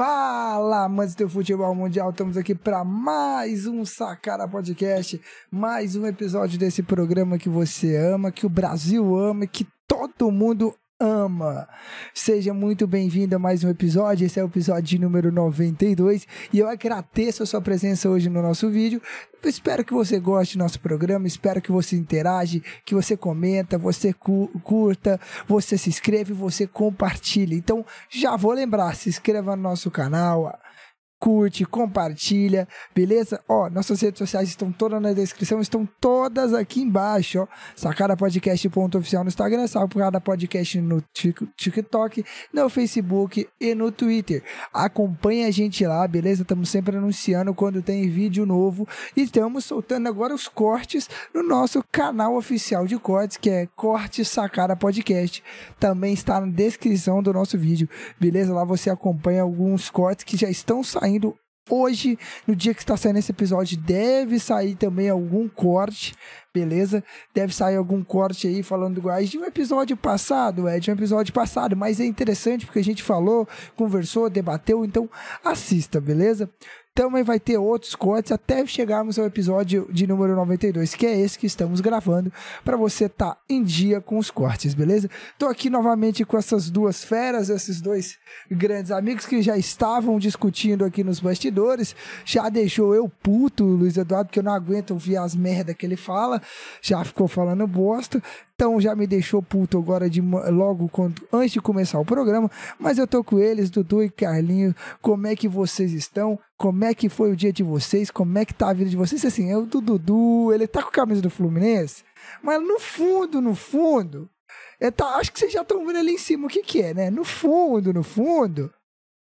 Fala, amantes do futebol mundial, estamos aqui para mais um Sacara Podcast, mais um episódio desse programa que você ama, que o Brasil ama, que todo mundo ama. Seja muito bem-vindo a mais um episódio. Esse é o episódio número 92 e eu agradeço a sua presença hoje no nosso vídeo. Espero que você goste do nosso programa, espero que você interage, que você comenta, você curta, você se inscreve, você compartilha. Então, já vou lembrar, se inscreva no nosso canal, curte, compartilha, beleza? Ó, nossas redes sociais estão todas na descrição, estão todas aqui embaixo, ó. Sacada Podcast ponto oficial no Instagram, Sacada Podcast no TikTok, no Facebook e no Twitter. Acompanhe a gente lá, beleza? Estamos sempre anunciando quando tem vídeo novo e estamos soltando agora os cortes no nosso canal oficial de cortes, que é Corte Sacada Podcast. Também está na descrição do nosso vídeo, beleza? Lá você acompanha alguns cortes que já estão saindo saindo hoje, no dia que está saindo esse episódio, deve sair também algum corte, beleza? Deve sair algum corte aí falando iguais de um episódio passado, é de um episódio passado, mas é interessante porque a gente falou, conversou, debateu, então assista, beleza? Também vai ter outros cortes até chegarmos ao episódio de número 92, que é esse que estamos gravando, para você estar tá em dia com os cortes, beleza? Tô aqui novamente com essas duas feras, esses dois grandes amigos que já estavam discutindo aqui nos bastidores. Já deixou eu puto, Luiz Eduardo, porque eu não aguento ouvir as merda que ele fala. Já ficou falando bosta. Então já me deixou puto agora de logo quando, antes de começar o programa. Mas eu tô com eles, Dudu e Carlinho. Como é que vocês estão? Como é que foi o dia de vocês? Como é que tá a vida de vocês? Assim, é o Dudu, ele tá com a camisa do Fluminense. Mas no fundo, no fundo, é, tá, acho que vocês já estão vendo ali em cima o que que é, né? No fundo, no fundo,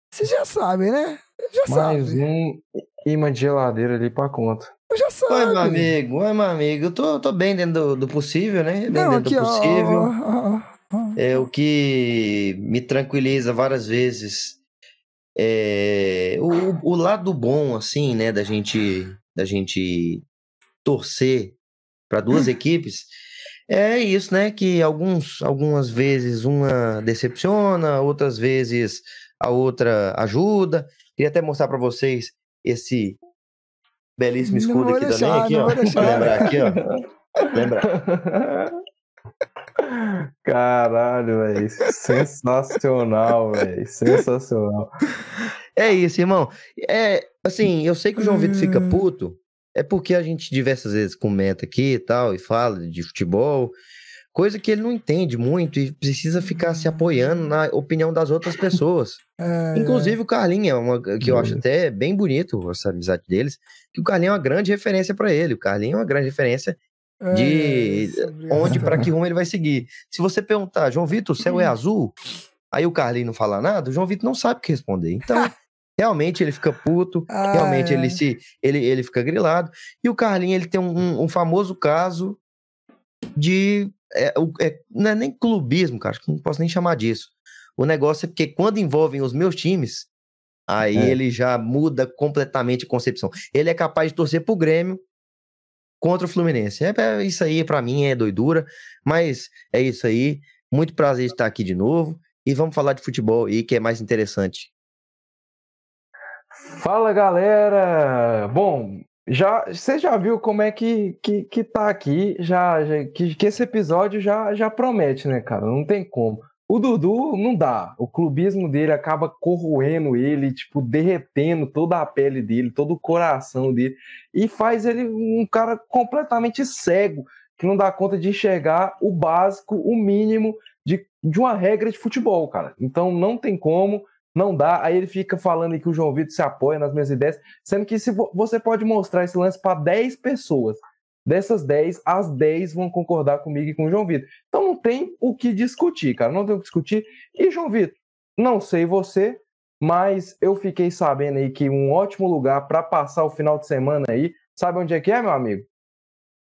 vocês já sabem, né? Já Mais sabe. um imã de geladeira ali pra conta. Eu já sabe. Oi, meu amigo, oi, meu amigo. Eu tô, tô bem dentro do, do possível, né? Bem Não, dentro aqui, do possível. Ó, ó, ó, é o que me tranquiliza várias vezes. É, o, o lado bom, assim, né, da gente, da gente torcer para duas equipes é isso, né? Que alguns, algumas vezes uma decepciona, outras vezes a outra ajuda. Queria até mostrar para vocês esse belíssimo escudo aqui deixar, também, aqui, ó. Lembrar aqui, ó. Lembrar. Caralho, velho. Sensacional, velho. Sensacional. É isso, irmão. É, assim, eu sei que o João Vitor fica hum. puto, é porque a gente diversas vezes comenta aqui e tal, e fala de futebol, coisa que ele não entende muito e precisa ficar se apoiando na opinião das outras pessoas. É... Inclusive o Carlinho, é uma, que eu acho uhum. até bem bonito essa amizade deles, que o Carlinho é uma grande referência para ele. O Carlinho é uma grande referência de é, onde, para que rumo ele vai seguir. Se você perguntar, João Vitor, o céu é azul? Aí o Carlinho não fala nada, o João Vitor não sabe o que responder. Então, realmente ele fica puto, ah, realmente é. ele se ele, ele fica grilado. E o Carlinho, ele tem um, um famoso caso de é, é, não é nem clubismo, cara, não posso nem chamar disso. O negócio é porque quando envolvem os meus times, aí é. ele já muda completamente a concepção. Ele é capaz de torcer pro Grêmio contra o Fluminense. É, é isso aí para mim é doidura, mas é isso aí. Muito prazer estar aqui de novo e vamos falar de futebol aí que é mais interessante. Fala galera! Bom, já você já viu como é que, que, que tá aqui, já, já que, que esse episódio já, já promete, né, cara? Não tem como. O Dudu não dá. O clubismo dele acaba corroendo ele, tipo, derretendo toda a pele dele, todo o coração dele, e faz ele um cara completamente cego, que não dá conta de enxergar o básico, o mínimo de, de uma regra de futebol, cara. Então não tem como, não dá. Aí ele fica falando que o João Vitor se apoia nas minhas ideias, sendo que se você pode mostrar esse lance para 10 pessoas Dessas 10, as 10 vão concordar comigo e com o João Vitor. Então não tem o que discutir, cara. Não tem o que discutir. E, João Vitor, não sei você, mas eu fiquei sabendo aí que um ótimo lugar para passar o final de semana aí, sabe onde é que é, meu amigo?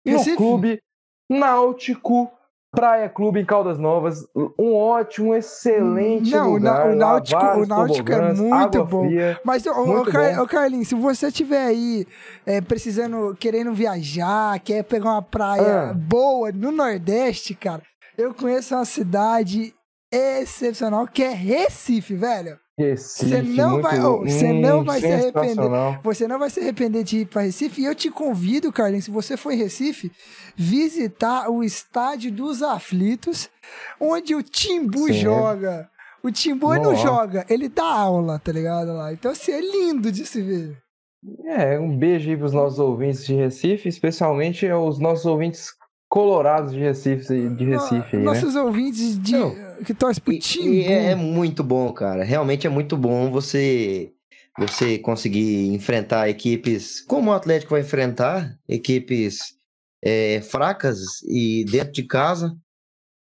No Clube Náutico Praia Clube em Caldas Novas, um ótimo, excelente Não, lugar. o Náutico, o Náutico é muito bom. Fria, Mas, muito ô, bom. Carlinhos, se você estiver aí é, precisando, querendo viajar, quer pegar uma praia ah. boa no Nordeste, cara, eu conheço uma cidade excepcional que é Recife, velho. Recife, Você não muito- vai- você não hum, vai se arrepender. Você não vai se arrepender de ir para Recife. E eu te convido, Carlinhos, se você for em Recife, visitar o Estádio dos Aflitos, onde o Timbu Sim. joga. O Timbu não joga, ele dá aula, tá ligado? Lá. Então, assim, é lindo de se ver. É, um beijo aí pros nossos ouvintes de Recife, especialmente aos nossos ouvintes colorados de Recife, de Recife aí, né? Nossos ouvintes de, Não. que torcem pro E, Timbu. e é, é muito bom, cara. Realmente é muito bom você você conseguir enfrentar equipes como o Atlético vai enfrentar, equipes é, fracas e dentro de casa.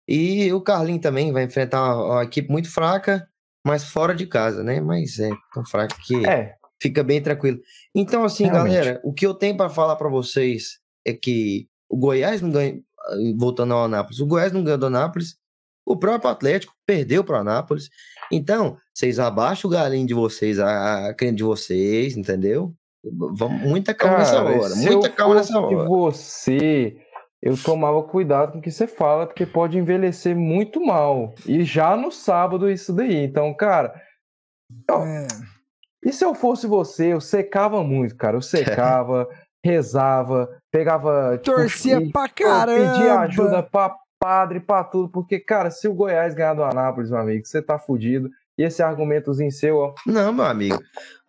E o Carlinho também vai enfrentar uma, uma equipe muito fraca, mas fora de casa, né? Mas é tão fraca que É, fica bem tranquilo. Então, assim, Realmente. galera, o que eu tenho para falar para vocês é que o Goiás não ganha, voltando ao Anápolis, o Goiás não ganhou do Anápolis, o próprio Atlético perdeu para o Anápolis. Então, vocês abaixam o galinho de vocês, a, a crente de vocês, entendeu? Vamos, muita calma nessa cara, hora, se muita eu calma fosse nessa hora. você, eu tomava cuidado com o que você fala, porque pode envelhecer muito mal. E já no sábado isso daí. Então, cara, ó, É. E se eu fosse você, eu secava muito, cara. Eu secava, rezava, pegava. tipo, Torcia e- pra pô, Pedia caramba. ajuda pra padre, pra tudo. Porque, cara, se o Goiás ganhar do Anápolis, meu amigo, você tá fudido. E esse argumentozinho seu, ó. Não, meu amigo.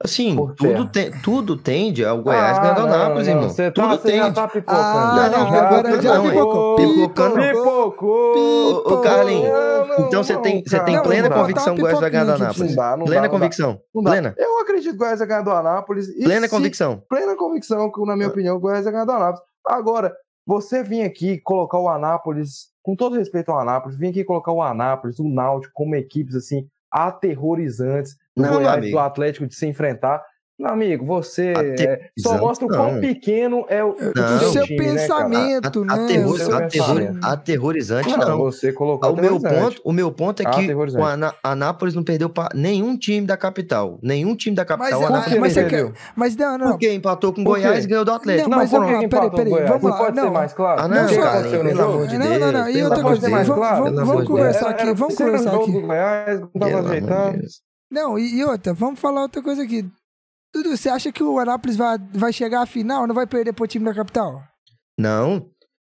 Assim, Por tudo, te- tudo tende ao Goiás Ah, ganhar do Anápolis, não, irmão. Você tá, tudo você já tende. tá pipocando. Ah, não, já agora já pipocou. pipocando. Pipocou. Ô, Carlinhos, Então você tem, você tem plena convicção que o Goiás vai ganhar do. Anápolis. Não Plena convicção. Plena. Eu acredito que o Goiás vai ganhar do Anápolis. E Plena se- convicção. plena convicção que, na minha opinião, o Goiás vai ganhar do Anápolis. Agora, você vir aqui colocar o Anápolis, com todo respeito ao Anápolis, vir aqui colocar o Anápolis, o Náutico, como equipes assim, aterrorizantes do Não, Goiás, do Atlético de se enfrentar. Meu amigo, você é, só mostra o quão não. pequeno é o, Não. seu Seu time, né, pensamento, né? Aterror- seu aterror- aterrorizante, Não, não. você colocou O meu, ponto, o meu ponto é que o Aná- Anápolis não perdeu para nenhum time da capital. Nenhum time da capital. Mas, o Por Anápolis que mas não você quer- perdeu? Mas não, não. Porque empatou com o? Goiás e ganhou do Atlético. Não, Não, mas que lá, que peraí, peraí, vamos Não lá, pode ser não. mais claro? Ah, não, pelo amor de Não, Deus. não, não, e outra coisa, vamos conversar aqui, vamos conversar aqui. não. Não, e outra, vamos falar outra coisa aqui. Dudu, você acha que o Anápolis vai, vai chegar à final não vai perder pro time da capital? Não,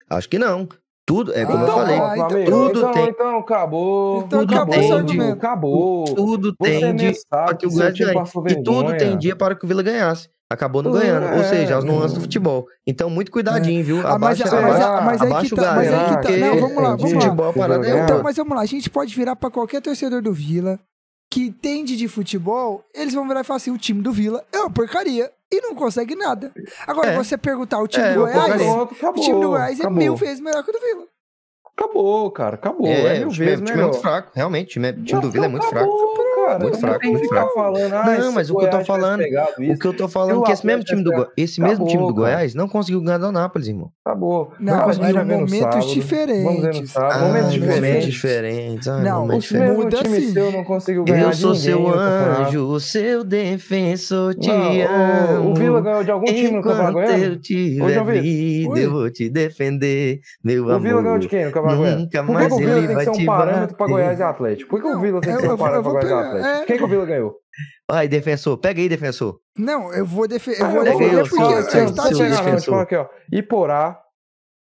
acho que não. Tudo, é como Ah, eu Então, falei. ah, então tudo então, tem- então acabou. Então Tudo acabou tem seu de- argumento. Acabou. Tudo tende para que o Goiás E tudo tem dia para que o Vila ganhasse. Acabou não ganhando. Ou é, seja, as nuances do é. futebol. Então, muito cuidadinho, viu? Ah, mas, Abaixa, ah, mas, abaixa, ah, mas aí abaixa que tá, mas aí que tá. Não, vamos lá, vamos lá. futebol é é Então, mas vamos lá, a gente pode virar pra qualquer torcedor do Vila que entende de futebol, eles vão virar e falar assim: o time do Vila é uma porcaria e não consegue nada. Agora, É. você perguntar o time É, do Goiás, acabou. o time do Goiás é acabou. mil vezes melhor que o do Vila. Acabou, cara. Acabou. É, É, mil o time, é- o time é muito fraco. Realmente, o time, o time do Vila é muito fraco. Acabou, Cara, Muito não fraco, tem muito que ficar fraco. falando, ah, Não, mas o que eu tô falando- O que eu tô falando é o que esse mesmo time do, esse mesmo time do. Goiás não conseguiu ganhar do Anápolis, irmão. Acabou. Não, mas no momentos diferentes. Vamos ver no sábado. Momentos diferentes. Não, momentos O Muda time sim. seu não conseguiu ganhar Eu de sou ninguém seu anjo, o seu defensor, te o- amo. O Vila ganhou de algum time no Campeonato Enquanto Goiano? eu Vitor. vida, Oi. eu vou te defender, meu O amor. Vila ganhou de quem no Campeonato Goiano? Nunca Por que mais que o Vila tem que ser um parâmetro pra bater. Goiás e Atlético? Por que o Não, Vila tem que eu- ser um eu- eu parâmetro vou pra Goiás e Atlético? é. Quem que o Vila ganhou? Vai, defensor, pega aí, defensor. Não, eu vou, defe eu vou eu vou- defender eu porque Não, sou- não estatística. falar aqui, ó. Iporá,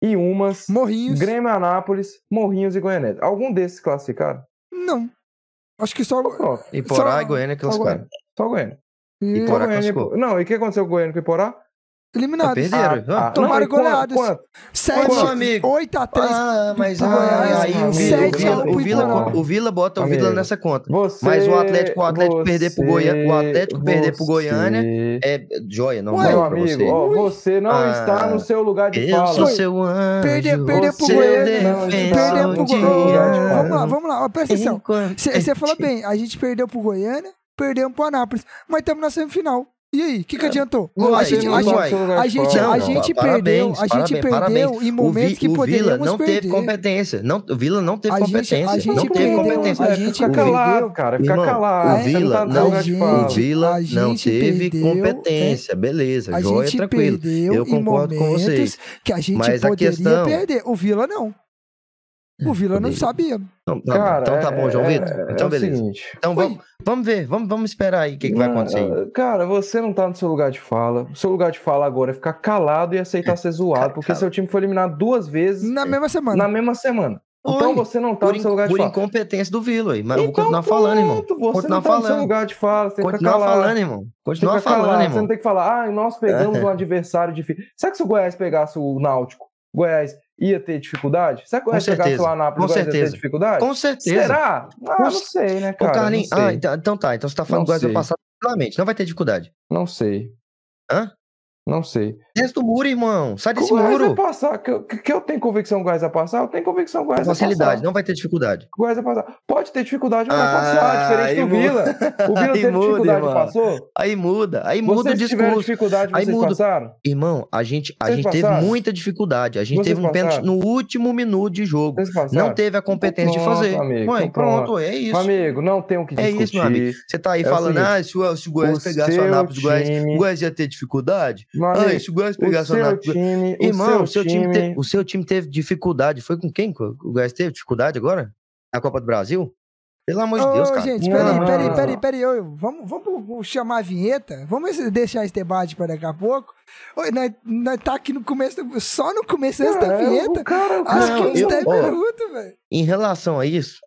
Iumas, Morrinhos. Grêmio Anápolis, Morrinhos e Goianete. Algum desses classificaram? Não. Acho que só. Pronto. E Porá Só- e Goiânia Só classificaram. Goiânia. Só Goiânia. E- E Porá Goiânia classificou. Não, e o que aconteceu com o Goiânia com o Iporá? Eliminados. perderam. Ah, tomaram não, e quanto- goleadas. quanto? 7, Meu amigo. 8 a 3. Ah, mas pro ah, Goiás, aí o Vila, o sete Vila, o Vila, o Vila bota o Vila nessa conta. Você, Mas o Atlético- o Atlético perder pro Goiânia- o você- Atlético perder pro Goiânia você- É joia, não Ué, vai Meu pra amigo, você. ó, você não Ah, está no seu lugar de Eu fala. sou seu anjo, Perder- perder pro Goiânia. Defensor, pro Goiânia. amo. Vamos lá, vamos lá. Ó, presta atenção. Você falou bem, a gente perdeu pro Goiânia, perdemos pro Anápolis, mas estamos na semifinal. E aí, o que, que adiantou? Ué, a gente, não a gente, a gente, Não, a não, gente perdeu, a gente perdeu em momentos o, Vi- que o Vila poderíamos não perder. teve competência. Não, o Vila não teve competência. a gente não teve perdeu, competência. a gente fica calado, cara. Fica Irmão, calado. o não Vila tá não-. O Vila não teve perdeu, competência. Beleza, A joia, gente tranquilo. perdeu Eu em concordo com momentos vocês. que a gente Mas a poderia questão- perder. O Vila não. O Vila não sabia. Então, tá, Cara, então tá bom, João é- Vitor. é- Então, é beleza. seguinte, Então vamos, vamos ver, vamos, vamos esperar aí o que, que vai Não, acontecer. aí. Cara, você não tá no seu lugar de fala. O seu lugar de fala agora é ficar calado e aceitar ser zoado, porque seu time foi eliminado duas vezes Na mesma semana. na mesma semana. Então Oi, você não tá por, no seu lugar de por fala. incompetência do Vila, aí. Mas eu vou Então, continuar falando, irmão. pronto, Você Continuar não tá no seu falando. lugar de fala, você calado. falando, irmão. Você ficar falando, calado, Você irmão. não tem que falar, ah, nós pegamos um adversário difícil. Será que se o Goiás pegasse o Náutico, Goiás ia ter dificuldade? Será que o Goiás pegasse certeza, o Anápolis, com o Goiás ia ter certeza. dificuldade? Com certeza. Será? Ah, Com não sei, né, Ô, cara? Carlinhos, não sei. ah, então, então tá. Então você tá falando Não do sei. passar tranquilamente. Não vai ter dificuldade. Não sei. Hã? Não sei. Desce do muro, irmão. Sai desse o Goiás muro. vai passar. Que, eu- que eu tenho convicção que o Goiás vai passar, eu tenho convicção que o Goiás vai facilidade. passar. Não vai ter dificuldade. O Goiás vai passar. Pode ter dificuldade, mas vai Ah, passar. Diferente do. Vila. O Vila teve muda, dificuldade irmão. passou. Aí muda. Aí muda o Vocês tiveram discurso. dificuldade, Aí vocês muda. passaram? Irmão, a gente, a Vocês gente teve muita dificuldade. A gente Vocês teve um pênalti passaram? no último minuto de jogo. Não teve a competência Então de fazer. pronto, amigo, Ué, então pronto, pronto. é isso. Amigo, não tem o que É discutir. isso, meu amigo. Você tá aí É o falando, seguinte, ah, se o, se o Goiás o pegasse o Anápolis, o Goiás, o Goiás ia ter dificuldade? Meu Ah, amigo, se o Goiás o pegasse o seu time, Irmão, o seu time time... te- o seu time teve dificuldade. Foi com quem que o Goiás teve dificuldade agora? Na Copa do Brasil? Pelo amor de Ô, Deus, cara. gente, Não, peraí, não, peraí, não, peraí, não. peraí, ô, Vamos, vamos chamar a vinheta? Vamos deixar esse debate para daqui a pouco? Ô, nós, nós tá aqui no começo, só no começo dessa Cara, vinheta. o cara, Acho cara- que uns eu- 10 ó, minutos, velho. Em relação a isso,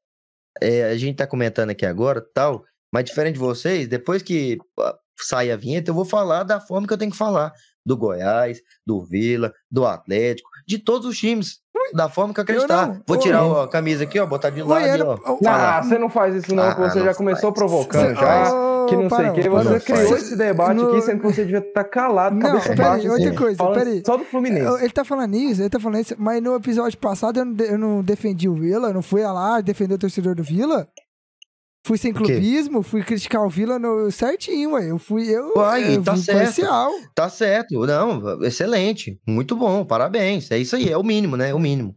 é, a gente tá comentando aqui agora tal, mas diferente de vocês, depois que ah, sai a vinheta, eu vou falar da forma que eu tenho que falar. Do Goiás, do Vila, do Atlético, de todos os times. Da forma que eu acreditar. não. Vou tirar ó, a camisa aqui, ó, botar de lado, Goiano- ó. Não, falar. você não faz isso não, Ah, que você não já começou faz. provocando já. Que não sei o que. Você não criou faz. esse debate No- aqui, sendo que você devia estar calado, Não, cabeça peraí, baixa. outra assim, coisa, peraí. Só do Fluminense. Ele tá falando isso, ele tá falando isso, mas no episódio passado eu não, eu não defendi o Vila, eu não fui lá defender o torcedor do Vila. Fui sem clubismo, fui criticar o Vila no, certinho, ué. Eu fui, eu, Uai, eu tá fui certo. parcial. Tá certo. Não, excelente. Muito bom, parabéns. É isso aí, é o mínimo, né? É o mínimo.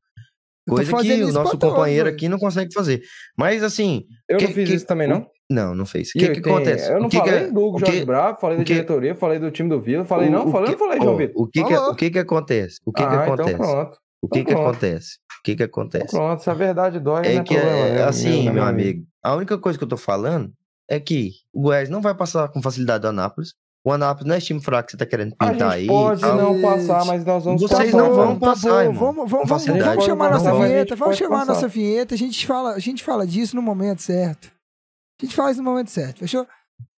Coisa que o nosso todos, companheiro ué. aqui não consegue fazer. Mas assim, Eu que- não fiz que- isso também, não? não, não fez. O que que acontece? Eu não o que que falei é- do o Jorge que- Bravo, falei da que- diretoria, falei do time do Vila, falei o- não, o falei, que- não falei, João Vitor. O que que, Falou. o que que acontece? O que que Ah, acontece? Então pronto, O que que pronto. acontece? O que que acontece? pronto. Se a verdade dói, É é que problema é meu, assim, né, meu amigo. A única coisa que eu tô falando é que o Goiás não vai passar com facilidade do Anápolis. O Anápolis não é esse time fraco que você tá querendo A pintar gente aí. pode tal. não passar, mas nós vamos Vocês passar. não vão tá passar, bom, irmão. Vamos, vamos, vamos, vamos chamar nossa vinheta, vamos chamar passar. nossa vinheta, a gente, fala, a gente fala disso no momento certo. A gente faz no momento certo, fechou?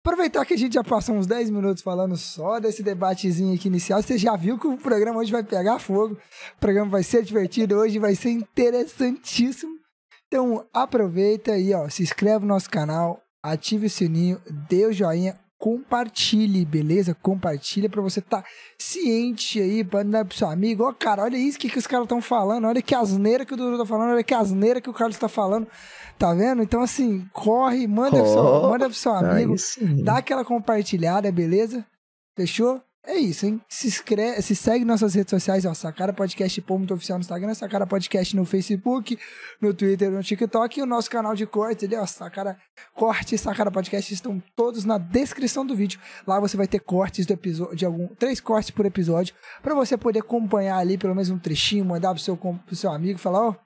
Aproveitar que a gente já passou uns 10 minutos falando só desse debatezinho aqui inicial, você já viu que o programa hoje vai pegar fogo, o programa vai ser divertido, hoje vai ser interessantíssimo. Então aproveita aí, ó, se inscreve no nosso canal, ative o sininho, dê o joinha, compartilhe, beleza? Compartilha pra você estar ciente aí, pra dar pro seu amigo. Ó, cara, olha isso que, que os caras estão falando, olha que asneira que o Dudu tá falando, olha que asneira que o Carlos tá falando. Tá vendo? Então, assim, corre, manda, pro, seu, Oh, manda pro seu amigo, dá aquela compartilhada, beleza? Fechou? É isso, hein? Se inscreve, se segue nossas redes sociais, ó, Sacara Podcast ponto oficial no Instagram, Sacara Podcast no Facebook, no Twitter, no TikTok e o nosso canal de cortes ali, ó, Sacara Corte e Sacara Podcast estão todos na descrição do vídeo. Lá você vai ter cortes do episódio, de algum, três cortes por episódio, pra você poder acompanhar ali pelo menos um trechinho, mandar pro seu, pro seu amigo, falar, ó,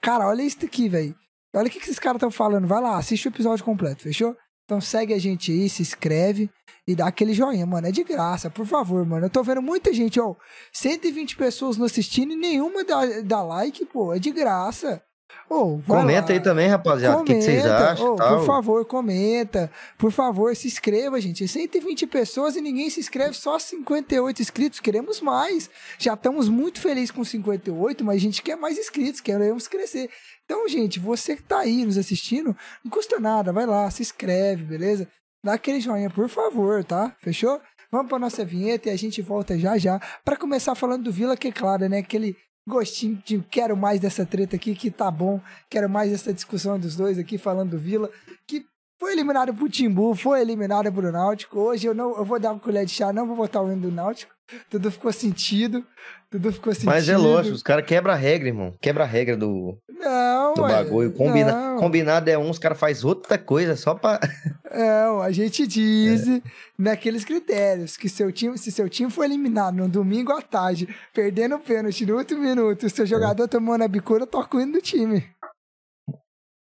cara, olha isso aqui, velho. Olha o que, que esses caras estão falando. Vai lá, assiste o episódio completo, fechou? Então segue a gente aí, se inscreve e dá aquele joinha, mano. É de graça, por favor, mano. Eu tô vendo muita gente, ó. 120 pessoas não assistindo e nenhuma dá, dá like, pô. É de graça. Vai Comenta lá. aí também, rapaziada. O que, que vocês Comenta. acham? Tal. Por favor, comenta. Por favor, se inscreva, gente. 120 pessoas e ninguém se inscreve, só 58 inscritos. Queremos mais. Já estamos muito felizes com 58, mas a gente quer mais inscritos, queremos crescer. Então, gente, você que tá aí nos assistindo, não custa nada. Vai lá, se inscreve, beleza? Dá aquele joinha, por favor, tá? Fechou? Vamos pra nossa vinheta e a gente volta já já para começar falando do Vila, que é claro, né? Aquele gostinho de quero mais dessa treta aqui, que tá bom. Quero mais dessa discussão dos dois aqui falando do Vila, que foi eliminado pro Timbu, foi eliminado pro Náutico. Hoje eu não eu vou dar uma colher de chá, não vou botar o hino do Náutico. Tudo ficou sentido. Tudo ficou sentido. Mas é lógico, os caras quebram a regra, irmão. Quebra a regra do, Não, do ué, bagulho. Combina, não. combinado é um, os caras fazem outra coisa só pra. Não, a gente diz É. naqueles critérios que seu time, se seu time for eliminado no domingo à tarde, perdendo o pênalti no último minuto, É. o seu jogador tomando a bicuda, eu toco o hino do time.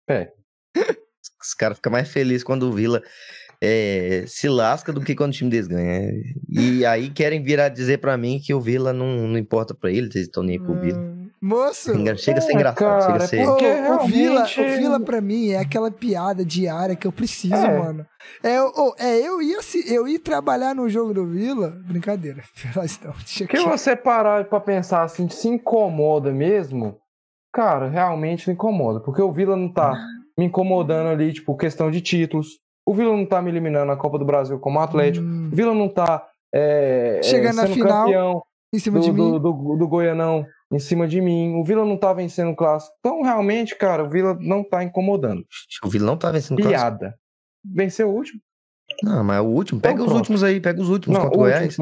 É. Os caras ficam mais felizes quando o Vila é, se lasca do que quando o time deles ganha. E aí querem virar dizer pra mim que o Vila não, não importa pra eles, eles estão nem aí pro Vila. Hum, Moço, Engra- Chega a ser É, engraçado, cara, chega a ser. o, Porque o Vila, o Vila pra mim é aquela piada diária que eu preciso, É. mano. É, o- é eu ia se eu ir trabalhar no jogo do Vila, brincadeira. Não, Que você parar pra pensar assim, se incomoda mesmo, cara, realmente me incomoda. Porque o Vila não tá me incomodando ali, tipo, questão de títulos. O Vila não tá me eliminando na Copa do Brasil como Atlético. Hum, O Vila não tá é, é, Chegando na sendo final, campeão em cima do, de mim. do, do, do Goianão em cima de mim. O Vila não tá vencendo o clássico. Então, realmente, cara, o Vila não tá incomodando. O Vila não tá vencendo o clássico. Piada. Venceu o último? Não, mas é o último. Pega Então os pronto. últimos aí, pega os últimos Não, contra o Goiás.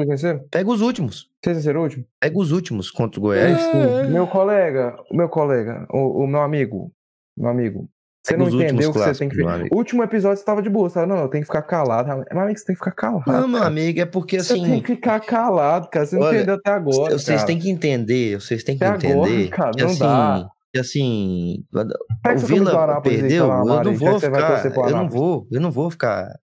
Pega os últimos. Vocês venceram o último? Pega os últimos contra o Goiás. É. Meu colega, meu colega, o, o meu amigo, meu amigo, você não entendeu que você tem que ver. O último episódio você tava de boa, você tava, não, eu tenho que ficar calado. Meu amigo, você tem que ficar calado. Não, meu cara. amigo, é porque Você tem assim. que ficar calado, cara. Você não Olha, entendeu até agora. Vocês cara. têm que entender, vocês têm que Até agora, entender cara, que não assim, dá. que assim, Pega o Vila perdeu, fala, eu não vou ficar, eu não vou, eu não vou ficar,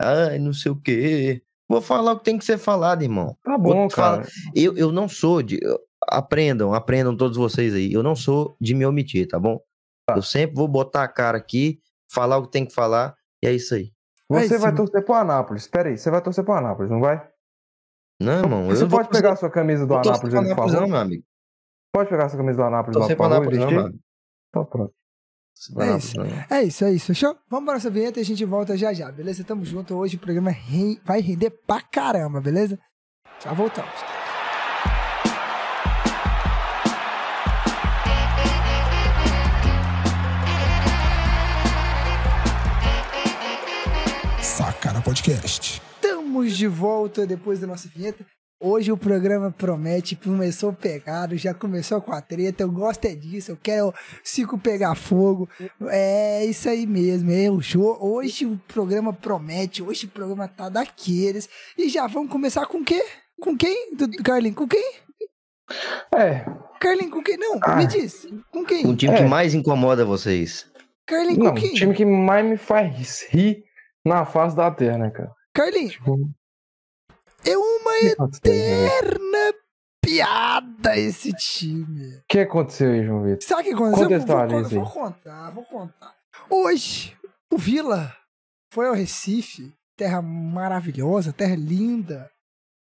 ai, não sei o quê. Vou falar o que tem que ser falado, irmão. Tá bom, Vou falar. cara. Eu, eu não sou de. Aprendam, aprendam todos vocês aí. Eu não sou de me omitir, tá bom? Eu sempre vou botar a cara aqui, falar o que tem que falar, e é isso aí. Você Vai vai torcer pro Anápolis. Espera aí, você vai torcer pro Anápolis, não vai? Não, irmão. Você pode pegar a sua camisa do Anápolis, pro ali, por Anápolis, favor? não, meu amigo. Pode pegar a sua camisa do Anápolis, por favor, Anápolis, não, meu amigo. Então pronto. Sem Anápolis, isso. É isso, é isso. Fechou? Vamos para nossa vinheta e a gente volta já já, beleza? Tamo junto. Hoje o programa vai render pra caramba, beleza? Já voltamos. Podcast. Estamos de volta depois da nossa vinheta. Hoje o programa promete, começou pegado, já começou com a treta. Eu gosto é disso, eu quero o Cico pegar fogo. É isso aí mesmo. É o show. Hoje o programa promete, hoje o programa tá daqueles. E já vamos começar com o quê? Com quem? Do, Carlinhos, com quem? É, Carlinhos, com quem? Não, Ah. me diz. Com quem? O time É. que mais incomoda vocês. Carlinhos, com o quem? time que mais me faz rir na face da terra, né, cara? Carlinhos, Tipo, é uma né? eterna piada esse time. O que aconteceu aí, João Vitor? Sabe o que aconteceu? Vou, vou, vou aí. contar, vou contar. Hoje, o Vila foi ao Recife, terra maravilhosa, terra linda,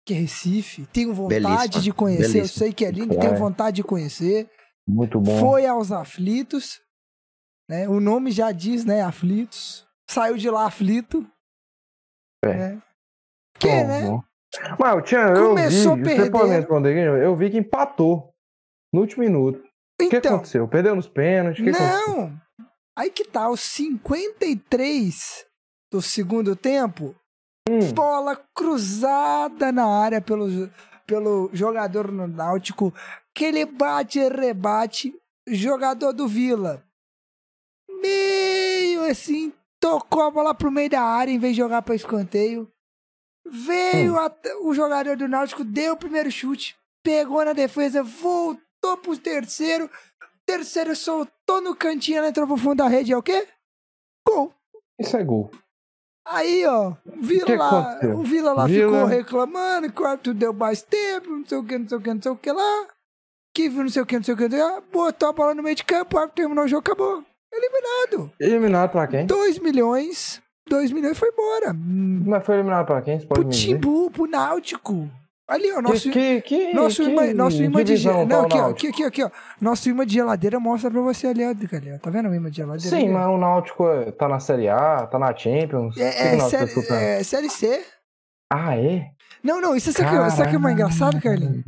que é Recife. Tenho vontade Belíssima, de conhecer, eu belíssima. sei que é lindo, É. tenho vontade de conhecer. Muito bom. Foi aos aflitos, né? O nome já diz, né? Aflitos. Saiu de lá aflito. É. Né? Que, Bom, né? Mas Tchan, eu Começou vi, você pode perdendo. responder? Eu vi que empatou no último minuto. O que Então, aconteceu? Perdeu nos pênaltis? O que aconteceu? Não! Aí que tá, os 53 do segundo tempo, Hum, bola cruzada na área pelo, pelo jogador no Náutico, que ele bate e rebate, jogador do Vila. Meio assim, tocou a bola pro meio da área em vez de jogar para escanteio. Veio até- o jogador do Náutico, deu o primeiro chute, pegou na defesa, voltou pro terceiro, terceiro soltou no cantinho, ela entrou pro fundo da rede, é o quê? Gol. Isso é gol. Aí, ó, o Vila lá, o Vila lá Vila- ficou reclamando que o árbitro deu mais tempo, não sei o que, não sei o que, não sei o que lá. Que viu não sei o que, não sei o que, não sei o que. Botou a bola no meio de campo, o árbitro terminou o jogo, acabou. Eliminado. Eliminado pra quem? 2 milhões, 2 milhões foi embora. Mas foi eliminado pra quem? Você pode Pro? Timbu, pro Náutico. Ali, ó, nosso... que, que, Nosso que imã, nosso imã de geladeira. tá Não, aqui, ó, aqui, aqui, aqui, ó. Nosso imã de geladeira mostra pra você ali, ó. Tá vendo o imã de geladeira? Sim, ali, mas o Náutico é- tá na Série A, tá na Champions. É, é, tá série, disputando? é série C. Ah, é? Não, não, isso sabe o que, sabe o que é mais engraçado, Carlinhos?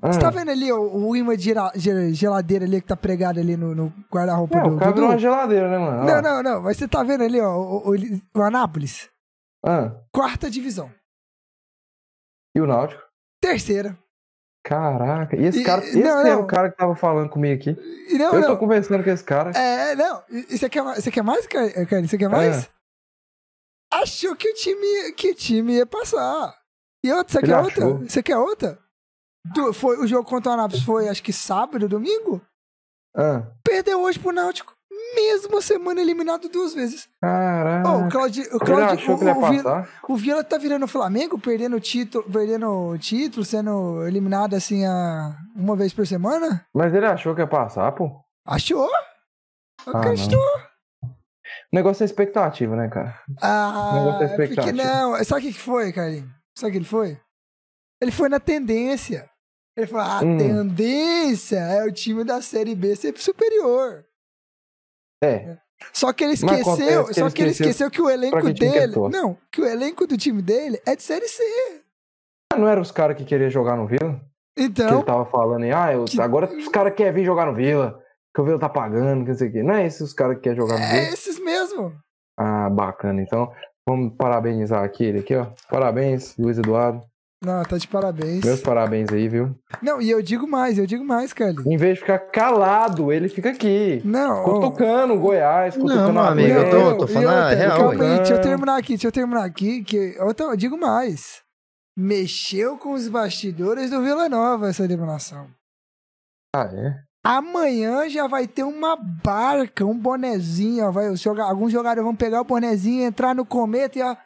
Ah, Você tá vendo ali ó, o imã de geladeira ali que tá pregado ali no, no guarda-roupa É, do o cara virou Dudu? uma geladeira, né, mano? Não, não, não, mas você tá vendo ali, ó, o, o, o Anápolis, Ah, quarta divisão. e o Náutico? terceira. Caraca. E esse E- cara, esse não, era não. o cara que tava falando comigo aqui. Não, eu não. tô conversando com esse cara. É, não. Você quer, mais- você quer mais, Ca- Carlinhos? Você quer mais? Achou que o time, que o time ia passar. E outra, você Ele quer achou. outra? Você quer outra? Do- foi, o jogo contra o Anápolis foi, acho que sábado, domingo? Ah, Perdeu hoje pro Náutico. Mesma semana eliminado duas vezes. caraca. Ô, o Claudio, o Claudio, achou que ele ia o, o, Vila, passar? o Vila tá virando o Flamengo, perdendo o título, perdendo o título, sendo eliminado assim a, uma vez por semana? Mas ele achou que ia passar, pô. Achou? Ah, Acreditou? O negócio é expectativa, né, cara? Ah, Negócio é porque expectativa. não. Sabe o que que foi, Carlinhos? Sabe o que ele foi? Ele foi na tendência. Ele falou: a Hum. tendência é o time da Série B ser superior. É. Só que ele esqueceu, que só ele que ele esqueceu que o elenco que que dele. Não, que o elenco do time dele é de Série C. Não era os caras que queriam jogar no Vila? Que Então, ele tava falando ah, eu- Que- agora os caras querem vir jogar no Vila. Que o Vila tá pagando, que não sei o quê. Não é esses os caras que querem jogar no é Vila? esses mesmo. Ah, bacana. Então, vamos parabenizar aqui ele aqui, ó. Parabéns, Luiz Eduardo. Não, tá de parabéns. Meus parabéns aí, viu? Não, e eu digo mais, eu digo mais, Carlinhos. Em vez de ficar calado, ele fica aqui. Não, ó, Cutucando o Goiás, cutucando meu a amigo, eu tô- tô falando a outra, real, Calma aí, deixa eu terminar aqui, deixa eu terminar aqui, que eu, tô- eu digo mais. Mexeu com os bastidores do Vila Nova essa eliminação. Ah, é? Amanhã já vai ter uma barca, um bonezinho, ó, vai, os joga- alguns jogadores vão pegar o bonezinho, entrar no cometa e ó,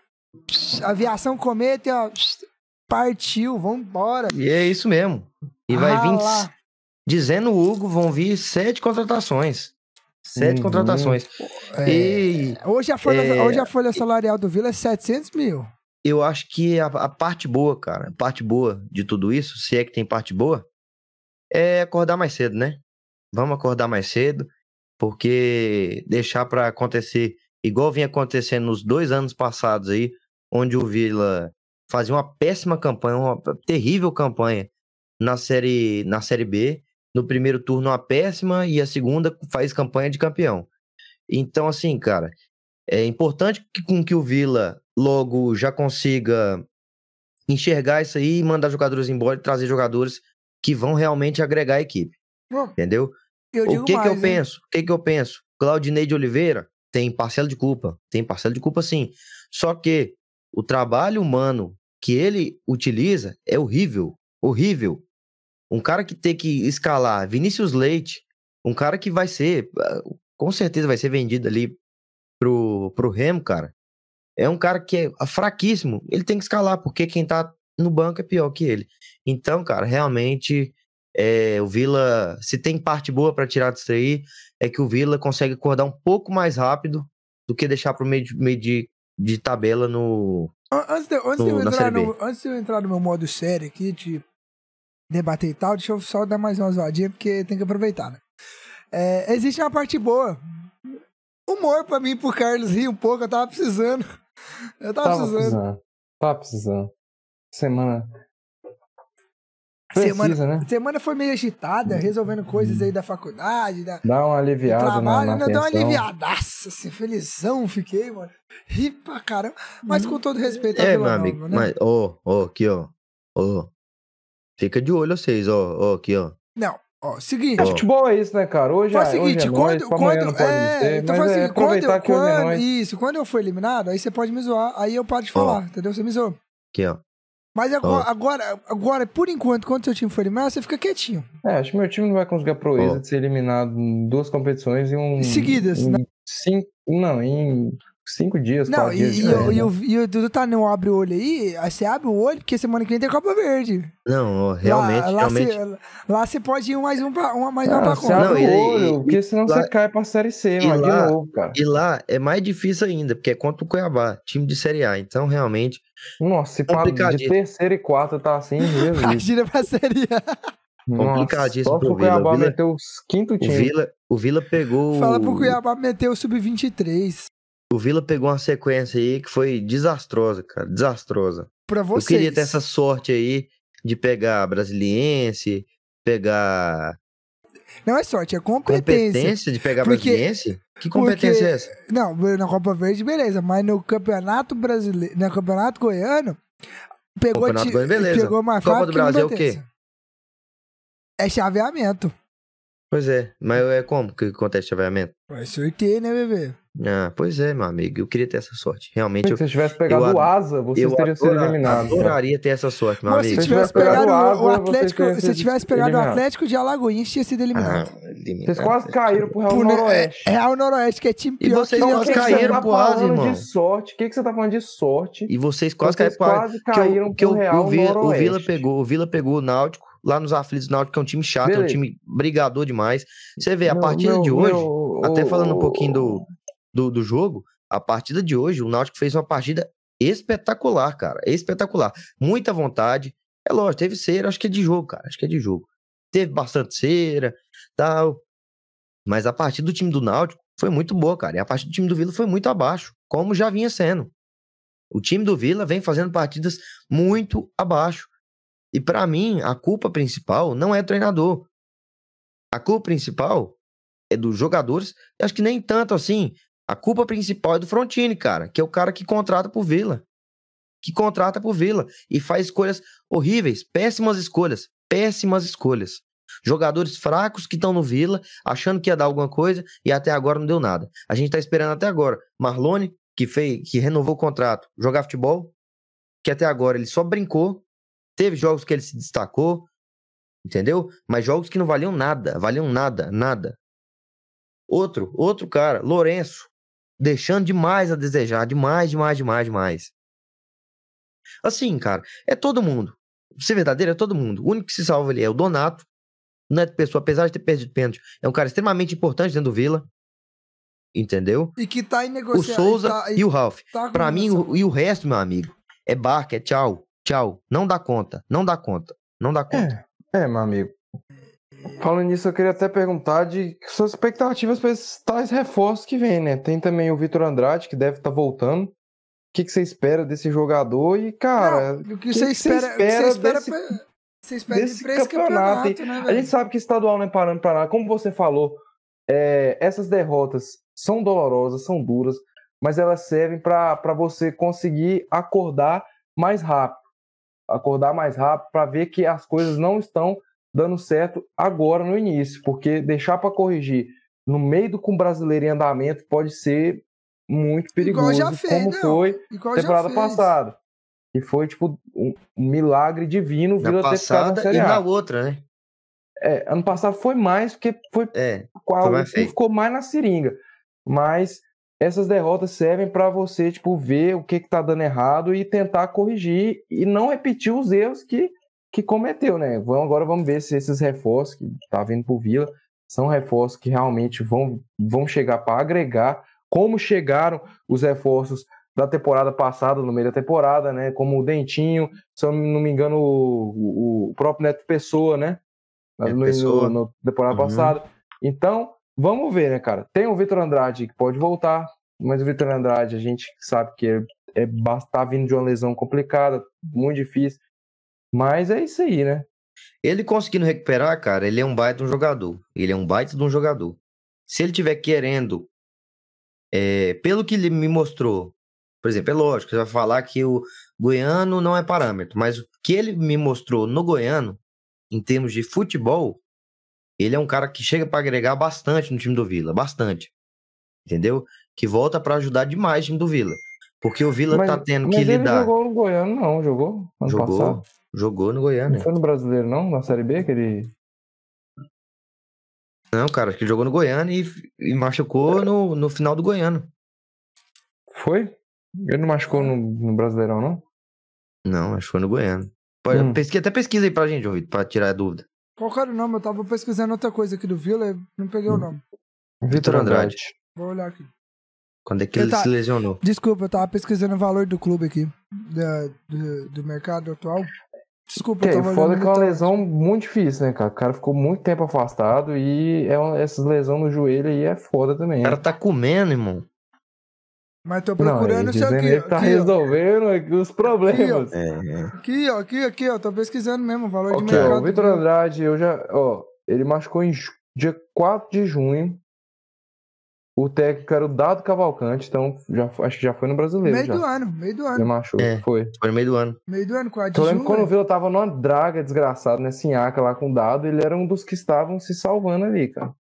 pss, aviação cometa e ó, pss, partiu, vambora. E é isso mesmo. E vai vir, dizendo o Hugo, vão vir sete contratações. Sete Uhum. contratações. É, E hoje, a folha, é- hoje a folha salarial do Vila é 700 mil. eu acho que a, a parte boa, cara, a parte boa de tudo isso, se é que tem parte boa, é acordar mais cedo, né? Vamos acordar mais cedo, porque deixar pra acontecer igual vinha acontecendo nos dois anos passados aí, onde o Vila fazia uma péssima campanha, uma terrível campanha na série na série B, no primeiro turno uma péssima e a segunda faz campanha de campeão. Então assim, cara, é importante que, com que o Vila logo já consiga enxergar isso aí e mandar jogadores embora e trazer jogadores que vão realmente agregar a equipe, entendeu? o que mais, que eu hein? penso? O que que eu penso? Claudinei de Oliveira tem parcela de culpa, tem parcela de culpa sim. Só que o trabalho humano que ele utiliza é horrível, horrível. Um cara que tem que escalar Vinícius Leite, um cara que vai ser, ah, com certeza vai ser vendido ali pro, pro Remo, cara. É um cara que é fraquíssimo. Ele tem que escalar, porque quem tá no banco é pior que ele. Então, cara, realmente é, o Vila, se tem parte boa pra tirar disso aí, é que o Vila consegue acordar um pouco mais rápido do que deixar pro meio de, meio de, de tabela no. An- Antes de, antes, de No- eu na entrar no, antes de eu entrar no meu modo sério aqui, de debater e tal, deixa eu só dar mais uma zoadinha, porque tem que aproveitar, né? É, existe uma parte boa. Humor pra mim e pro Carlos rir um pouco, eu tava precisando. Eu tava, Tava precisando. precisando. Tava precisando. Semana. Semana, Precisa, né? semana foi meio agitada, resolvendo coisas aí da faculdade, da, Dá uma aliviada na, trabalho. na deu uma aliviadaça, assim, felizão fiquei, mano. Ri pra caramba. Mas com todo respeito ao É, Vila meu Nova, amigo, né? mas, ó, ó, aqui, ó. Ó. Fica de olho vocês, ó, ó, aqui, ó. Não, ó, seguinte. É, futebol é isso, né, cara? Hoje, Faz é, o seguinte, hoje é quando, quando, é, ser, então faz o é seguinte, quando, hoje é quando, nóis. isso, quando eu for eliminado, aí você pode me zoar, aí eu paro de falar, entendeu? Você me zoou. Aqui, ó. Mas agora, Ó. agora, agora, por enquanto, quando seu time for eliminado, você fica quietinho. É, acho que meu time não vai conseguir a proeza Ó. de ser eliminado em duas competições em um. Seguidas, em né? Cinco, não, em cinco dias, Não, quatro e, dias. e, o- férias, e né? o, e o Dudu tá no abre o olho aí, aí você abre o olho, porque semana que vem tem Copa Verde. Não, realmente, lá, lá realmente. Você, lá você pode ir mais um pra, uma, mais uma Ah, pra você conta. abre Não, o e- olho, e- porque senão lá- você cai pra Série C, e mano, lá- de novo, cara. E lá é mais difícil ainda, porque é contra o Cuiabá, time de Série A. Então, realmente, Nossa, se pá, de terceira e quarta tá assim, Jesus. Imagina pra Série A. Nossa, Complicadíssimo se pro o Cuiabá Vila. O Vila- meteu os quinto o time. Vila, o Vila pegou. Fala pro Cuiabá meter o Sub-23 O Vila pegou uma sequência aí que foi desastrosa, cara. Desastrosa. pra Eu vocês. queria ter essa sorte aí de pegar Brasiliense, pegar Não é sorte, é competência. competência de pegar Porque- Brasiliense. Que competência porque- é essa? Não, na Copa Verde, beleza. Mas no Campeonato Brasileiro, no Campeonato Goiano, Pegou, Campeonato Goiano, beleza. pegou mais Copa do Brasil é o Bentense. É chaveamento. Pois é, mas é como que acontece chaveamento? Vai sorteio, né, bebê? Ah, pois é, meu amigo. Eu queria ter essa sorte. Realmente, Se eu, você tivesse pegado eu o Asa, vocês eu teriam sido adora- eliminados. cara. adoraria ter essa sorte, meu Mas amigo. Se tivesse tivesse pegado o, Água, o você Atlético, teria se sido tivesse pegado o eliminado. Atlético de Alagoinhas, tinha sido eliminado. Ah, eliminado. Vocês quase caíram pro Real Pro Ne- Noroeste. é, Real Noroeste, que é time E pior vocês que quase você caíram tá pro Asa, irmão. de sorte? O que, que você tá falando de sorte? E vocês quase Vocês caíram quase pro- que o- caíram que o, pro Real o, Vila, o. Vila pegou, o Vila pegou o Náutico lá nos aflitos do Náutico, que é um time chato, é um Beleza. time brigador demais. Você vê, a Meu- partida meu- de hoje, meu- até o- falando um pouquinho do, do, do jogo, a partida de hoje, o Náutico fez uma partida espetacular, cara. Espetacular. Muita vontade. É lógico, teve cera, acho que é de jogo, cara. Acho que é de jogo. Teve bastante cera, tal. Mas a partida do time do Náutico foi muito boa, cara. E a partida do time do Vila foi muito abaixo, como já vinha sendo. O time do Vila vem fazendo partidas muito abaixo. E pra mim, a culpa principal não é do treinador. A culpa principal é dos jogadores. Acho que nem tanto assim. A culpa principal é do Frontini, cara, que é o cara que contrata por Vila. Que contrata por Vila e faz escolhas horríveis, péssimas escolhas, péssimas escolhas. Jogadores fracos que estão no Vila, achando que ia dar alguma coisa e até agora não deu nada. A gente tá esperando até agora. Marlone, que fez, que renovou o contrato, jogar futebol, que até agora ele só brincou. Teve jogos que ele se destacou, entendeu? Mas jogos que não valiam nada, valiam nada, nada. Outro, outro cara, Lourenço, deixando demais a desejar, demais, demais, demais, demais. Assim, cara, é todo mundo. Ser verdadeiro, é todo mundo. O único que se salva ali é o Donato. O Neto Pessoa, apesar de ter perdido pênalti, é um cara extremamente importante dentro do Vila. Entendeu? E que tá em O negociação. Souza tá, e o Ralph. tá Pra mim, o, e o resto, meu amigo, é barca, é tchau, tchau. Não dá conta, não dá conta, não dá conta. É, é, meu amigo. Falando nisso, eu queria até perguntar de suas expectativas para esses tais reforços que vem, né? Tem também o Vitor Andrade, que deve estar voltando. O que, que você espera desse jogador? E, cara, Não, o que, que você que espera, você espera espera desse- pra- você espera desse campeonato, campeonato, né, a gente sabe que estadual não é parando para nada. Como você falou, é, essas derrotas são dolorosas, são duras, mas elas servem para você conseguir acordar mais rápido. Acordar mais rápido para ver que as coisas não estão dando certo agora no início, porque deixar para corrigir no meio do com o brasileiro em andamento pode ser muito Igual perigoso, já fez, como não. foi Igual já temporada fez. passada. E foi tipo um, milagre divino Na Vila ter ficado na passada Série e A. na outra, né? É, ano passado foi mais, porque foi É, qual mais ficou mais na seringa. Mas essas derrotas servem para você, tipo, ver o que, que tá dando errado e tentar corrigir e não repetir os erros que, que cometeu, né? Vamos, agora vamos ver se esses reforços que tá vindo pro Vila são reforços que realmente vão, vão chegar para agregar, como chegaram os reforços da temporada passada, no meio da temporada, né? Como o Dentinho, se eu não me engano, o, o- próprio Neto Pessoa, né? No, Pessoa. no, no temporada Uhum. passada. Então, vamos ver, né, cara? Tem o Vitor Andrade que pode voltar, mas o Vitor Andrade a gente sabe que é, é, tá vindo de uma lesão complicada, muito difícil. Mas é isso aí, né? Ele conseguindo recuperar, cara, ele é um baita de um jogador. Ele é um baita de um jogador. Se ele tiver querendo, é, pelo que ele me mostrou, por exemplo, é lógico, você vai falar que o goiano não é parâmetro, mas o que ele me mostrou no goiano, em termos de futebol, ele é um cara que chega para agregar bastante no time do Vila, bastante. Entendeu? Que volta para ajudar demais o time do Vila. Porque o Vila mas tá tendo mas que ele lidar. jogou no Goiano, não, jogou Jogou, passado. Jogou no Goiânia. Não foi no Brasileiro, não? Na Série B que ele... Não, cara, acho que ele jogou no Goiânia e, e machucou no, no final do Goiano. Foi? Ele não machucou no, no Brasileirão, não? Não, acho que foi no Goiano. Pode, Hum. pesquisa, até pesquisa aí pra gente, Vitor, pra tirar a dúvida. Qual era o nome? Eu tava pesquisando outra coisa aqui do Vila e não peguei o nome. Vitor Andrade. Vou olhar aqui. Quando é que Eu ele tá- se lesionou? Desculpa, eu tava pesquisando o valor do clube aqui. da- do, do mercado atual. Desculpa, Que eu foda que é uma lesão muito difícil, né, cara? O cara ficou muito tempo afastado e é uma, essas lesões no joelho aí é foda também. O cara tá comendo, irmão. Mas tô procurando ele isso aqui. ó, tá aqui, ó. resolvendo aqui os problemas. É, é. Aqui, ó, aqui, aqui, ó. Tô pesquisando mesmo o valor de Ok, ó, mercado. o Vitor. Andrade, eu já, ó, ele machucou em dia 4 de junho. O técnico era o Dado Cavalcante, então já, foi- acho que já foi no brasileiro. Meio já. do ano, meio do ano. machucou, É. foi. Foi no meio do ano. Meio do ano, com a Eu lembro quando o? Vila tava numa draga desgraçada, né? Sinhaca lá com o Dado, ele era um dos que estavam se salvando ali, cara.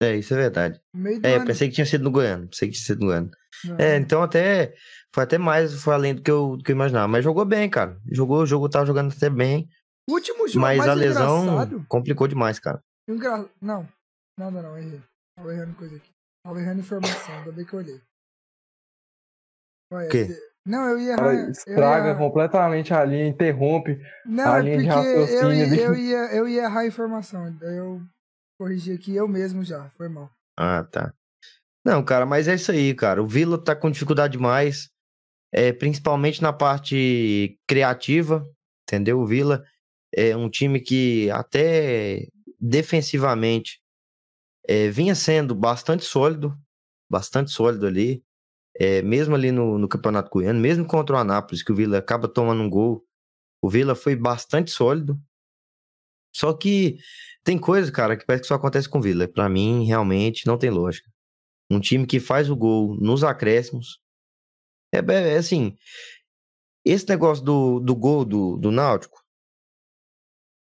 É, isso é verdade. Meio do É, eu ano. pensei que tinha sido no Goiano. Pensei que tinha sido no Goiano. Não. É, então até. Foi até mais, foi além do que eu, do que eu imaginava. Mas jogou bem, cara. Jogou, o jogo tava jogando até bem. O último jogo mas mais a lesão engraçado... complicou demais, cara. Engra... Não, nada não, errei. Tava errando coisa aqui. Tava errando informação, ainda bem que eu olhei. Olha, Não, eu ia eu estraga ia- completamente a linha, interrompe. Não, a é linha de eu raciocínio ia, dele. eu, ia, eu ia errar a informação. Daí eu corrigi aqui eu mesmo já. Foi mal. Ah, tá. Não, cara, mas é isso aí, cara. O Vila tá com dificuldade demais, é, principalmente na parte criativa, entendeu? O Vila é um time que até defensivamente é, vinha sendo bastante sólido, bastante sólido ali, é, mesmo ali no, no Campeonato Goiano, mesmo contra o Anápolis, que o Vila acaba tomando um gol, o Vila foi bastante sólido. Só que tem coisa, cara, que parece que só acontece com o Vila. Pra mim, realmente, não tem lógica. Um time que faz o gol nos acréscimos. É, é- é assim. Esse negócio do, do gol do, do Náutico,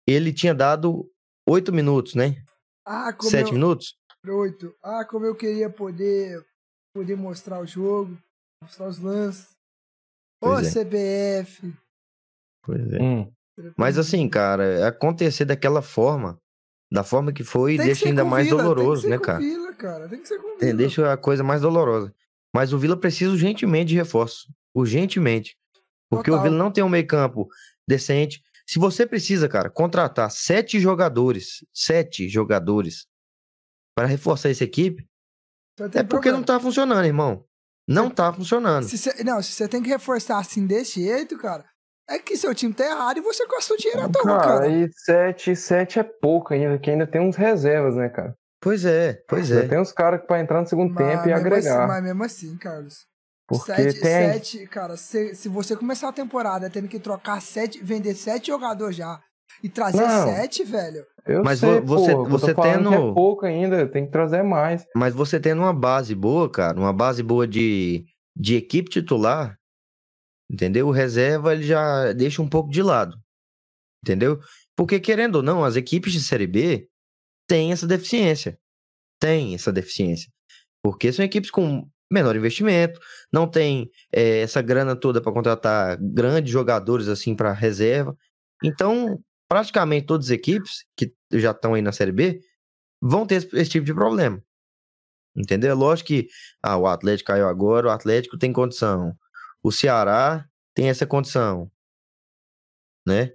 ele tinha dado oito minutos, né? Ah, como Sete eu... minutos? Oito. Ah, como eu queria poder, poder mostrar o jogo, mostrar os lances. Ô, Pois é. CBF. Pois é. Hum. Mas assim, cara, acontecer daquela forma, da forma que foi, Tem deixa ainda mais Vila, doloroso, tem que né, ser com cara? Vila, cara. Tem que ser com É, Vila. deixa a coisa mais dolorosa. Mas o Vila precisa urgentemente de reforço. Urgentemente. Porque o Total. Vila não tem um meio-campo decente. Se você precisa, cara, contratar sete jogadores, sete jogadores, para reforçar essa equipe, tem é porque não tá funcionando, irmão. Não tá funcionando. Se cê- não, se você tem que reforçar assim desse jeito, cara, é que seu time tá errado e você gasta o dinheiro à toa, Cara, cara. e 7, 7 é pouco ainda, que ainda tem uns reservas, né, cara? Pois é, pois Ainda é. Tem uns caras que pra entrar no segundo Mas tempo e mesmo agregar. Assim, mas mesmo assim, Carlos. Porque sete, tem. sete, cara, se, se você começar a temporada tendo que trocar sete, vender sete jogadores já e trazer Não. sete, velho. Eu Mas sei, vo- você- pô, você que tendo- é pouco ainda, tem que trazer mais. Mas você tendo uma base boa, cara, uma base boa de, de equipe titular, entendeu? O reserva ele já deixa um pouco de lado, entendeu? Porque, querendo ou não, as equipes de Série B têm essa deficiência. Tem essa deficiência. Porque são equipes com menor investimento, não tem eh, essa grana toda para contratar grandes jogadores assim para reserva. Então, praticamente todas as equipes que já estão aí na Série B vão ter esse, esse tipo de problema. Entendeu? É Lógico que ah, o Atlético caiu agora, o Atlético tem condição. O Ceará tem essa condição. Né?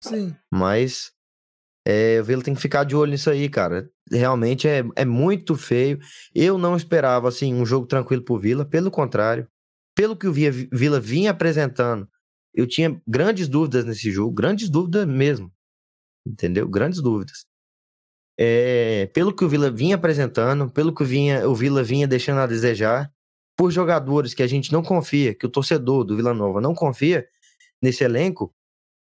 Sim. Mas é, o Vila tem que ficar de olho nisso aí, cara. Realmente é, é muito feio. Eu não esperava assim um jogo tranquilo pro Vila, pelo contrário. Pelo que o Vila vinha apresentando, eu tinha grandes dúvidas nesse jogo, grandes dúvidas mesmo. Entendeu? Grandes dúvidas. É, pelo que o Vila vinha apresentando, pelo que vinha, o Vila vinha deixando a desejar, por jogadores que a gente não confia, que o torcedor do Vila Nova não confia nesse elenco,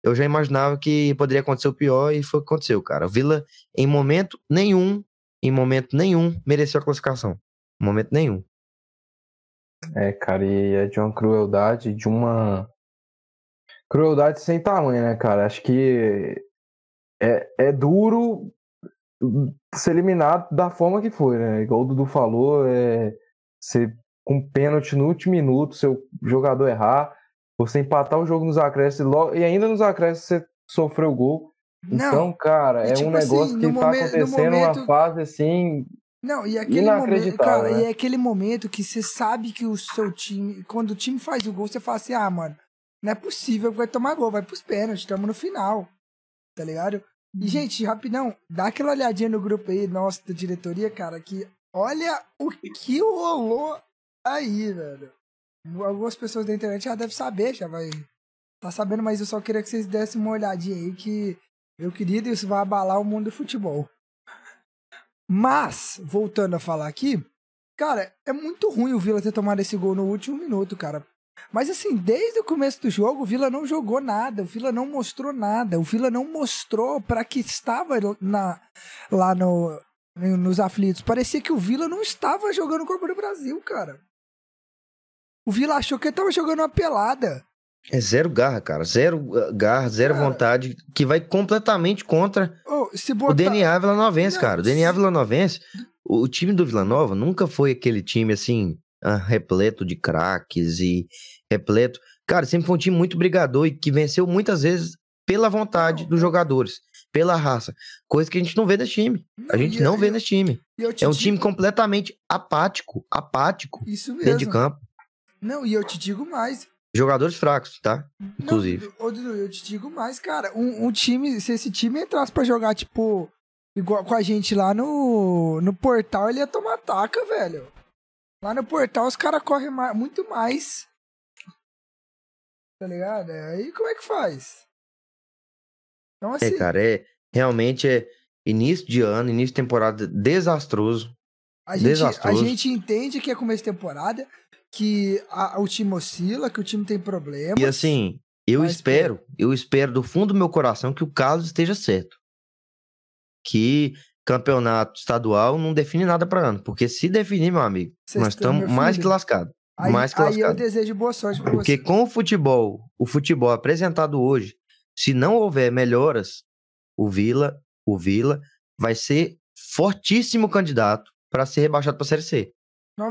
eu já imaginava que poderia acontecer o pior e foi o que aconteceu, cara. O Vila, em momento nenhum, em momento nenhum, mereceu a classificação. Em momento nenhum. É, cara, e é de uma crueldade, de uma. Crueldade sem tamanho, né, cara? Acho que é, é duro ser eliminado da forma que foi, né? Igual o Dudu falou, é ser com pênalti no último minuto, seu jogador errar, você empatar o jogo nos acréscimos e logo- e ainda nos acréscimos você sofreu o gol. Não, Então, cara, é tipo um negócio assim, que tá momen- no acontecendo momento- uma fase assim. Não, e aquele momento, cara, né? e é aquele momento que você sabe que o seu time, quando o time faz o gol, você fala assim: "Ah, mano, não é possível que vai tomar gol, vai pros pênaltis, estamos no final". Tá ligado? E gente, rapidão, dá aquela olhadinha no grupo aí, nossa, da diretoria, cara, que olha o que rolou aí, velho. Algumas pessoas da internet já devem saber, já vai tá sabendo, mas eu só queria que vocês dessem uma olhadinha aí que meu querido, isso vai abalar o mundo do futebol. Mas, voltando a falar aqui, cara, é muito ruim o Vila ter tomado esse gol no último minuto, cara. Mas assim, desde o começo do jogo, o Vila não jogou nada, o Vila não mostrou nada, o Vila não mostrou para que estava na, lá no, nos aflitos. Parecia que o Vila não estava jogando Copa do Brasil, cara. O Vila achou que ele tava jogando uma pelada. É zero garra, cara. Zero uh, garra, zero Cara. vontade, que vai completamente contra Ô, se o botar... DNA Vilanovense, cara. O DNA se- Vilanovense, o, time do Vila Nova nunca foi aquele time assim, ah, repleto de craques e repleto. Cara, sempre foi um time muito brigador e que venceu muitas vezes pela vontade Não, dos é- jogadores, pela raça. Coisa que a gente não vê nesse time. A gente não eu- vê nesse time. É um digo- time completamente apático, apático Isso mesmo. dentro de campo. Não, e eu te digo mais. Jogadores fracos, tá? Inclusive. Não, ô, Dudu, eu te digo mais, cara. Um, um time, se esse time entrasse pra jogar, tipo, igual com a gente lá no, no portal, ele ia tomar taca, velho. Lá no portal os caras correm muito mais. Tá ligado? É, Aí como é que faz? Então, assim, É, cara, é realmente é início de ano, início de temporada desastroso. a, gente, a desastroso. gente entende que é começo de temporada, que a- o time oscila, que o time tem problema. E assim, eu Mas, espero, eu espero do fundo do meu coração que o Carlos esteja certo. Que campeonato estadual não define nada para ano, porque se definir, meu amigo, Vocês nós estamos mais que lascados. Aí, mais que aí eu lascado. desejo boa sorte pra Porque você. com o futebol, o futebol apresentado hoje, se não houver melhoras, o Vila, o Vila vai ser fortíssimo candidato para ser rebaixado para Série C.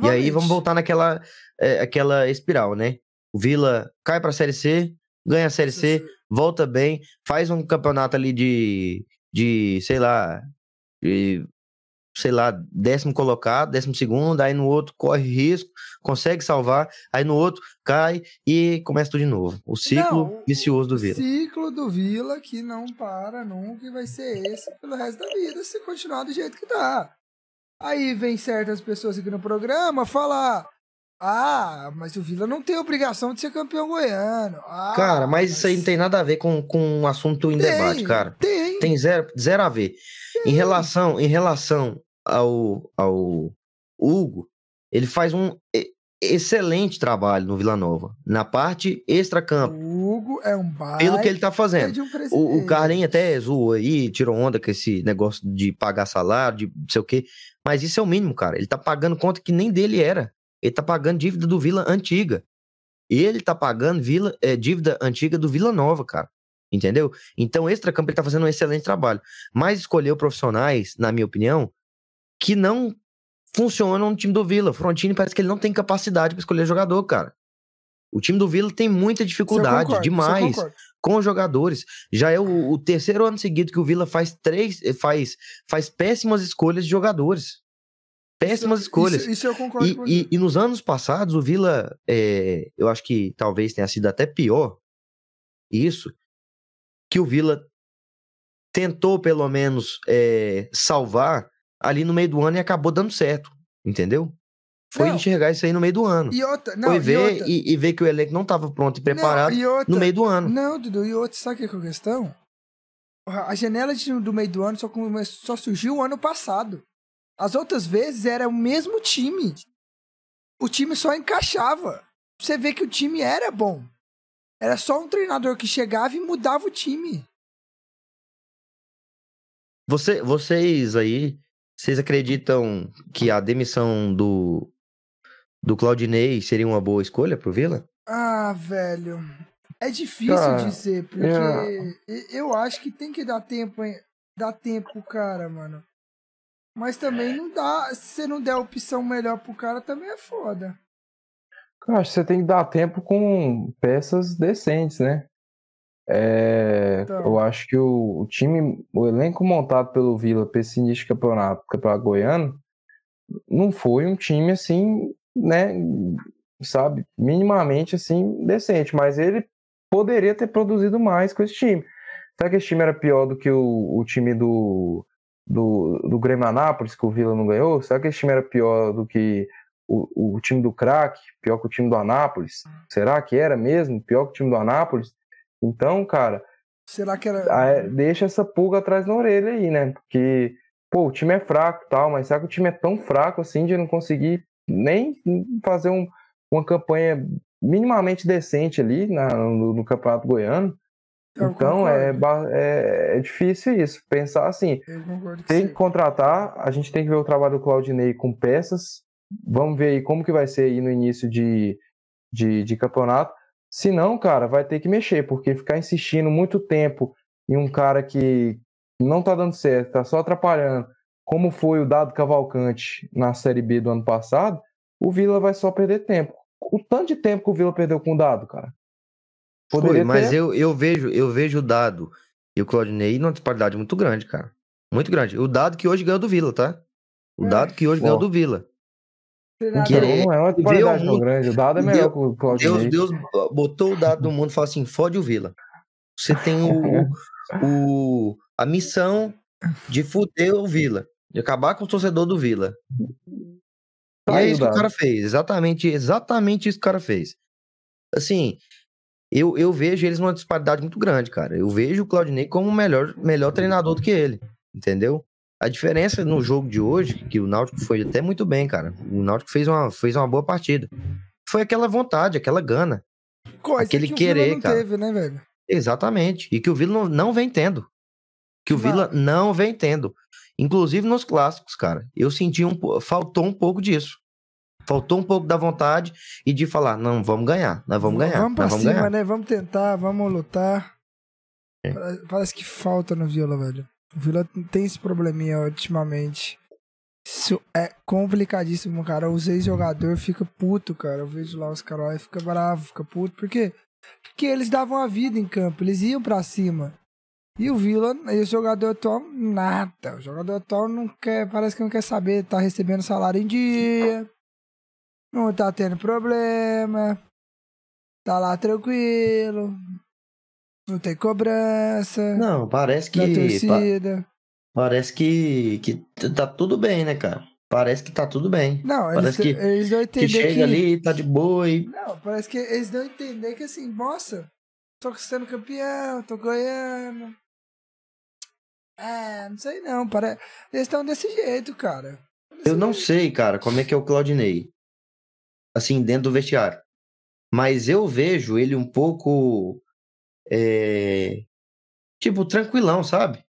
E aí vamos voltar naquela é, aquela espiral, né? O Vila cai pra Série C, ganha a Série C, volta bem, faz um campeonato ali de, de sei lá, de, sei lá, décimo colocado, décimo segundo, aí no outro corre risco, consegue salvar, aí no outro cai e começa tudo de novo. O ciclo Não, o- vicioso do o Vila. ciclo do Vila que não para nunca e vai ser esse pelo resto da vida se continuar do jeito que tá. Aí vem certas pessoas aqui no programa falar: Ah, mas o Vila não tem obrigação de ser campeão goiano. Ah, Cara, mas isso aí não tem nada a ver com, com um assunto em Tem, debate, cara. Tem. Tem zero, zero a ver. Em relação, em relação ao, ao Hugo, ele faz um excelente trabalho no Vila Nova, na parte extra-campo, O Hugo é um baita pelo que ele tá fazendo. um O, o. Carlinhos até zoou aí, tirou onda com esse negócio de pagar salário, de não sei o quê. Mas isso é o mínimo, cara. Ele tá pagando conta que nem dele era. Ele tá pagando dívida do Vila antiga. Ele tá pagando vila, é, dívida antiga do Vila Nova, cara. Entendeu? Então, extra campo ele tá fazendo um excelente trabalho. Mas escolheu profissionais, na minha opinião, que não funcionam no time do Vila. Frontini parece que ele não tem capacidade para escolher jogador, cara. O time do Vila tem muita dificuldade, concordo, demais. Com os jogadores. Já é o, o terceiro ano seguido que o Vila faz três, eh, faz, faz péssimas escolhas de jogadores. Péssimas Isso- escolhas. Isso, isso eu concordo E, com e- e nos anos passados, o Vila, eh, eu acho que talvez tenha sido até pior isso, que o Vila tentou pelo menos eh, salvar ali no meio do ano e acabou dando certo, entendeu? Foi Não. enxergar isso aí no meio do ano. E outra, não, Foi e ver outra, e, e ver que o elenco não estava pronto e não, preparado e outra, no meio do ano. Não, Dudu, e outra, sabe o que é que é a questão? A janela de- do meio do ano só, só surgiu o ano passado. As outras vezes era o mesmo time. O time só encaixava. Você vê que o time era bom. Era só um treinador que chegava e mudava o time. Você, vocês aí, vocês acreditam que a demissão do, do Claudinei seria uma boa escolha pro Vila? Ah, velho. É difícil Cara, dizer, porque eu- e- eu acho que tem que dar tempo, hein? dar tempo pro cara, mano. Mas também não dá, se você não der opção melhor pro cara, também é foda. Eu acho que você tem que dar tempo com peças decentes, né? É, Então. Eu acho que o, o time, o elenco montado pelo Vila para esse início de campeonato, campeonato goiano, não foi um time assim, né? Sabe, minimamente assim, decente, mas ele poderia ter produzido mais com esse time. Será que esse time era pior do que o, o time do, do, do Grêmio Anápolis, que o Vila não ganhou? Será que esse time era pior do que o, o time do craque, pior que o time do Anápolis? Será que era mesmo pior que o time do Anápolis? Então, cara, Será que era. é, deixa essa pulga atrás na orelha aí, né? Porque, pô, o time é fraco e tal, mas será que o time é tão fraco assim de não conseguir nem fazer um- uma campanha minimamente decente ali na- no, no Campeonato Goiano? Eu Então é, é, é difícil isso. Pensar assim, tem que contratar, a gente tem que ver o trabalho do Claudinei com peças. Vamos ver aí como que vai ser aí no início de, de, de campeonato. Se não, cara, vai ter que mexer, porque ficar insistindo muito tempo em um cara que não tá dando certo, tá só atrapalhando, como foi o Dado Cavalcante na Série B do ano passado, o Vila vai só perder tempo. O tanto de tempo que o Vila perdeu com o Dado, cara. Foi, mas ter- eu, eu vejo eu vejo o Dado e o Claudinei numa disparidade muito grande, cara. Muito grande. O Dado que hoje ganhou do Vila, tá? O É. Dado que hoje ganhou Ó. do Vila. Não é uma disparidade tão grande. O Dado é Deus- melhor que o Claudinei. Deus, Deus botou o Dado no mundo e falou assim: fode o Vila. Você tem o, o, a missão de fuder o Vila. De acabar com o torcedor do Vila. E é isso que o cara fez. Exatamente, exatamente isso que o cara fez. Assim, eu, eu vejo eles numa disparidade muito grande, cara. Eu vejo o Claudinei como o melhor, melhor treinador do que ele. Entendeu? A diferença no jogo de hoje, que o Náutico foi até muito bem, cara. O Náutico fez uma, fez uma boa partida. Foi aquela vontade, aquela gana. Coisa aquele que o querer, cara. teve, né, velho? Exatamente. E que o Vila não, não vem tendo. Que o. Vila não vem tendo. Inclusive nos clássicos, cara. Eu senti um faltou um pouco disso. Faltou um pouco da vontade e de falar, não, vamos ganhar, nós vamos ganhar, Vamos pra vamos cima, ganhar. né? Vamos tentar, vamos lutar. É. Pare- Parece que falta no Vila, velho. O Vila tem esse probleminha ultimamente. Isso é complicadíssimo, cara. Os ex-jogadores ficam puto, cara. Eu vejo lá os caras e fica bravo, fica puto. Por quê? Porque eles davam a vida em campo, eles iam pra cima. E o Vila, e o jogador atual, nada. O jogador atual não quer, parece que não quer saber, tá recebendo salário em dia, não tá tendo problema, tá lá tranquilo, não tem cobrança Não, parece que pa- parece que, que tá tudo bem, né, cara? Parece que tá tudo bem. Não, eles, parece que- eles dão a Que entender chega que... ali, tá de boa e Não, parece que eles dão a entender que assim, nossa, tô sendo campeão, tô ganhando. É, não sei não, pare... eles estão desse jeito, cara. Eu não sei, cara, como é que é o Claudinei. Assim, dentro do vestiário. Mas eu vejo ele um pouco. é, Tipo, tranquilão, sabe?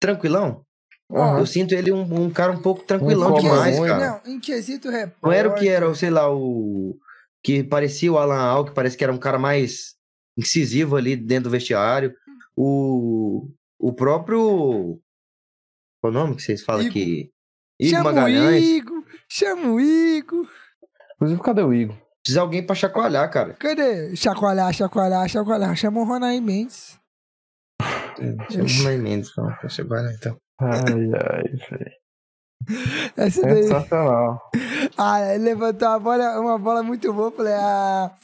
Tranquilão. Aham. Eu sinto ele um, um cara um pouco tranquilão Em demais, cara. Não, em quesito repórter. Não era o que era, sei lá, o. Que parecia o Alan Al, que parece que era um cara mais incisivo ali dentro do vestiário. O. O próprio. Qual é o nome que vocês falam Igor. aqui? Igor Chama o Magalhães. Igor, chama o Igor. Inclusive, cadê o Igor? Precisa alguém pra chacoalhar, cara. Cadê? Chacoalhar, chacoalhar, chacoalhar. Chama o Ronai Mendes. Chama o Ronai Mendes, então, pra chacoalhar, então. Ai, ai, velho. Essa daí. Sensacional. Ah, ele levantou uma bola, uma bola muito boa. Falei, ah,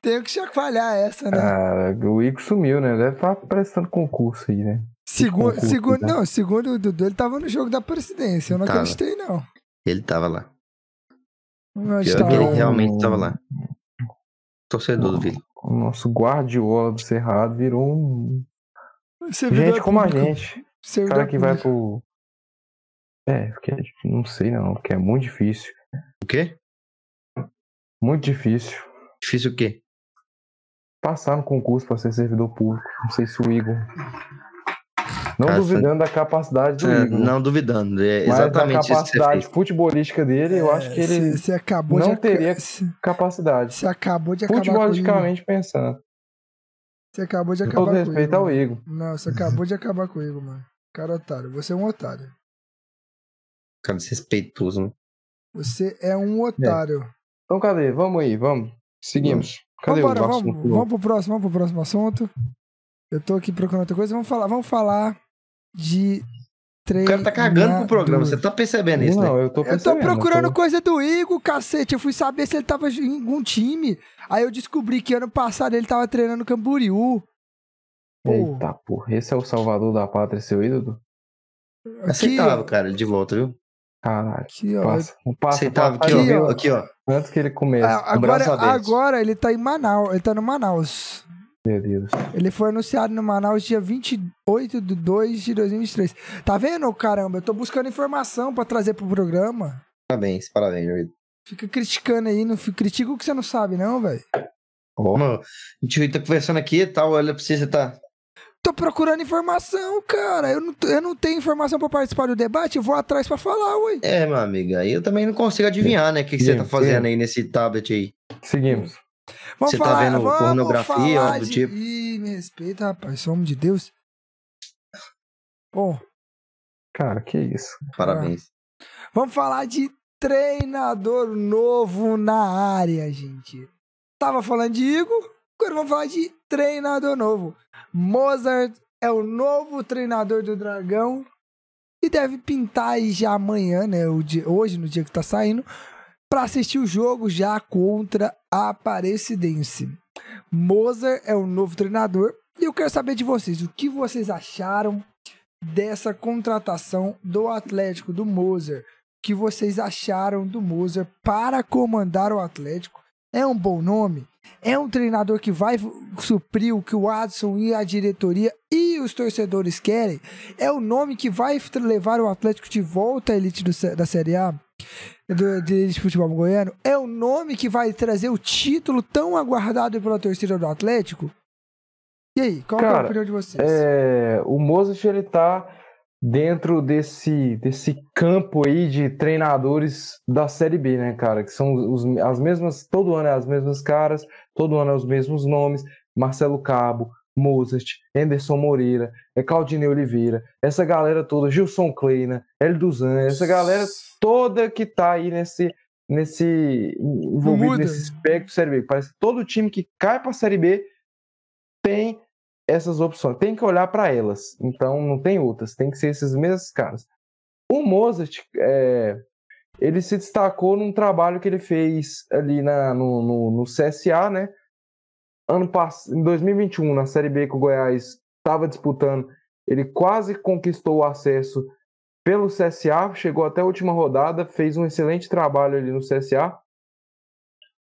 tenho que chacoalhar essa, né? Ah, o Igor sumiu, né? Deve estar prestando concurso aí, né? Segundo, concurso, segundo, né? não, segundo o Dudu, ele tava no jogo da presidência. Eu não Tava. acreditei, não. Ele tava lá. Pior acreditava. que ele realmente tava lá. Torcedor do Vila. O nosso guardiola do Cerrado virou um. Servidor Gente como a público. gente. Servidor cara que vai público. pro. É, porque não sei não, porque é muito difícil. O quê? Muito difícil. Difícil o quê? Passar no concurso para ser servidor público. Não sei se o Igor. Não Cara, duvidando da capacidade do É, Igor. não duvidando. É mas exatamente da isso que você capacidade fez. futebolística dele, eu acho que ele Você acabou não teria capacidade. você acabou de acabar comigo. Futebolisticamente pensando. Você acabou de Com acabar todo respeito comigo. ao Igor. Não, você acabou de acabar comigo, mano. Cara otário. Você é um otário. Cara desrespeitoso, né? Você é um otário. Então cadê? Vamos aí, vamos. Seguimos. Cadê Vambora, o vamos, vamos pro próximo, vamos pro próximo assunto. Eu tô aqui procurando outra coisa. Vamos falar, vamos falar de O cara tá cagando pro programa. Você tá percebendo isso, Não, né? eu tô Eu tô percebendo, procurando tô- coisa do Igor, cacete. Eu fui saber se ele tava em algum time. Aí eu descobri que ano passado ele tava treinando Camboriú. Pô, Eita, porra. Esse é o salvador da pátria, seu ídolo? aqui, Aceitável, ó, cara, ele de volta, viu? Caralho. aqui, ó. Passa, passa, Aceitável. passa, Aqui, Aqui, ó. Aqui, ó. Antes que ele comece. Ah, Agora, agora ele tá em Manaus. Ele tá no Manaus. Meu Deus. Ele foi anunciado no Manaus dia 28 de 2 de 2023. Tá vendo, caramba? Eu tô buscando informação pra trazer pro programa. Parabéns, parabéns, meu ídolo. Fica criticando aí, não fica- critica o que você não sabe, não, velho. Ó, mano, a gente tá conversando aqui e tal, olha pra você, você tá. Tô procurando informação, cara. Eu não, eu não tenho informação pra participar do debate, eu vou atrás pra falar, ué. É, meu amigo, aí eu também não consigo adivinhar, né? O que, que você tá fazendo aí nesse tablet aí? Seguimos. Vamos Você tá falar, vendo vamos pornografia, falar algo do de... tipo? Ih, me respeita, rapaz, sou homem de Deus. Bom, Cara, que isso. Parabéns. vamos falar de treinador novo na área, gente. Tava falando de Igor, agora vamos falar de treinador novo. Mozart é o novo treinador do Dragão e deve pintar aí já amanhã, né? Dia, hoje, no dia que tá saindo, para assistir o jogo já contra Aparecidense. Mozart é o novo treinador e eu quero saber de vocês, o que vocês acharam dessa contratação do Atlético do Mozart? O que vocês acharam do Mozart para comandar o Atlético? É um bom nome? É um treinador que vai suprir o que o Adson e a diretoria e os torcedores querem? É o nome que vai levar o Atlético de volta à elite do da Série A? Do, de futebol goiano? É o nome que vai trazer o título tão aguardado pela torcida do Atlético? E aí, qual que é a Cara, opinião de vocês? É, o Mozart ele tá dentro desse, desse campo aí de treinadores da Série B, né, cara? Que são os, as mesmas, todo ano é as mesmas caras, todo ano é os mesmos nomes. Marcelo Cabo, Mozart, Anderson Moreira, é Claudinei Oliveira, essa galera toda, Gilson Kleina, Hélio Duzan, essa galera toda que tá aí nesse, nesse envolvido muda. nesse espectro Série B. Parece que todo time que cai pra Série B tem essas opções, tem que olhar para elas. Então não tem outras, tem que ser esses mesmos caras. O Mozart, é, ele se destacou num trabalho que ele fez ali na, no, no, no CSA, né? Ano passado, em 2021, na Série B que o Goiás estava disputando, ele quase conquistou o acesso pelo CSA, chegou até a última rodada, fez um excelente trabalho ali no CSA.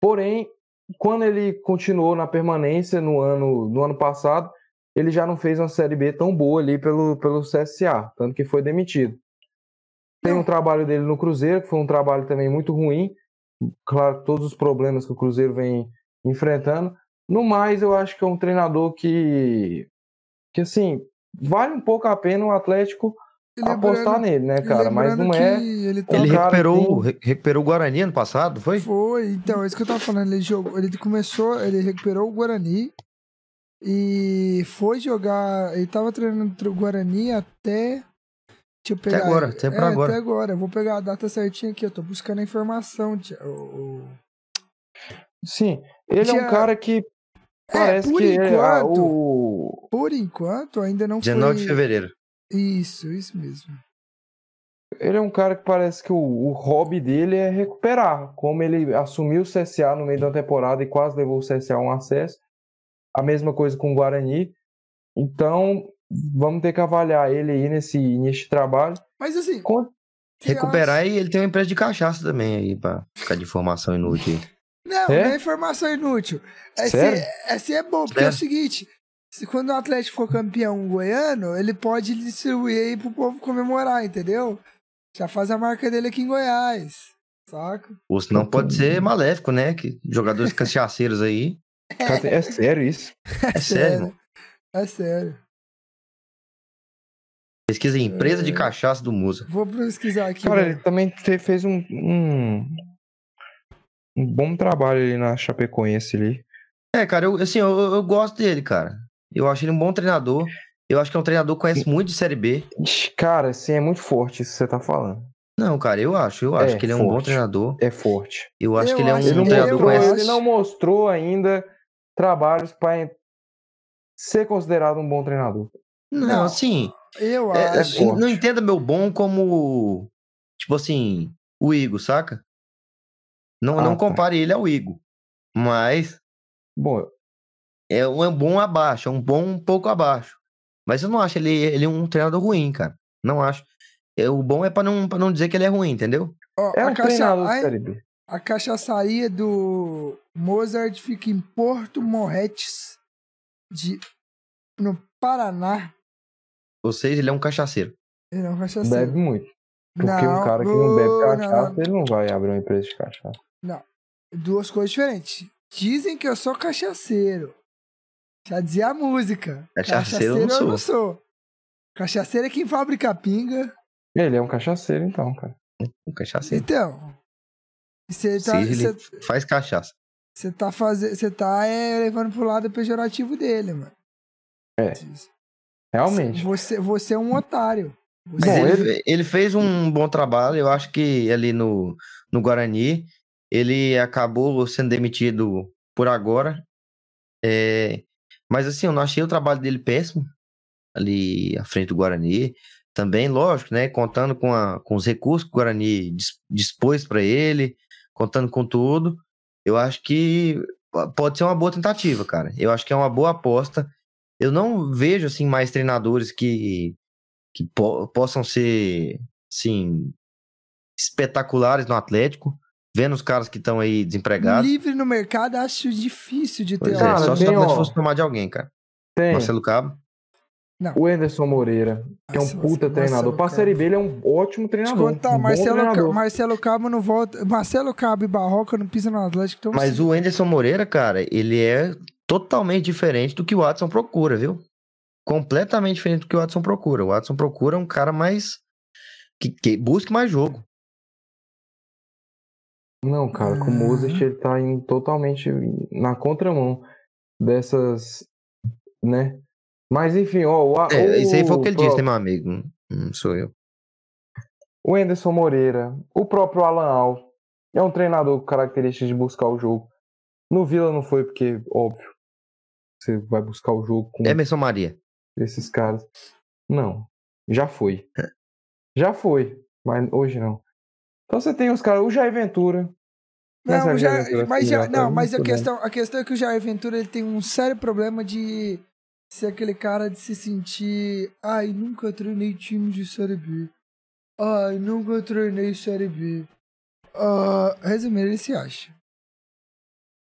Porém, quando ele continuou na permanência no ano, no ano passado, ele já não fez uma Série B tão boa ali pelo, pelo CSA, tanto que foi demitido. Tem um trabalho dele no Cruzeiro, que foi um trabalho também muito ruim. Claro, todos os problemas que o Cruzeiro vem enfrentando. No mais, eu acho que é um treinador que, que assim, vale um pouco a pena o Atlético apostar nele, né, cara? Mas não é. Ele, tá... Ele recuperou, recuperou o Guarani ano passado, foi? Foi, então, é isso que eu tava falando. Ele jogou, ele começou, ele recuperou o Guarani e foi jogar. Ele tava treinando o Guarani até. Deixa eu pegar. Até agora, até por é, agora. Até agora. Eu vou pegar a data certinha aqui. Eu tô buscando a informação. tia- o- Sim, ele é um cara que parece por que é, enquanto- o, Por enquanto, ainda não 19 foi. de fevereiro. Isso, isso mesmo. ele é um cara que parece que o, o hobby dele é recuperar. Como ele assumiu o CSA no meio da temporada e quase levou o CSA a um acesso. A mesma coisa com o Guarani. Então, vamos ter que avaliar ele aí nesse, nesse trabalho. Mas assim. Com- Recuperar acha- e ele tem uma empresa de cachaça também aí, pra ficar de informação inútil aí. Não, É? não é informação inútil. Esse, Sério? esse é bom, porque é o Sério? seguinte: se quando o Atlético for campeão goiano, ele pode distribuir aí pro povo comemorar, entendeu? Já faz a marca dele aqui em Goiás. Saca? Ou senão pode ser maléfico, né? Que jogadores cachaceiros aí. Cara, É sério isso? É sério, mano. É sério. Pesquisa empresa de cachaça do Musa. Vou pesquisar aqui. Cara, né? ele também fez um, um, um bom trabalho ali na Chapecoense ali. É, cara, eu, assim, eu, eu gosto dele, cara. Eu acho ele um bom treinador. Eu acho que é um treinador que conhece muito de Série B. Cara, assim, é muito forte isso que você tá falando. Não, cara, eu acho. Eu acho É, que ele é um bom forte. treinador. É forte. Eu acho Eu que ele é um Ele treinador que mostrou, conhece. ele não mostrou ainda trabalhos para ser considerado um bom treinador. Não, Não, assim, Eu é- é- acho. forte. não entenda meu bom como, tipo assim, o Igor, saca? Não, Ah, não tá. compare ele ao Igor. Mas Bom, é um, é um bom abaixo, é um bom um pouco abaixo. Mas eu não acho ele, ele um treinador ruim, cara. Não acho. É, o bom é pra não, pra não dizer que ele é ruim, entendeu? Ó, é a, um caixa... a, Série B. a cachaçaria do Mozart fica em Porto Morretes, de... no Paraná. Ou seja, ele é um cachaceiro. Ele é um cachaceiro. Bebe muito. Porque um cara que não bebe não, cachaça, não. ele não vai abrir uma empresa de cachaça. duas coisas diferentes. Dizem que eu sou cachaceiro. Já dizia a música. Cachaceiro eu não eu não sou. Cachaceiro é quem fabrica pinga. Ele é um cachaceiro, então, cara. Um cachaceiro. Então. Você tá, cê- faz cachaça. Você tá fazendo. Você tá é, levando pro lado pejorativo dele, mano. É. Realmente. Você, você é um otário. Mas Bom, ele, ele fez um bom trabalho. Eu acho que ali no, no Guarani, ele acabou sendo demitido por agora. É, mas assim, eu não achei o trabalho dele péssimo ali à frente do Guarani. Também, lógico, né? Contando com, a, com os recursos que o Guarani dis- dispôs para ele, contando com tudo. Eu acho que pode ser uma boa tentativa, cara. Eu acho que é uma boa aposta. Eu não vejo assim mais treinadores que que po- possam ser, assim, espetaculares no Atlético, vendo os caras que estão aí desempregados. livre no mercado, acho difícil de ter. Pois é, só se o Atlético fosse tomar de alguém, cara. Tem Marcelo Cabo. o Anderson Moreira, que é um Nossa, puta Marcelo treinador. Pra Cabo. Série B, ele é um ótimo treinador. contar, um Marcelo, Ca- treinador. Marcelo Cabo não volta. Marcelo Cabo e Barroca não pisam no Atlético. Então Mas o Anderson Moreira, cara, ele é totalmente diferente do que o Watson procura, viu? Completamente diferente do que o Watson procura. O Watson procura um cara mais. que, que busque mais jogo. Não, cara, com o Uhum. Mozart ele tá indo totalmente na contramão dessas, né? Mas enfim, ó, o, a- É, isso aí foi o que ele disse, né, meu amigo? Não- Não sou eu. O Anderson Moreira, o próprio Alan Al, é um treinador com características de buscar o jogo. No Vila não foi porque, óbvio, você vai buscar o jogo com Emerson Maria. Esses caras. Não, já foi. Já foi, mas hoje não. Então você tem os caras, o Jair Ventura. Não, a já, Jair Ventura mas, foi já, já, não, foi mas a bem. questão, a questão é que o Jair Ventura ele tem um sério problema de ser aquele cara de se sentir. Ai, nunca treinei time de Série B. Ai, nunca treinei Série B. Ah, resumindo, ele se acha.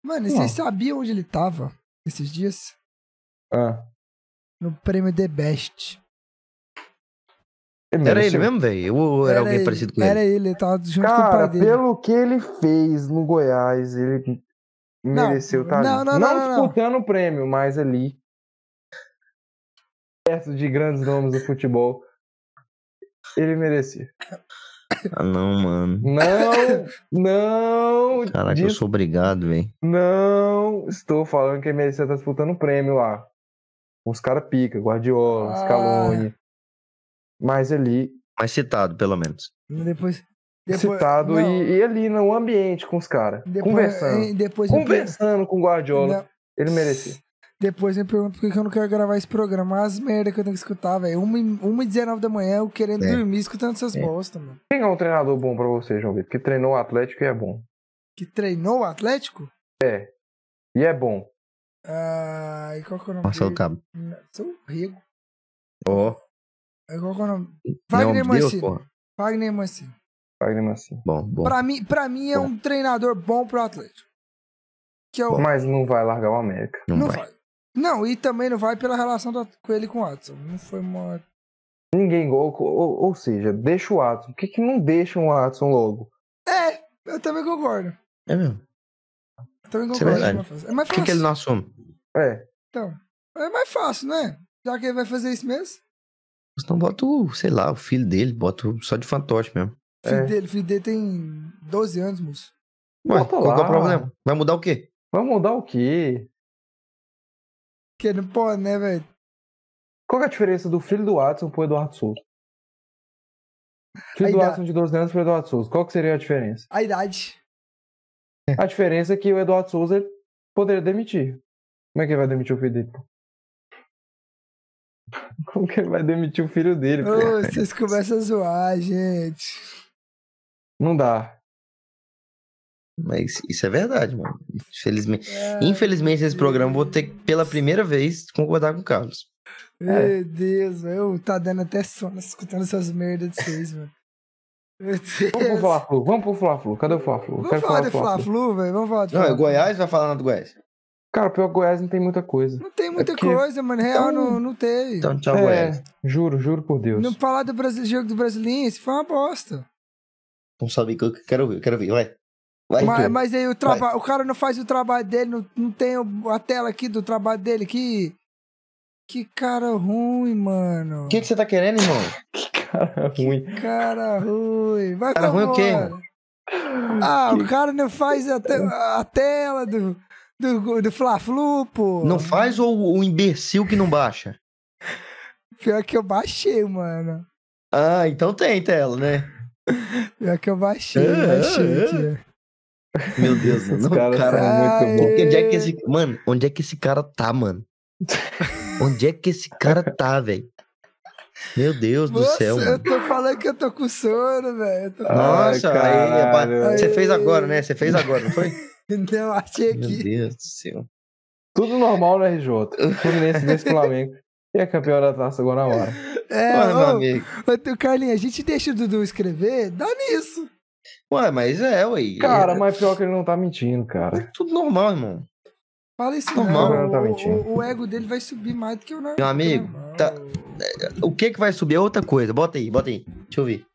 Mano, Não. vocês sabiam onde ele tava esses dias? Ah, No prêmio The Best. ele Era ele mesmo, velho? Ou era, alguém ele, parecido com Era ele? ele, ele tava junto com o pai Cara, dele. pelo que ele fez no Goiás, ele Não, mereceu estar não, ali. não, não, não, não. disputando o prêmio, mas ali perto de grandes nomes do futebol, ele merecia. Ah, não, mano. Não, não, Caraca, eu dis- sou obrigado, velho. não estou falando que ele merecia estar disputando o prêmio lá. Os caras pica, Guardiola, Ah. Scaloni. Mas ali, Mas citado, pelo menos. Depois. depois citado e, e ali no ambiente com os caras, conversando. Depois Conversando com o Guardiola, Não, ele merecia. Depois me pergunto por que eu não quero gravar esse programa. As merda que eu tenho que escutar, velho. 1h19 da manhã, eu querendo É. dormir escutando essas É. bosta, mano. Quem é um treinador bom pra você, João Vitor? Que treinou o Atlético e é bom. Que treinou o Atlético? E é bom. Ah, e qual que é o nome Marcelo dele? Cabo. Não, Sou Rego. Ó, É, Qual que é o nome? não, Wagner Mancini. Wagner Mancini. Wagner assim. Bom, bom. Pra mim, pra mim é Bom. um treinador bom pro Atlético. Que é o... Mas não vai largar o América. Não, Não vai. vai. Não, e também não vai pela relação do- com ele com o Watson. Não foi uma... Ninguém gol. Ou, ou seja, deixa o Watson. Por que, que não deixa o Watson logo? É, eu também concordo. É mesmo. Isso é verdade. mais fácil. É mais Por fácil. que, que ele não assume? É. Então, é mais fácil, né? Já que ele vai fazer isso mesmo. Então bota o, sei lá, o filho dele, bota o- só de fantoche mesmo. Filho, É. dele, filho dele tem 12 anos, moço. Ué, Bota qual que é o problema? Vai mudar o quê? Vamos mudar o quê? Que não pode, né, velho? Qual que é a diferença do filho do Watson pro Eduardo Souza? Filho Aí do dá. Watson de 12 anos pro Eduardo Souza. Qual que seria a diferença? A idade. A diferença é que o Eduardo Souza poderia demitir. Como é que ele vai demitir o filho dele? Como que ele vai demitir o filho dele? pô? Ô, vocês começam a zoar, gente. Não dá. Mas isso é verdade, mano. Infelizmente, Ah, infelizmente nesse programa eu vou ter que, pela primeira vez, concordar com o Carlos. Meu Deus, velho. Tá dando até sono escutando essas merdas de vocês, mano. Vamos pro. Fla-Flu. Vamos pro Fla-Flu. Cadê o Fla-Flu? Vamos quero falar do de Fla-Flu, velho. Vamos falar de Não, é. Goiás vai falar do Goiás. Cara, pior que Goiás não tem muita coisa. Não tem muita É porque- coisa, mano. Real Então- não, não teve. Então, tchau, Goiás. É, juro, juro por Deus. Não falar do Brasil, jogo do Brasilinho, isso foi uma bosta. Não sabe que eu quero ver, eu quero ver, vai. Vai Mas, mas aí o, traba... o cara não faz o trabalho dele, não, não tem a tela aqui do trabalho dele aqui. Que cara ruim, mano. O que, que você tá querendo, irmão? Cara, ruim. Cara ruim. Vai Cara ruim o quê. Ah, o cara não faz a, te- a tela do, do, do Fla-Flu, pô. Não faz ou o imbecil que não baixa? Pior que eu baixei, mano. Ah, então tem tela, né? Pior que eu baixei, Ah, baixei ah, aqui. Meu Deus, não, cara. são muito bons. Onde é que esse. Mano, onde é que esse cara tá, mano? Onde é que esse cara tá, velho? Meu Deus do Nossa, céu, eu mano. tô falando que eu tô com sono, velho. Eu Nossa, Ai, aí, você fez agora, né? Você fez agora, não foi? Não, achei Meu aqui. Deus do céu. Tudo normal no RJ. Fluminense desse Flamengo. E é campeão da taça Guanabara. É, Ué, meu amigo. Carlinhos, a gente deixa o Dudu escrever, dá nisso. Ué, mas é, ué. Cara, é, mas pior que ele não tá mentindo, cara. é tudo normal, irmão. Fala isso Normal. não. Não tá o- o, ego dele vai subir mais do que o normal. Meu amigo, tá- O que que vai subir é outra coisa. Bota aí, bota aí. Deixa eu ver.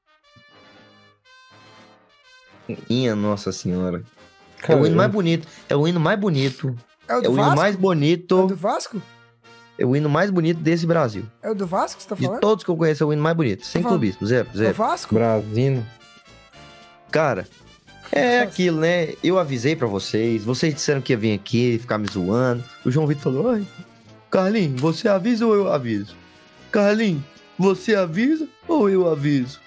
Minha nossa senhora. É o hino mais bonito. É o hino mais bonito. É o É o hino Vasco? mais É o bonito. do Vasco? É o hino mais bonito desse Brasil. É o do Vasco que você tá De falando? todos que eu conheço, é o hino mais bonito. Sem falando- clubismo, zero, É o zero. Vasco? Brasino. Cara, é aquilo, né? Eu avisei pra vocês. Vocês disseram que ia vir aqui ficar me zoando. O João Vitor falou: Ai, Carlinhos, você avisa ou eu aviso? Carlinhos, você avisa ou eu aviso?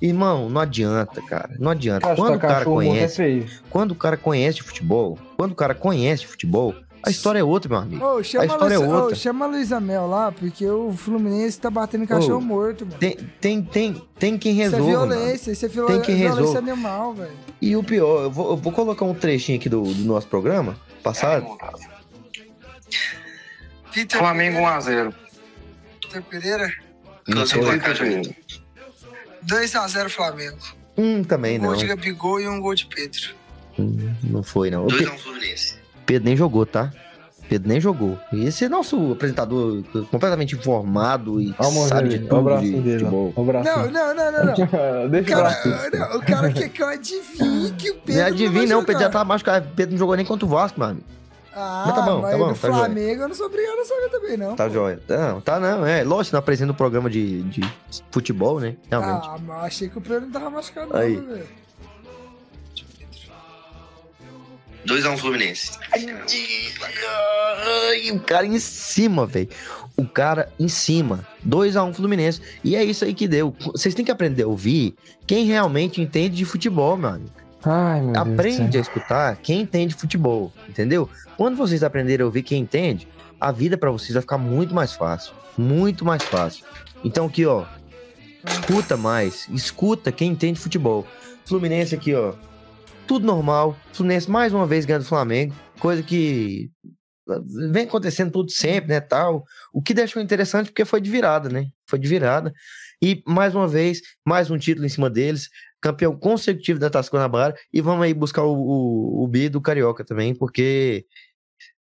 Irmão, não adianta, cara. Não adianta. Quando o cara cachorro é conhece, quando o cara conhece futebol, quando o cara conhece futebol, a história é outra, meu amigo. Ô, chama, A história é Luiz- ô, outra. chama a Luísa Mel lá, porque o Fluminense tá batendo em cachorro Ô, morto, mano. Tem, tem, tem, tem quem Isso é resolva. mano. violência, isso é viol... Tem quem violência resolva. animal, velho. E o pior, eu vou, eu vou colocar um trechinho aqui do, do nosso programa passado. Vitor Flamengo 1x0. Vitor Pereira, Não Juninho. 2x0 Flamengo. Hum, também um não. gol de Gabigol e um gol de Pedro. Hum, Não foi, não. O Pe- 2x1 Fluminense. Pedro nem jogou, tá? Pedro nem jogou. E Esse é nosso apresentador completamente informado e o sabe dele, de olha o tudo de dele. futebol. o. Não, não, não, não, não. Deixa O o cara, não, o cara quer que eu adivinhe que o Pedro Não adivinha, vai não. O Pedro já tá machucado. Pedro não jogou nem contra o Vasco, mano. Ah, Mas tá bom, mas tá bom, tá joia. Flamengo eu não sou obrigado a saber também, não. Tá pô. jóia. Não, tá não. É, lógico, não apresenta o programa de, de futebol, né? Realmente. Ah, mas achei que o Pedro não tava machucado, não, Aí. velho. 2x1 Fluminense. Ai, o cara em cima, velho. O cara em cima. 2x1 Fluminense. E é isso aí que deu. Vocês têm que aprender a ouvir quem realmente entende de futebol, meu amigo. Ai, meu Deus Aprende céu. a escutar quem entende futebol, entendeu? Quando vocês aprenderem a ouvir quem entende, a vida pra vocês vai ficar muito mais fácil. Muito mais fácil. Então aqui, ó. Escuta mais. Escuta quem entende futebol. Fluminense aqui, ó. Tudo normal. Fluminense mais uma vez ganhando do Flamengo. Coisa que vem acontecendo tudo sempre, né, tal. O que deixou interessante porque foi de virada, né? Foi de virada. E mais uma vez, mais um título em cima deles. Campeão consecutivo da Taça Guanabara. E vamos aí buscar o, o, o do Carioca também, porque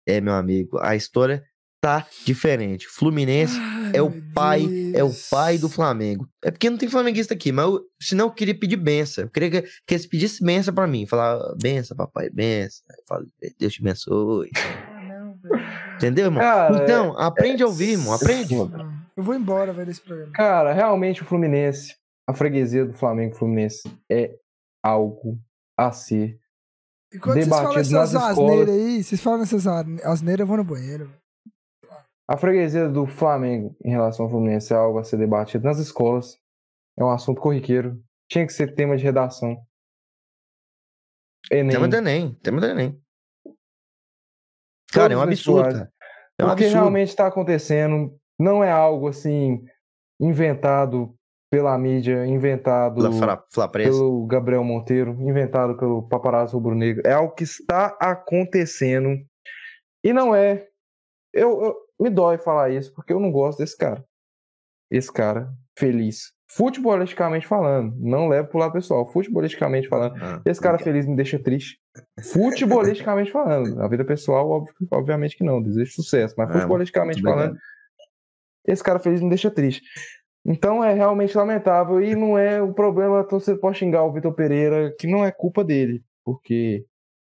é, meu amigo, a história tá diferente. Fluminense é o pai, é o Deus. pai do Flamengo. É porque não tem flamenguista aqui, mas eu, senão eu queria pedir benção. Eu queria que, que eles pedissem benção pra mim. Falar, benção, papai, benção. Eu falo, Deus te abençoe. Ah, não. Entendeu, irmão? Cara, então, aprende a ouvir, irmão. Aprende. Não. Eu vou embora, velho, desse programa. Cara, realmente o Fluminense, a freguesia do Flamengo Fluminense é algo a ser. Enquanto vocês falam Debatido essas asneiras aí, vocês falam essas asneiras, eu vou no banheiro. A freguesia do Flamengo em relação ao Fluminense é algo a ser debatido nas escolas. É um assunto corriqueiro. Tinha que ser tema de redação. Enem. Tema do Enem, tema do Enem. Cara, é um absurdo, cara. É um Porque absurdo. realmente está acontecendo. Não é algo assim inventado pela mídia, inventado Fla, Fla pelo Gabriel Monteiro, inventado pelo paparazzo rubro-negro. É algo que está acontecendo. E não é. Eu, eu- me dói falar isso, porque eu não gosto desse cara. Esse cara feliz. Futebolisticamente falando, não levo pro lado pessoal. Futebolisticamente falando, Ah, esse cara feliz me deixa triste. Futebolisticamente falando. A vida pessoal, óbvio- obviamente que não. Desejo sucesso. Mas Ah, futebolisticamente falando, esse cara feliz me deixa triste. Então é realmente lamentável. E não é o problema. Então você pode xingar o Vitor Pereira, que não é culpa dele. Porque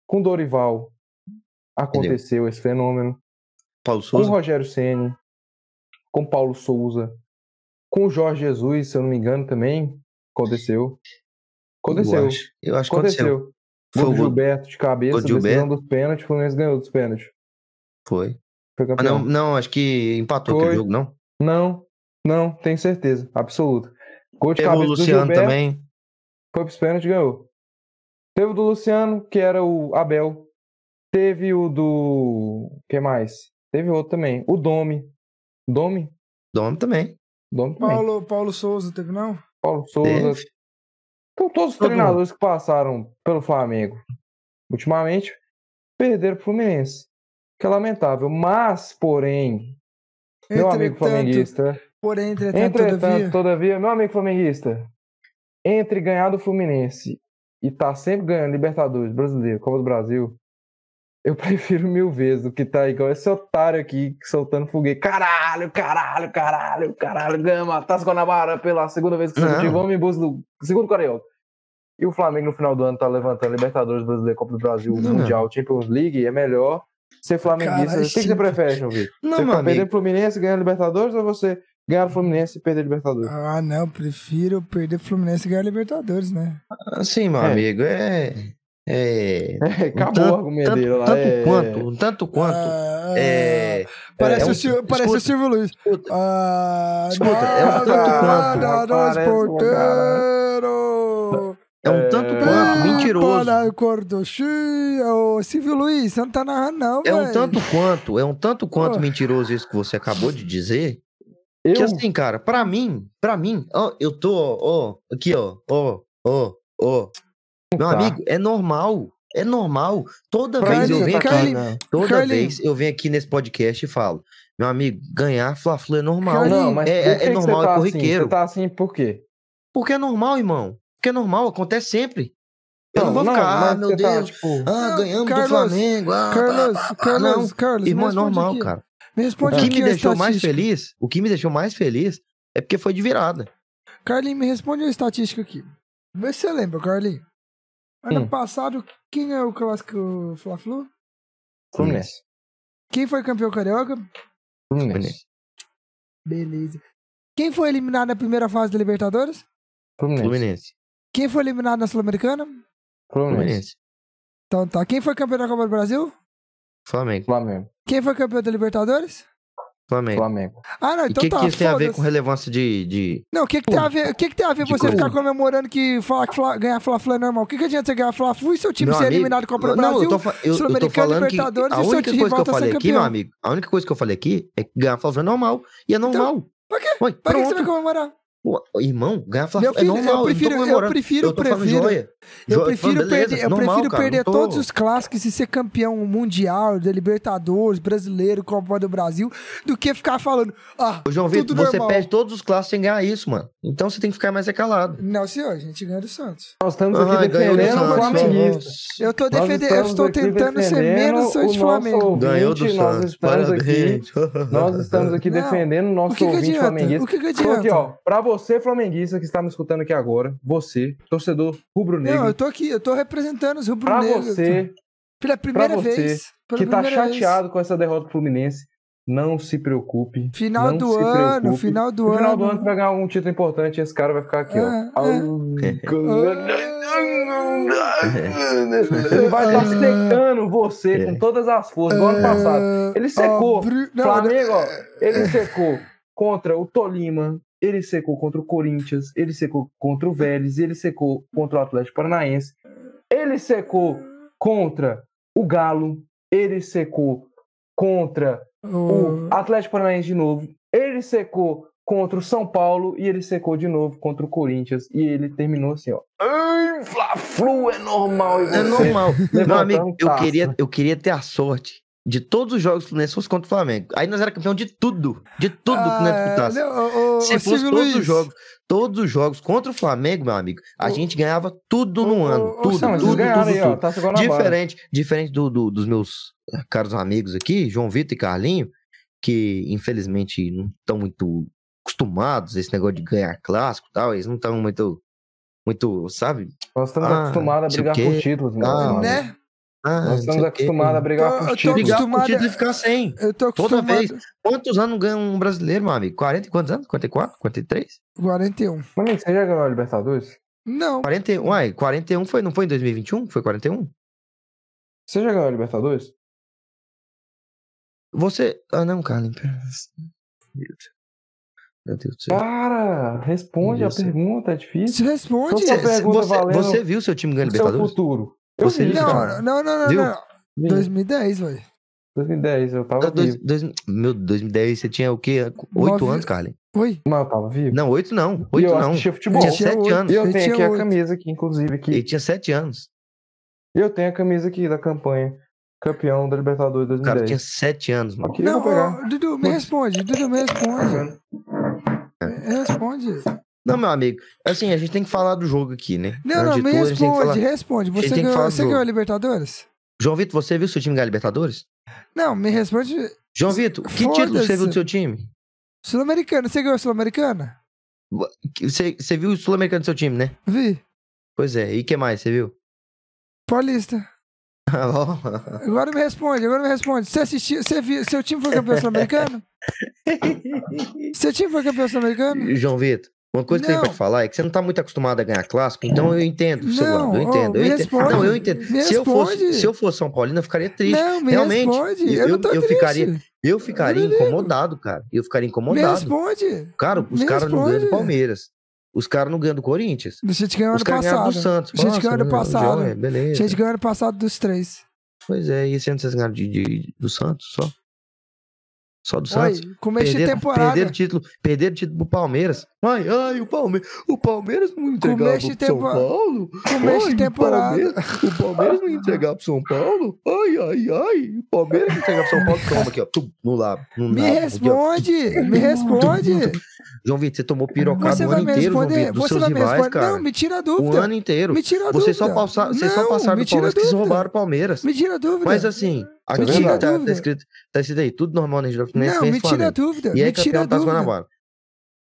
com Dorival aconteceu esse fenômeno. Paulo Com Souza. Rogério Ceni, com Paulo Souza, com Jorge Jesus, se eu não me engano também aconteceu. Aconteceu. Eu acho, eu acho que aconteceu. Aconteceu. Foi o do Gilberto de cabeça, de decisão Gilberto. dos pênaltis, o Fluminense ganhou dos pênaltis. Foi. Foi campeão. não, não, acho que empatou Foi. aquele jogo, não. Não, não, tenho certeza, absoluta. Gol de Teve o cabeça do Luciano Gilberto, também. foi pros pênaltis e ganhou. Teve o do Luciano, que era o Abel. Teve o do. que mais? Teve outro também. O Domi. Domi? Dome também. Domi também. Paulo, Paulo, Paulo Souza, teve não? Souza. Teve. Então, todos os Todo treinadores que passaram pelo Flamengo ultimamente perderam pro Fluminense. Que é lamentável. Mas, porém, meu amigo flamenguista. porém, entretanto, Entretanto, todavia, todavia, meu amigo flamenguista, entre ganhar do Fluminense e tá sempre ganhando Libertadores, Brasileiro, Copa do Brasil, eu prefiro mil vezes do que tá igual esse otário aqui soltando foguete. Caralho, caralho, caralho, caralho, ganhamos a Taça Guanabara pela segunda vez que Não. consecutiva, vamos em busca do segundo Carioca. E o Flamengo no final do ano tá levantando Libertadores, Brasileiro, Copa do Brasil, Não. Mundial, Champions League, é melhor ser flamenguista. Caralho, o que, que você prefere, João Vitor? Não, Você meu perder amigo. o Fluminense e ganhar a Libertadores ou você ganhar o Fluminense e perder a Libertadores? Ah, não, prefiro perder pro Fluminense e ganhar Libertadores, né? Assim, meu É. amigo, é. É. Acabou tanto- o argumento tanto, dele lá. tanto é... quanto, um tanto quanto. Ah, é, Parece, é um- o, Sil- parece o escuta, Silvio Luiz. escuta. Ah, Escuta, é um tanto quanto. nada, um porteiro. É um tanto quanto mentiroso. Para Cordoxia, ô Silvio Luiz, você não tá narrando, não, É um velho. tanto quanto, é um tanto quanto Pô. mentiroso isso que você acabou de dizer. Eu, Que assim, cara, pra mim, pra mim, ó, eu tô, ó, aqui, ó, ó, ó, ó. Meu Tá. amigo, é normal. É normal. Toda Pra vez eu venho aqui, não. toda Carlinhos. vez eu venho aqui nesse podcast e falo, meu amigo, ganhar Fla-Flu é normal. Não, mas é, por é- que é que normal, você tá é assim? corriqueiro. Você tá assim por quê? Porque é normal, irmão. Porque é normal, acontece sempre. Eu não, vou não, ficar, ah, meu tá, Deus, tipo, ah, Não, ganhamos Carlos, do Flamengo. Ah, Carlos, pá. Carlos, não. Carlos, Irmão, é normal, aqui. cara. Me O responde que aqui me a deixou mais estatística. feliz, o que me deixou mais feliz é porque foi de virada. Carlinhos, me responde a estatística aqui. Vê se você lembra, Carlinhos. Ano Hum. passado, quem é o clássico Fla-Flu? Fluminense. Quem foi campeão carioca? Fluminense. Beleza. Quem foi eliminado na primeira fase da Libertadores? Fluminense. Fluminense. Quem foi eliminado na Sul-Americana? Fluminense. Então tá. Quem foi campeão da Copa do Brasil? Flamengo. Flamengo. Quem foi campeão da Libertadores? Flamengo. Flamengo. Ah, não, E o então que, tá. que isso tem a ver com relevância de. de... Não, o que, que tem a ver, o que, que tem a ver você coisa. ficar comemorando que falar que Fla- ganhar Fla-Flu é normal? O que, que adianta você ganhar Fla-Flu e seu time Meu ser amigo, eliminado da Copa do não, Brasil? eu tô, eu, eu tô falando que Libertadores a seu única time coisa que eu volta a ser falei aqui, meu amigo, a única coisa que eu falei aqui é que ganhar Fla-Flu é normal. E é normal. Pra quê? Ué, Pra que que você vai comemorar? Pô, Irmão, ganhar Fla-Flu é filho, normal. eu prefiro, eu comemorando. prefiro, Eu prefiro, joia. eu prefiro falando, perder, beleza, eu normal, prefiro cara, perder tô- todos os clássicos e ser campeão mundial, da Libertadores, brasileiro, Copa do Brasil, do que ficar falando, ah, Ô, João Vitor, você normal. perde todos os clássicos sem ganhar isso, mano. Então você tem que ficar mais recalado. Não, senhor, a gente ganha do Santos. Nós estamos aqui Ah, defendendo o flamenguista. Eu tô defendendo, eu estou aqui tentando ser menos Santos Flamengo. ouvinte, Ganhou do nós Santos. estamos aqui, Parabéns. nós estamos aqui Não, defendendo o nosso O que, que ouvinte adianta? flamenguista. O que, que Tô aqui, adianta? ó, pra você, flamenguista, que está me escutando aqui agora, você, torcedor rubro-negro, Não, eu tô aqui, eu tô representando os pra rubro-negros. você Pela primeira você vez. Pela que tá primeira vez. chateado com essa derrota do Fluminense, não se preocupe. Final não do se ano, preocupe. final do No ano. final do ano você vai ganhar algum título importante e esse cara vai ficar aqui, É, ó. é. Ele vai estar secando você com todas as forças, igual ano passado. Ele secou. Flamengo, ó, ele secou contra o Tolima, ele secou contra o Corinthians, ele secou contra o Vélez, ele secou contra o Atlético Paranaense, ele secou contra o Galo, ele secou contra o Atlético Paranaense de novo, ele secou contra o São Paulo e ele secou de novo contra o Corinthians e ele terminou assim, ó. Fla-Flu é normal É normal. Meu amigo, eu queria, eu queria ter a sorte de todos os jogos que o Fluminense fosse contra o Flamengo. Aí nós era campeão de tudo. De tudo que nós Ah, disputasse. não, Se fosse Silvio todos Luiz. os jogos, todos os jogos contra o Flamengo, meu amigo, a Ô, gente ganhava tudo ô, no ano. Tudo, Não, tudo, tudo, tudo, aí, ó, Guanabara. Diferente, diferente do, do- dos meus caros amigos aqui, João Vitor e Carlinho, que infelizmente não estão muito acostumados a esse negócio de ganhar clássico e tal, eles não estão muito, muito, sabe? Nós estamos Ah, acostumados a o brigar por títulos, meu Ah, amigo. Né? Ah, Nós estamos o acostumados a brigar eu tô título. Brigar por acostumado título a- e ficar sem. Eu tô Toda acostumado. vez. Quantos anos ganha um brasileiro, meu amigo? 40 e quantos anos? 44? 43? 41. Mas você já ganhou a Libertadores? Não. 41. Uai, 41 foi, não foi em 2021? Foi 41? Você já ganhou a Libertadores? Você. Ah, não, Carlinhos. pera- Meu Deus. Meu Deus do céu. Cara, responde a pergunta, é difícil. Responde. Só Você, pergunta você, valendo você viu seu time ganhando O seu Libertadores? futuro. Eu Você vi, viu. Não, não, não, não, Viu? não. Vi. 2010, velho. 2010, eu tava dois- vivo. dois- meu, 2010 você tinha o quê? Oito Nove- anos, Carlinhos? Oi. Mas eu tava vivo. Não, oito não. Oito eu não. assistia futebol. Tinha Tinha sete anos. E eu Eu tenho tinha aqui a oito. camisa aqui, inclusive, aqui. Ele tinha sete anos. Eu tenho a camisa aqui da campanha. Campeão da Libertadores O cara 2010. tinha sete anos, mano. Aqui eu Não, vou pegar. ô, Dudu, me responde. Dudu, me responde. É. Me Responde. Não, meu amigo. Assim, a gente tem que falar do jogo aqui, né? Não, não, me tudo, a responde, falar- responde. Você ganhou, você ganhou a. Libertadores? João Vitor, você viu seu time ganhar Libertadores? Não, me responde. João Vitor, que título você viu do seu time? Sul-Americana, você ganhou a Sul-Americana? Você, você viu o Sul-Americano do seu time, né? Vi. Pois é. E o que mais você viu? Paulista. Agora me responde, agora me responde. Você assistiu, você viu, seu time foi campeão sul-americano? seu time foi campeão sul-americano? João Vitor, uma coisa que eu Não. tenho pra te falar é que você não tá muito acostumado a ganhar clássico, então eu entendo o seu Não, lado. Eu entendo. eu me entendo. responde, Não, eu entendo. me Se eu, fosse, se eu fosse São Paulino, eu ficaria triste. Não, me Realmente, responde. Eu, eu- eu ficaria- Eu ficaria Eu incomodado, cara. Eu ficaria Me incomodado. responde. Cara, os Me caras não ganham do. Palmeiras. Os caras não ganham do Corinthians. Deixa eu te ganhar Os ano ganharam do passado. Santos. Gente, Nossa, ganhou ano passado. joia, Beleza. Gente, ganhou ano passado dos três. Pois é, e esse ano vocês ganharam de, de- do Santos só? Só do Oi, Santos? de Perderam, temporada. perderam o título, perderam título pro Palmeiras. Ai, ai, o Palmeiras, o Palmeiras não entregava Começo pro São tempo- Paulo. Começo de temporada. O Palmeiras, o Palmeiras não entregava pro São Paulo. Ai, ai, ai. O Palmeiras não entregava pro São Paulo. Toma aqui, ó. Tum, no lábio. No Me lábio, aqui, ó. responde, me responde. João Vitor, você tomou pirocada Você o ano inteiro, João. Vitor, dos Você seus rivais, responder. cara. Não, me tira a O dúvida. ano inteiro. Me tira a Vocês só dúvida. passaram, vocês só passaram do tira a Palmeiras que dúvida. roubaram o Palmeiras. Me tira a dúvida. Mas assim, aqui Me tira a tá, tá dúvida. escrito, tá escrito aí, tudo normal na região Fluminense, Não, me tira a Flamengo. dúvida. E aí me tira a campeão tá dúvida. Guanabara.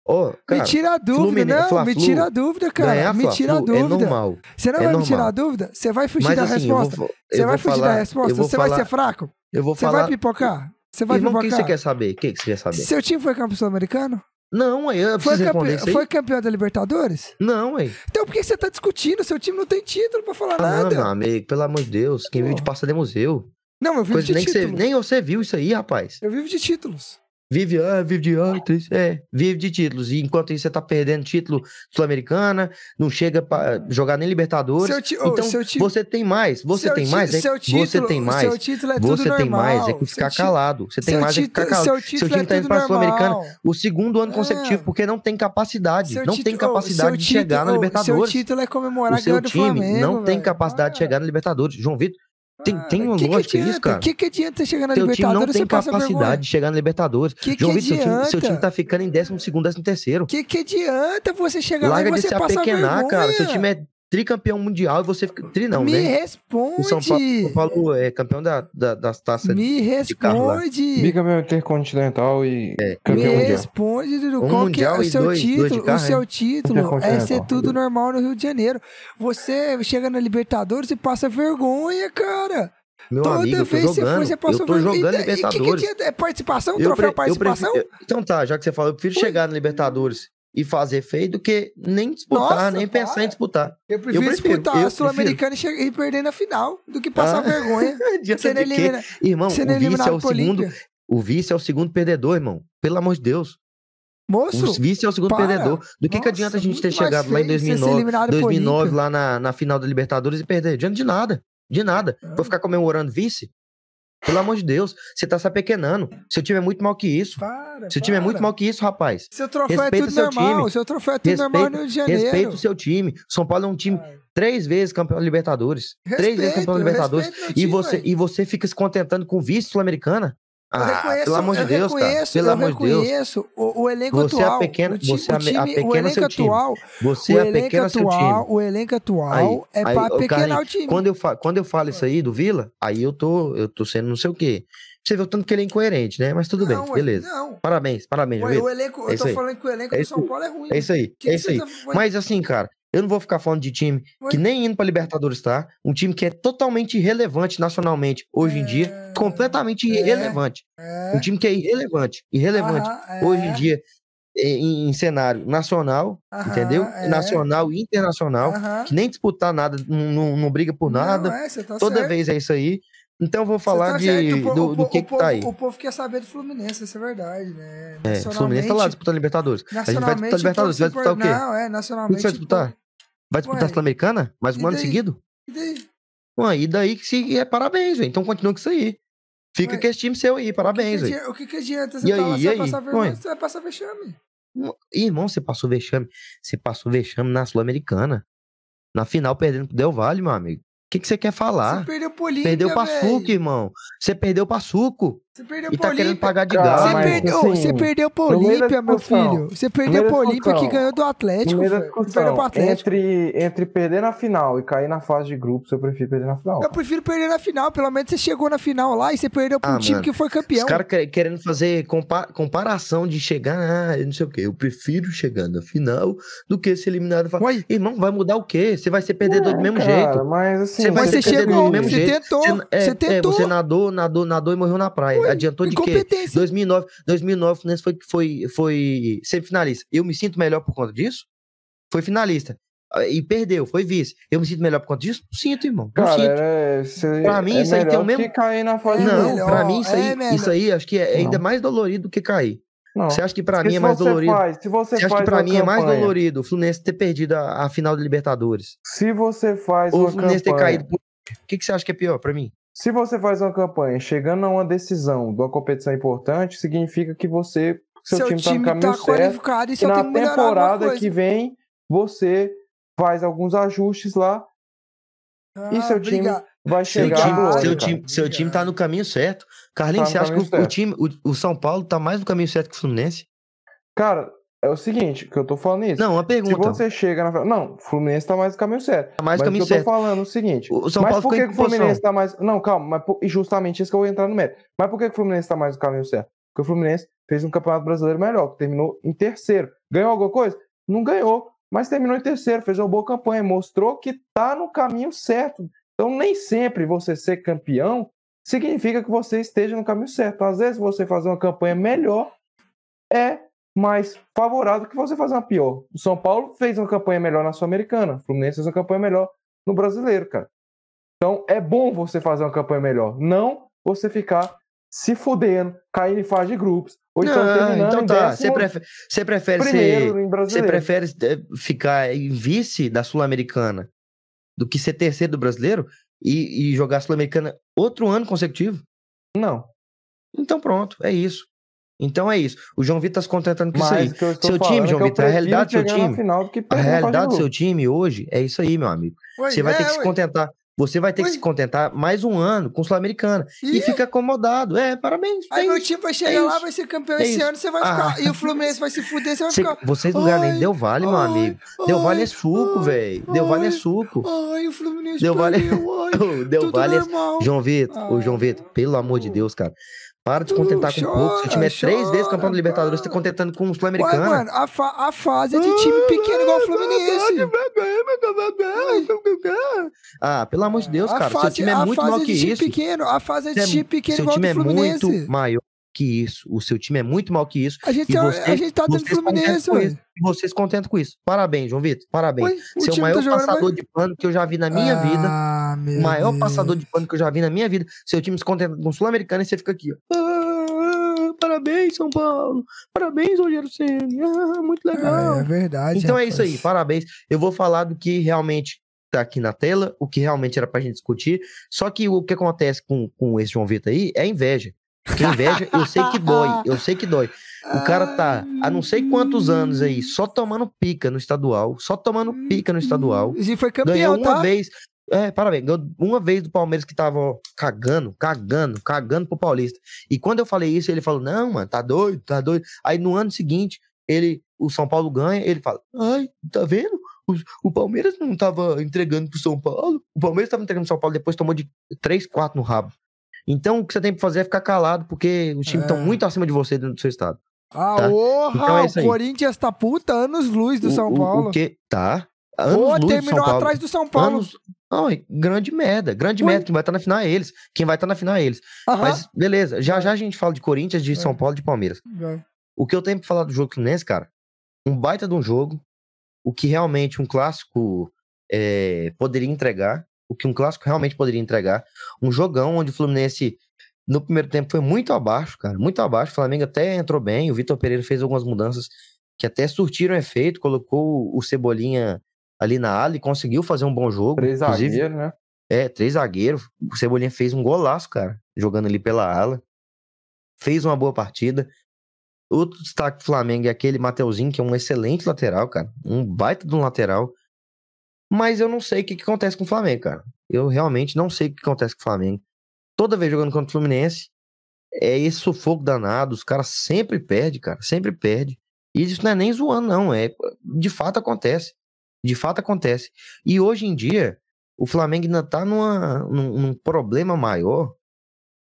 Ô, cara, me tira a dúvida, Fluminense- não, Fla-Flu, me tira a dúvida, cara. ganhar me tira a é dúvida. normal. Você não é vai me tirar normal. a dúvida? Você vai fugir Mas da assim, resposta? vou, Você vai vou fugir falar, da resposta? Você falar, vai ser fraco? eu vou Você falar, vai pipocar? Você vai Irmão, o que pipocar? você quer saber? O que você quer saber? Seu time foi campeão sul-americano? Não, aí eu Foi, campe... foi campeão da Libertadores? Não, aí. Então por que você tá discutindo? Seu time não tem título pra falar Ah, não, nada. meu amigo, pelo amor de Deus. Quem vive de passa de museu. Não, eu vivo Coisa de nem, que você, títulos. nem você viu isso aí, rapaz. Eu vivo de títulos. Vive, ah, vive de triste. É, vive de títulos. E enquanto isso você tá perdendo título sul-americana, não chega pra jogar nem Libertadores. Ti- então, ti- você tem mais. Você tem ti- mais. É, título, você tem mais. Seu título é Você tem normal. mais é que ficar calado. Você tem seu mais é que ficar título- calado. Seu Seu título time é tá indo pra Sul-Americana o segundo ano consecutivo, É. porque não tem capacidade. Seu não título- tem capacidade de chegar na título- Libertadores. Seu título é comemorar O seu time Flamengo, não tem capacidade de Para. chegar na Libertadores. João Vitor, tem, Para. tem uma Que que lógica adianta? isso, cara. O que, que adianta você chegar na Seu time não Libertadores tem capacidade de chegar na Libertadores. Que que João Vitor, seu time, seu time tá ficando em 12 segundo, 13 terceiro. O que, que adianta você chegar Larga lá de e se você passa apequenar, vergonha? cara. Seu time é tricampeão mundial e você fica. Tri não, Me né? responde. O São Paulo, São Paulo é campeão da, da- das taças. Me responde. Bicampeão intercontinental e Me campeão mundial. responde, Dudu. Um Qual que é o seu dois- dois título? carro, o seu é? título é ser tudo normal no Rio de Janeiro. Você chega na Libertadores e passa vergonha, cara. Meu Toda amigo, eu tô vez que você foi, você Eu tô jogando E- e que que Libertadores. É participação? Eu troféu pre- eu participação? prefiro- Então tá, já que você falou, eu prefiro chegar na Libertadores e fazer feio do que nem disputar, Nossa, nem pensar para. em disputar. Eu prefiro, prefiro, disputar eu a Sul-Americana e, perder na final do que passar Ah. vergonha. Sendo quê? elimina- Irmão, sendo o vice é o segundo. Olímpia. O vice é o segundo perdedor, irmão. Pelo amor de Deus. Moço, O vice é o segundo para. perdedor. Do que, que adianta a gente ter chegado lá em feio você ser 2009, eliminado pro 2009 Olímpia. lá na, na final da Libertadores e perder? Adianta de nada. De nada. Ah. Vou ficar comemorando vice? Pelo amor de Deus. Você tá se apequenando. Seu time é muito mal que isso. para, Seu time é muito mal que isso, rapaz. Seu troféu Respeita é tudo seu normal. time. Seu troféu é tudo normal no Rio de Janeiro. Respeita o seu time. São Paulo é um time três vezes campeão da Libertadores. três vezes campeão da Respeito, Libertadores. respeito meu E time, você, e você fica se contentando com vice sul-americana? Eu Ah, pelo amor de eu Deus, cara. reconheço, Pelo eu amor de Deus. o, o elenco Você atual. apequena- o ti- você o time, o apequena elenco seu time. atual, Você é pequeno seu atual, time. o elenco atual Aí- é aí, pra pequenar o time. Quando eu, fa- quando eu falo isso aí do Vila, aí eu tô, eu tô sendo não sei o quê. Você vê o tanto que ele é incoerente, né? Mas tudo bem, Não, ué, beleza. Não. Parabéns, parabéns, Ué, o elenco, É eu tô falando que o elenco É do São. Paulo é ruim. É isso aí, é isso aí. Mas assim, cara, Eu não vou ficar falando de time que nem indo pra Libertadores tá. Um time que é totalmente irrelevante nacionalmente hoje em dia, É, completamente é, irrelevante. É. Um time que é irrelevante, irrelevante hoje em dia em, em cenário nacional, entendeu? Nacional e internacional, que nem disputar nada, não, não, briga por nada. Tá Toda vez é isso aí. Então eu vou Você falar tá de, certo, o do, o do po- que, o que povo, tá aí. O povo quer saber do Fluminense, isso é verdade, né? É, o Fluminense tá lá disputando Libertadores. A gente vai nacionalmente, disputar Libertadores. o Vai disputar o quê? Não, é, O que nacionalmente. você vai disputar? Vai disputar a Ué, Sul-Americana? Mais um e ano daí? seguido? E daí? Ué, e daí que se é parabéns, velho. Então continua com isso aí. Fica Ué, com esse time seu aí, parabéns, o que, que, velho. o que, que adianta E você tá aí, lá, e você aí? passar vergonha, você vai passar vexame. Ih, Irmão, você passou vexame. Você passou vexame na Sul-Americana. Na final, perdendo pro Del Valle, meu amigo. O que, que você quer falar? Você perdeu pro Olímpia, Perdeu pra velho. Suco, irmão. Você perdeu pra Suco. Você perdeu E tá querendo Olímpia. pagar de Cara, galo. Você, perdeu, assim, você perdeu Olímpia, meu filho. Você perdeu pro Olímpia que ganhou do Atlético. Você perdeu pro Atlético. entre, entre perder na final e cair na fase de grupos, eu prefiro perder na final. Eu prefiro perder na final. Pelo menos você chegou na final lá e você perdeu pra um Ah, time mano, que foi Os campeão. caras que- querendo fazer compa- comparação de chegar, ah, não sei o quê. Eu prefiro chegar na final do que ser eliminado. Fala, Ué, Irmão, vai mudar o quê? Você vai ser perdedor do mesmo Cara, jeito. Mas assim, Você vai mas ser você perdedor chegou, do mesmo você jeito. tentou, Você, é, você é, tentou. você nadou, nadou, nadou e morreu na praia. Ué, Adiantou de quê? Incompetência. 2009, 2009 o Fluminense foi, foi, foi semifinalista. Eu me sinto melhor por conta disso? Foi finalista. E perdeu, foi vice. Eu me sinto melhor por conta disso? Sinto, irmão. Cara, sinto. é, cê- Pra mim, é isso aí tem o mesmo- que cair na fase É não, melhor, pra mim isso aí, é isso aí acho que é ainda mais dolorido do que cair. Não. Você acha que pra Porque mim é se mais dolorido? Faz, se você, Você acha que pra uma mim é mais campanha- dolorido o Fluminense ter perdido a, a final da Libertadores? Se você faz Ou o Fluminense ter campanha, caído? por- O que, que você acha que é pior pra mim? Se você faz uma campanha chegando a uma decisão de uma competição importante, significa que você, seu, Seu time, time tá no caminho certo. qualificado e E na temporada que vem, você faz alguns ajustes lá, Ah, e seu time obrigado. vai Seu chegar time, glória, seu, time, seu time tá no caminho certo. Carlinhos, Tá você acha que o, o time, o, o São Paulo tá mais no caminho certo que o Fluminense? Cara, é o seguinte, que eu tô falando isso. Não, uma Se pergunta. você chega na. Não, o Fluminense tá mais no caminho certo. Tá mais no mas caminho o que eu certo. tô falando é o seguinte. O São mas Paulo por ficou que, o Fluminense tá mais. Não, calma, mas por- e justamente isso que eu vou entrar no mérito. Mas por que, que o Fluminense tá mais no caminho certo? Porque o Fluminense fez um campeonato brasileiro melhor, que terminou em terceiro. Ganhou alguma coisa? Não ganhou, mas terminou em terceiro, fez uma boa campanha, mostrou que tá no caminho certo. Então, nem sempre você ser campeão significa que você esteja no caminho certo. Às vezes, você fazer uma campanha melhor é mais favorável que você fazer uma pior. O São Paulo fez uma campanha melhor na Sul-Americana, o Fluminense fez uma campanha melhor no Brasileiro, cara. Então, é bom você fazer uma campanha melhor, não você ficar se fudendo, caindo em fase de grupos, ou então terminando então tá. Você prefere, você prefere ser. Você prefere eh, ficar em vice da Sul-Americana do que ser terceiro do brasileiro e, e jogar Sul-Americana outro ano consecutivo? Não, Então pronto, é isso. Então é isso. O João Vitor tá se contentando com isso aí. mas o que eu estou Seu time, é João que Vitor, a realidade do seu time- do que A realidade do seu time hoje é isso aí, meu amigo. Ué, Você vai ter é, que se ué. contentar. Você vai ter que Ué. se contentar mais um ano com Sul-Americana. E fica acomodado. É, parabéns. Aí é meu isso. time vai é chegar lá, isso, vai ser campeão é esse isso. ano, você vai Ah. ficar. E o Fluminense vai se fuder, você vai Cê- ficar. vocês não ganham nem Ai, Deu Vale, meu ai, amigo. Deu Vale ai, é suco, ai, velho. Deu Vale é ai, suco. Ai, o Fluminense Deu Vale- ai, Deu Vale é. João Vitor, ô João. Vitor, pelo amor de Deus, cara. Para de contentar com pouco. Seu time é chora, três vezes campeão da Libertadores, você pá. tá contentando com o Ué, Sul-Americana. mano, a, fa a fase é de time pequeno igual o Fluminense. Ah, pelo amor de Deus, cara. Seu time é muito maior de que isso. pequeno. A fase é de time pequeno Seu igual time é muito maior que isso. O seu time é muito maior que isso. A gente, E é- você- a gente tá dentro do Fluminense, isso. E vocês contentam com isso. Parabéns, João Vitor. Parabéns. Você é o maior tá passador de pano que eu já vi na minha vida. Ah, meu O maior Deus. passador de pano que eu já vi na minha vida. Seu time se contenta com o Sul-Americano e você fica aqui, ó. Ah, parabéns, São Paulo. Parabéns, Rogério Ceni. Ah, muito legal. É verdade. então é isso aí, rapaz. parabéns. Eu vou falar do que realmente tá aqui na tela, o que realmente era pra gente discutir. Só que o que acontece com, com esse João Vitor aí é inveja. Porque inveja, eu sei que dói, eu sei que dói. O cara tá há não sei quantos anos aí, só tomando pica no estadual, só tomando pica no estadual. E foi Ganhou campeão, uma tá? vez. É, parabéns. Ganhou uma vez do Palmeiras que tava ó, cagando, cagando, cagando pro Paulista. E quando eu falei isso, ele falou: Não, mano, tá doido, tá doido. Aí no ano seguinte, ele, o São Paulo ganha, ele fala: Ai, tá vendo? O, o Palmeiras não tava entregando pro São Paulo. O Palmeiras tava entregando pro São Paulo, depois tomou de 3, 4 no rabo. Então o que você tem que fazer é ficar calado, porque os times estão É. muito acima de você dentro do seu estado. Ah, Tá. orra, Então é o. Corinthians tá puta anos luz do O- São o- Paulo. O que tá? Anos do terminou São Paulo. atrás do São Paulo. Anos... Não, grande merda, grande Ué. merda. Quem vai estar na final é eles. Quem vai estar na final é eles. Mas beleza, já já a gente fala de Corinthians, de São É. Paulo e de Palmeiras. O que eu tenho pra falar do jogo Fluminense, cara, um baita de um jogo, o que realmente um clássico é, poderia entregar, o que um clássico realmente poderia entregar, um jogão onde o Fluminense no primeiro tempo foi muito abaixo, cara, muito abaixo, o Flamengo até entrou bem, o Vitor Pereira fez algumas mudanças que até surtiram efeito, colocou o Cebolinha ali na ala e conseguiu fazer um bom jogo, Três zagueiros, né? é, três zagueiros. O Cebolinha fez um golaço, cara, jogando ali pela ala. Fez uma boa partida. Outro destaque do Flamengo é aquele Mateuzinho, que é um excelente lateral, cara. Um baita de um lateral. Mas eu não sei o que, que acontece com o Flamengo, cara. Eu realmente não sei o que acontece com o Flamengo. Toda vez jogando contra o Fluminense, é esse sufoco danado. Os caras sempre perdem, cara. Sempre perde. E isso não é nem zoando, não. É, de fato acontece. De fato acontece. E hoje em dia, o Flamengo ainda tá numa, num, num problema maior,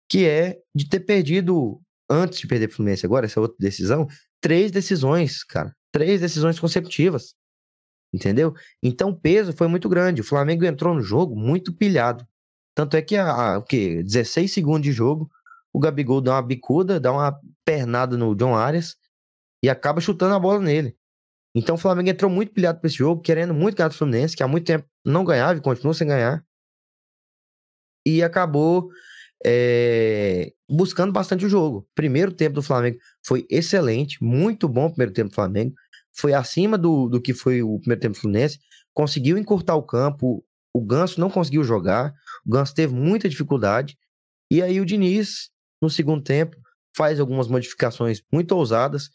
que é de ter perdido, antes de perder pro Fluminense agora, essa outra decisão, três decisões, cara. Três decisões consecutivas. Entendeu? Então o peso foi muito grande. O Flamengo entrou no jogo muito pilhado. Tanto é que a, a- o quê? 16 segundos de jogo, o Gabigol dá uma bicuda, dá uma pernada no John Arias e acaba chutando a bola nele. Então o Flamengo entrou muito pilhado pra esse jogo, querendo muito ganhar do Fluminense, que há muito tempo não ganhava e continua sem ganhar. E acabou é, buscando bastante o jogo. Primeiro tempo do Flamengo foi excelente, muito bom o primeiro tempo do Flamengo. Foi acima do, do que foi o primeiro tempo do Fluminense. Conseguiu encurtar o campo. O Ganso não conseguiu jogar. O Ganso teve muita dificuldade. E aí o Diniz, no segundo tempo, faz algumas modificações muito ousadas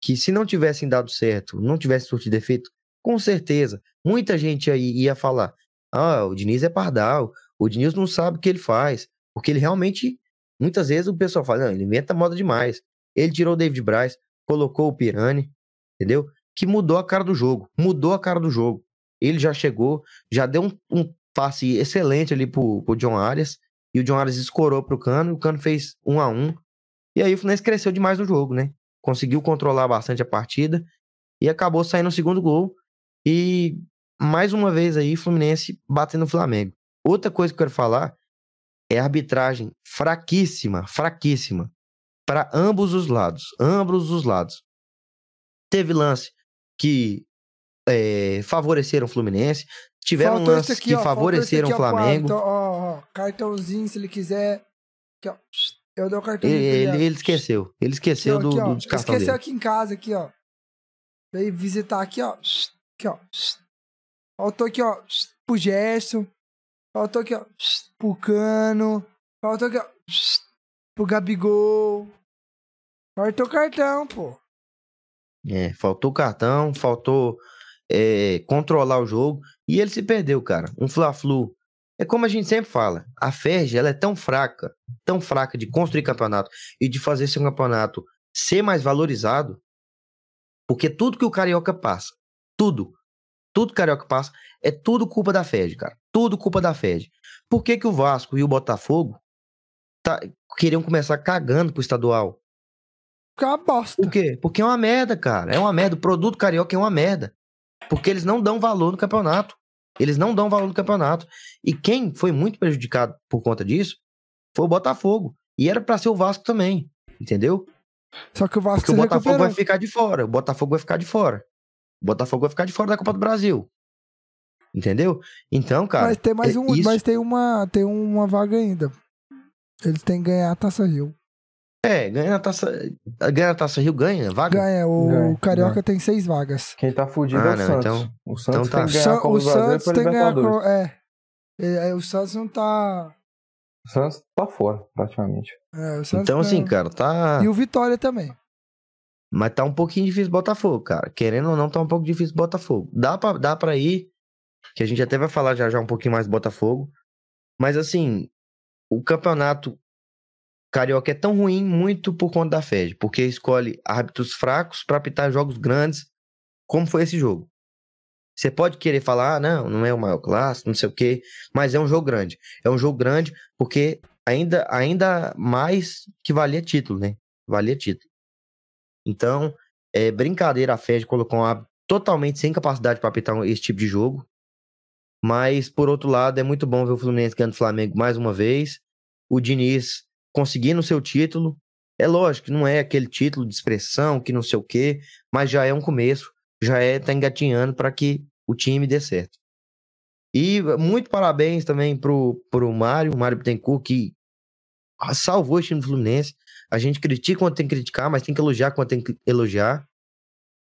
que se não tivessem dado certo, não tivesse surtido efeito, com certeza, muita gente aí ia falar: ah, o Diniz é pardal, o Diniz não sabe o que ele faz, porque ele realmente, muitas vezes o pessoal fala: não, ele inventa moda demais. Ele tirou o David Braz, colocou o Pirani, entendeu? Que mudou a cara do jogo, mudou a cara do jogo. Ele já chegou, já deu um, um passe excelente ali pro, pro John Arias, e o John Arias escorou pro Cano, o Cano fez um a um, e aí o Fluminense cresceu demais no jogo, né? Conseguiu controlar bastante a partida e acabou saindo o segundo gol. E mais uma vez aí, Fluminense batendo o Flamengo. Outra coisa que eu quero falar é a arbitragem fraquíssima, fraquíssima para ambos os lados, ambos os lados. Teve lance que é, favoreceram o Fluminense, tiveram Faltou lances aqui, que ó, favoreceram o Flamengo. Ó, ó, cartãozinho, se ele quiser. Aqui, ó. Eu dou o cartão Ele, ele- ele esqueceu, ele esqueceu Aqui, do, ó. do, cartões Esqueceu dele. aqui em casa, aqui, ó. Veio visitar aqui, ó. Aqui, ó. Faltou aqui, ó. Pro Gerson. Faltou aqui, ó. Pro Cano. Faltou aqui, ó. Pro Gabigol. Faltou o cartão, pô. É, faltou cartão, faltou é, controlar o jogo e ele se perdeu, cara. Um Fla-Flu. É como a gente sempre fala, a Ferg, ela é tão fraca, tão fraca de construir campeonato e de fazer seu campeonato ser mais valorizado, porque tudo que o Carioca passa, tudo, tudo que o Carioca passa, é tudo culpa da Ferg, cara. Tudo culpa da Ferg. Por que, que o Vasco e o Botafogo tá, queriam começar cagando pro estadual? Fica uma bosta. Por quê? Porque é uma merda, cara. É uma merda. O produto carioca é uma merda. Porque eles não dão valor no campeonato. Eles não dão valor no campeonato. E quem foi muito prejudicado por conta disso foi o Botafogo. E era pra ser o Vasco também. Entendeu? Só que o Vasco Porque o Botafogo recuperou. vai ficar de fora. O Botafogo vai ficar de fora. O Botafogo vai ficar de fora da Copa do Brasil. Entendeu? Então, cara. Mas tem mais é um, isso. mas tem uma, tem uma vaga ainda. Eles têm que ganhar a Taça Rio. É, ganha a taça. Ganha a taça Rio, ganha, vaga. Ganha, o Ganha, Carioca tem seis vagas. Quem tá fudido Ah, é o não, Santos. então- o Santos então tá. tem que ganhar Sa- a Copa o Santos tem que ganhar. a É. É, O Santos não tá. O Santos tá fora, praticamente. é, o Santos Então, assim, cara, tá. E o Vitória também. Mas tá um pouquinho difícil Botafogo, cara. Querendo ou não, tá um pouco difícil Botafogo. Dá pra, dá pra ir, que a gente até vai falar já já um pouquinho mais do Botafogo. Mas assim, o campeonato carioca é tão ruim muito por conta da FED, porque escolhe árbitros fracos pra apitar jogos grandes, como foi esse jogo. Você pode querer falar, ah, não, não é o maior clássico, não sei o quê, mas é um jogo grande. É um jogo grande porque ainda, ainda mais que valia título, né? Valia título. Então, é brincadeira a FED colocou um árbitro totalmente sem capacidade para apitar esse tipo de jogo. Mas, por outro lado, é muito bom ver o Fluminense ganhando o Flamengo mais uma vez. O Diniz conseguindo o seu título. É lógico que não é aquele título de expressão, que não sei o quê, mas já é um começo, já é tá engatinhando para que o time dê certo. E muito parabéns também pro, pro Mário, Mário Bittencourt, que salvou o time do Fluminense. A gente critica quando tem que criticar, mas tem que elogiar quando tem que elogiar.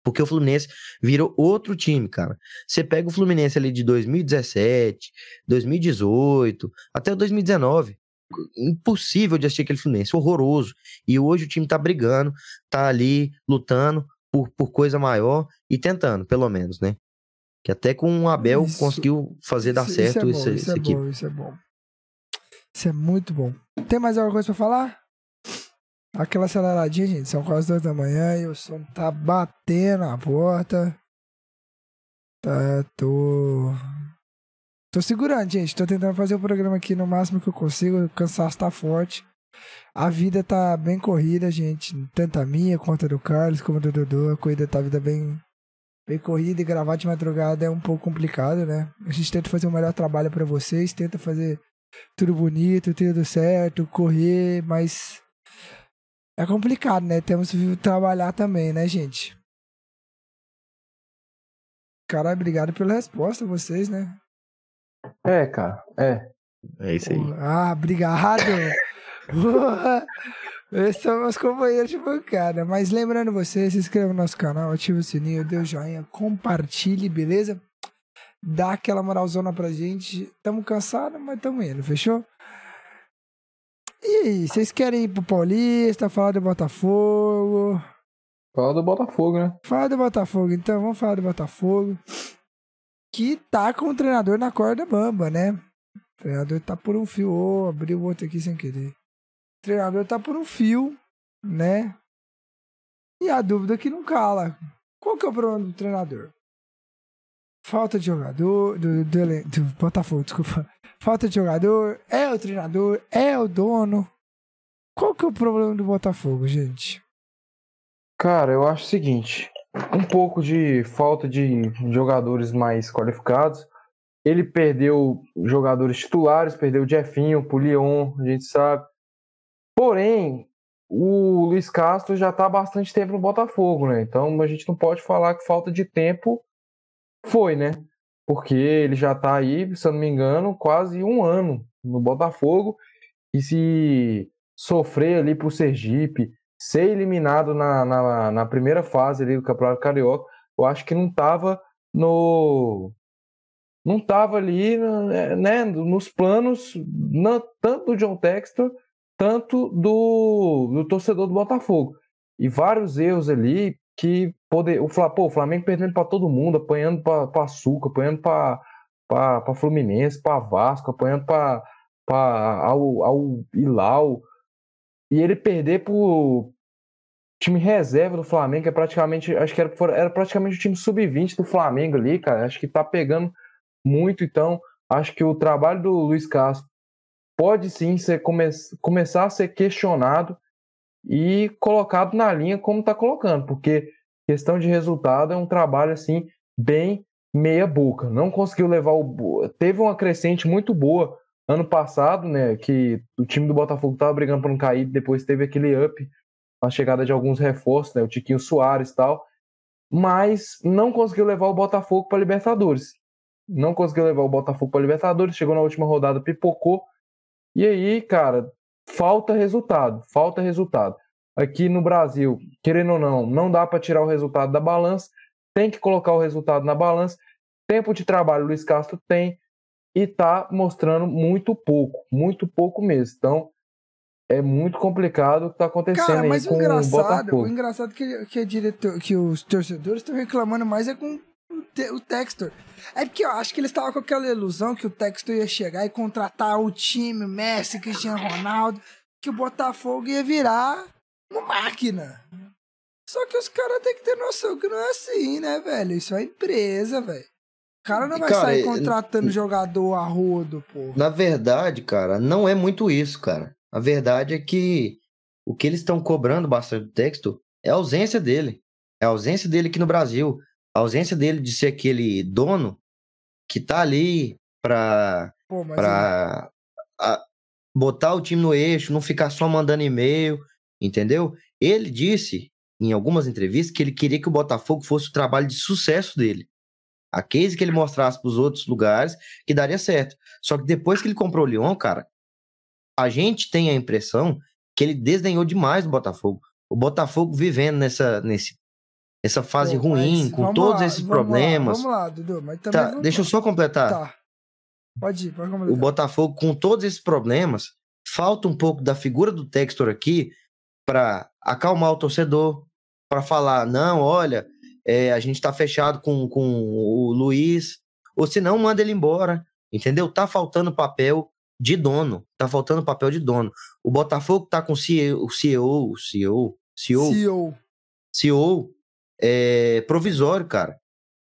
Porque o Fluminense virou outro time, cara. Você pega o Fluminense ali de 2017, 2018, até o 2019. Impossível de assistir aquele Fluminense, horroroso. E hoje o time tá brigando, tá ali lutando por, por coisa maior e tentando, pelo menos, né? Que até com o Abel Isso- conseguiu fazer dar Isso- certo isso é bom, essa, isso é equipe. bom, isso é bom. Isso é muito bom. Tem mais alguma coisa pra falar? Aquela aceleradinha, gente. São quase duas da manhã e o som tá batendo a porta. Tá, tô. Tô segurando, gente. Tô tentando fazer o programa aqui no máximo que eu consigo. O cansaço tá forte. A vida tá bem corrida, gente. Tanto a minha quanto a do Carlos, como a do Dudu. A corrida tá a vida bem, bem corrida e gravar de madrugada é um pouco complicado, né? A gente tenta fazer o melhor trabalho pra vocês, tenta fazer tudo bonito, tudo certo, correr, mas é complicado, né? Temos que trabalhar também, né, gente? Caralho, obrigado pela resposta, vocês, né? É, cara, é. É isso aí. Ah, obrigado! Esses são meus companheiros de bancada. Mas lembrando você, se inscreva no nosso canal, ative o sininho, dê o joinha, compartilhe, beleza? Dá aquela moralzona pra gente. Tamo cansados, mas tamo indo, fechou? E aí, vocês querem ir pro Paulista, falar do Botafogo? Fala do Botafogo, né? Fala do Botafogo, então, vamos falar do Botafogo. Que tá com o treinador na corda bamba, né? O treinador tá por um fio. Ô, abriu o outro aqui sem querer. O treinador tá por um fio, né? E a dúvida que não cala. Qual que é o problema do treinador? Falta de jogador. Do, do, elen- do Botafogo, desculpa. Falta de jogador. É o treinador. É o dono. Qual que é o problema do Botafogo, gente? Cara, eu acho o seguinte: um pouco de falta de jogadores mais qualificados. Ele perdeu jogadores titulares, perdeu o Jefinho pro Lyon, a gente sabe. Porém, o Luiz Castro já tá há bastante tempo no Botafogo, né? Então a gente não pode falar que falta de tempo foi, né? Porque ele já tá aí, se eu não me engano, quase um ano no Botafogo. E se sofrer ali pro Sergipe, ser eliminado na, na, na primeira fase ali do Campeonato Carioca, eu acho que não tava no. Não tava ali né, nos planos, na- tanto do John Textor, tanto do, do torcedor do Botafogo. E vários erros ali que poder, o, Fla- pô, o Flamengo perdendo para todo mundo, apanhando para Açúcar, apanhando para Fluminense, para Vasco, apanhando para ao, ao Ilau. E ele perder pro time reserva do Flamengo, que é praticamente, acho que era, era praticamente o time sub-20 do Flamengo ali, cara. Acho que tá pegando muito, então acho que o trabalho do Luiz Castro pode sim ser, come, começar a ser questionado e colocado na linha como tá colocando, porque questão de resultado é um trabalho assim bem meia boca. Não conseguiu levar o teve uma crescente muito boa ano passado, né, que o time do Botafogo tava brigando para não cair, depois teve aquele up a chegada de alguns reforços, né, o Tiquinho Soares e tal, mas não conseguiu levar o Botafogo para Libertadores. Não conseguiu levar o Botafogo para Libertadores, chegou na última rodada, pipocou. E aí, cara, falta resultado, falta resultado. Aqui no Brasil, querendo ou não, não dá para tirar o resultado da balança, tem que colocar o resultado na balança. Tempo de trabalho, Luiz Castro tem e tá mostrando muito pouco, muito pouco mesmo. Então, é muito complicado o que tá acontecendo Cara, aí mas com o engraçado, o Botafogo. o engraçado que, que, a diretor, que os torcedores estão reclamando mais é com o, te, o Textor. É porque eu acho que eles estavam com aquela ilusão que o Textor ia chegar e contratar o time, Messi, Cristiano Ronaldo, que o Botafogo ia virar uma máquina. Só que os caras têm que ter noção que não é assim, né, velho? Isso é empresa, velho. O cara não vai Cara, sair é- contratando jogador a rodo, pô. Na verdade, cara, não é muito isso, cara. A verdade é que o que eles estão cobrando bastante do texto é a ausência dele. É a ausência dele aqui no Brasil. A ausência dele de ser aquele dono que tá ali pra, Pô, pra a- botar o time no eixo, não ficar só mandando e-mail, entendeu? Ele disse em algumas entrevistas que ele queria que o Botafogo fosse o trabalho de sucesso dele. A case que ele mostrasse para os outros lugares que daria certo. Só que depois que ele comprou o Lyon, cara, a gente tem a impressão que ele desdenhou demais do Botafogo. O Botafogo vivendo nessa, nesse, nessa fase Pô, ruim, com todos lá, esses vamos lá, problemas. vamos lá, Dudu, mas também. Tá, deixa eu lá. só completar. Tá. Pode ir, pode completar. O Botafogo, com todos esses problemas, falta um pouco da figura do Textor aqui para acalmar o torcedor, para falar: não, olha, é, a gente tá fechado com, com o Luiz, ou se não, manda ele embora, entendeu? Tá faltando papel de dono, tá faltando papel de dono. O Botafogo tá com o CEO, o CEO, o CEO, CEO, CEO. É, provisório, cara.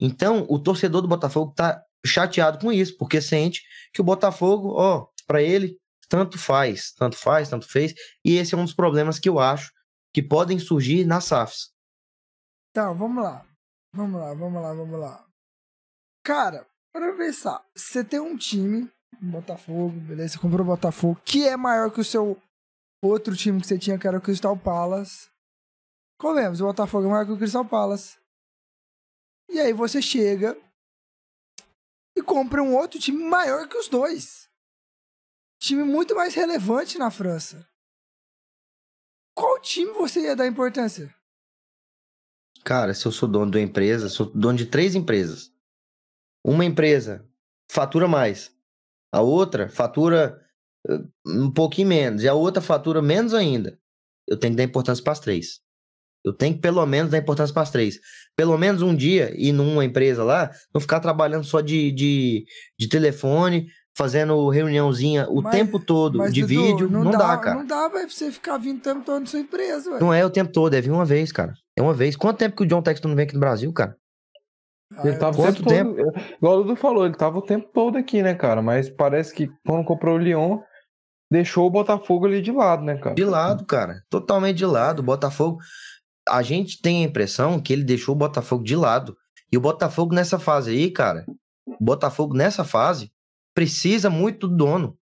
Então, o torcedor do Botafogo tá chateado com isso, porque sente que o Botafogo, ó, pra ele, tanto faz, tanto faz, tanto fez. E esse é um dos problemas que eu acho que podem surgir nas SAFs. Tá, vamos lá. Vamos lá, vamos lá, vamos lá. Cara, pra pensar, você tem um time, Botafogo, beleza? Você comprou o Botafogo, que é maior que o seu outro time que você tinha, que era o Crystal Palace. Comemos, o Botafogo é maior que o Crystal Palace. E aí você chega e compra um outro time maior que os dois. Time muito mais relevante na França. Qual time você ia dar importância? Cara, se eu sou dono de uma empresa, sou dono de três empresas. Uma empresa fatura mais, a outra fatura eh, um pouquinho menos, e a outra fatura menos ainda. Eu tenho que dar importância para as três. Eu tenho que pelo menos dar importância para as três. Pelo menos um dia ir numa empresa lá, não ficar trabalhando só de, de, de telefone, fazendo reuniãozinha o Mas- tempo todo Mas, de Dudu, vídeo. Não, dá, cara. Não dá, vai você ficar vindo o tempo todo na sua empresa, ué. Não é o tempo todo, é vir uma vez, cara. É uma vez. Quanto tempo que o John Texton não vem aqui no Brasil, cara? Ele tava o Quanto tempo, todo. Igual o Dudu falou, ele tava o tempo todo aqui, né, cara? Mas parece que quando comprou o Lyon, deixou o Botafogo ali de lado, né, cara? De lado, cara. Totalmente de lado. O Botafogo. A gente tem a impressão que ele deixou o Botafogo de lado. E o Botafogo nessa fase aí, cara. O Botafogo nessa fase precisa muito do dono.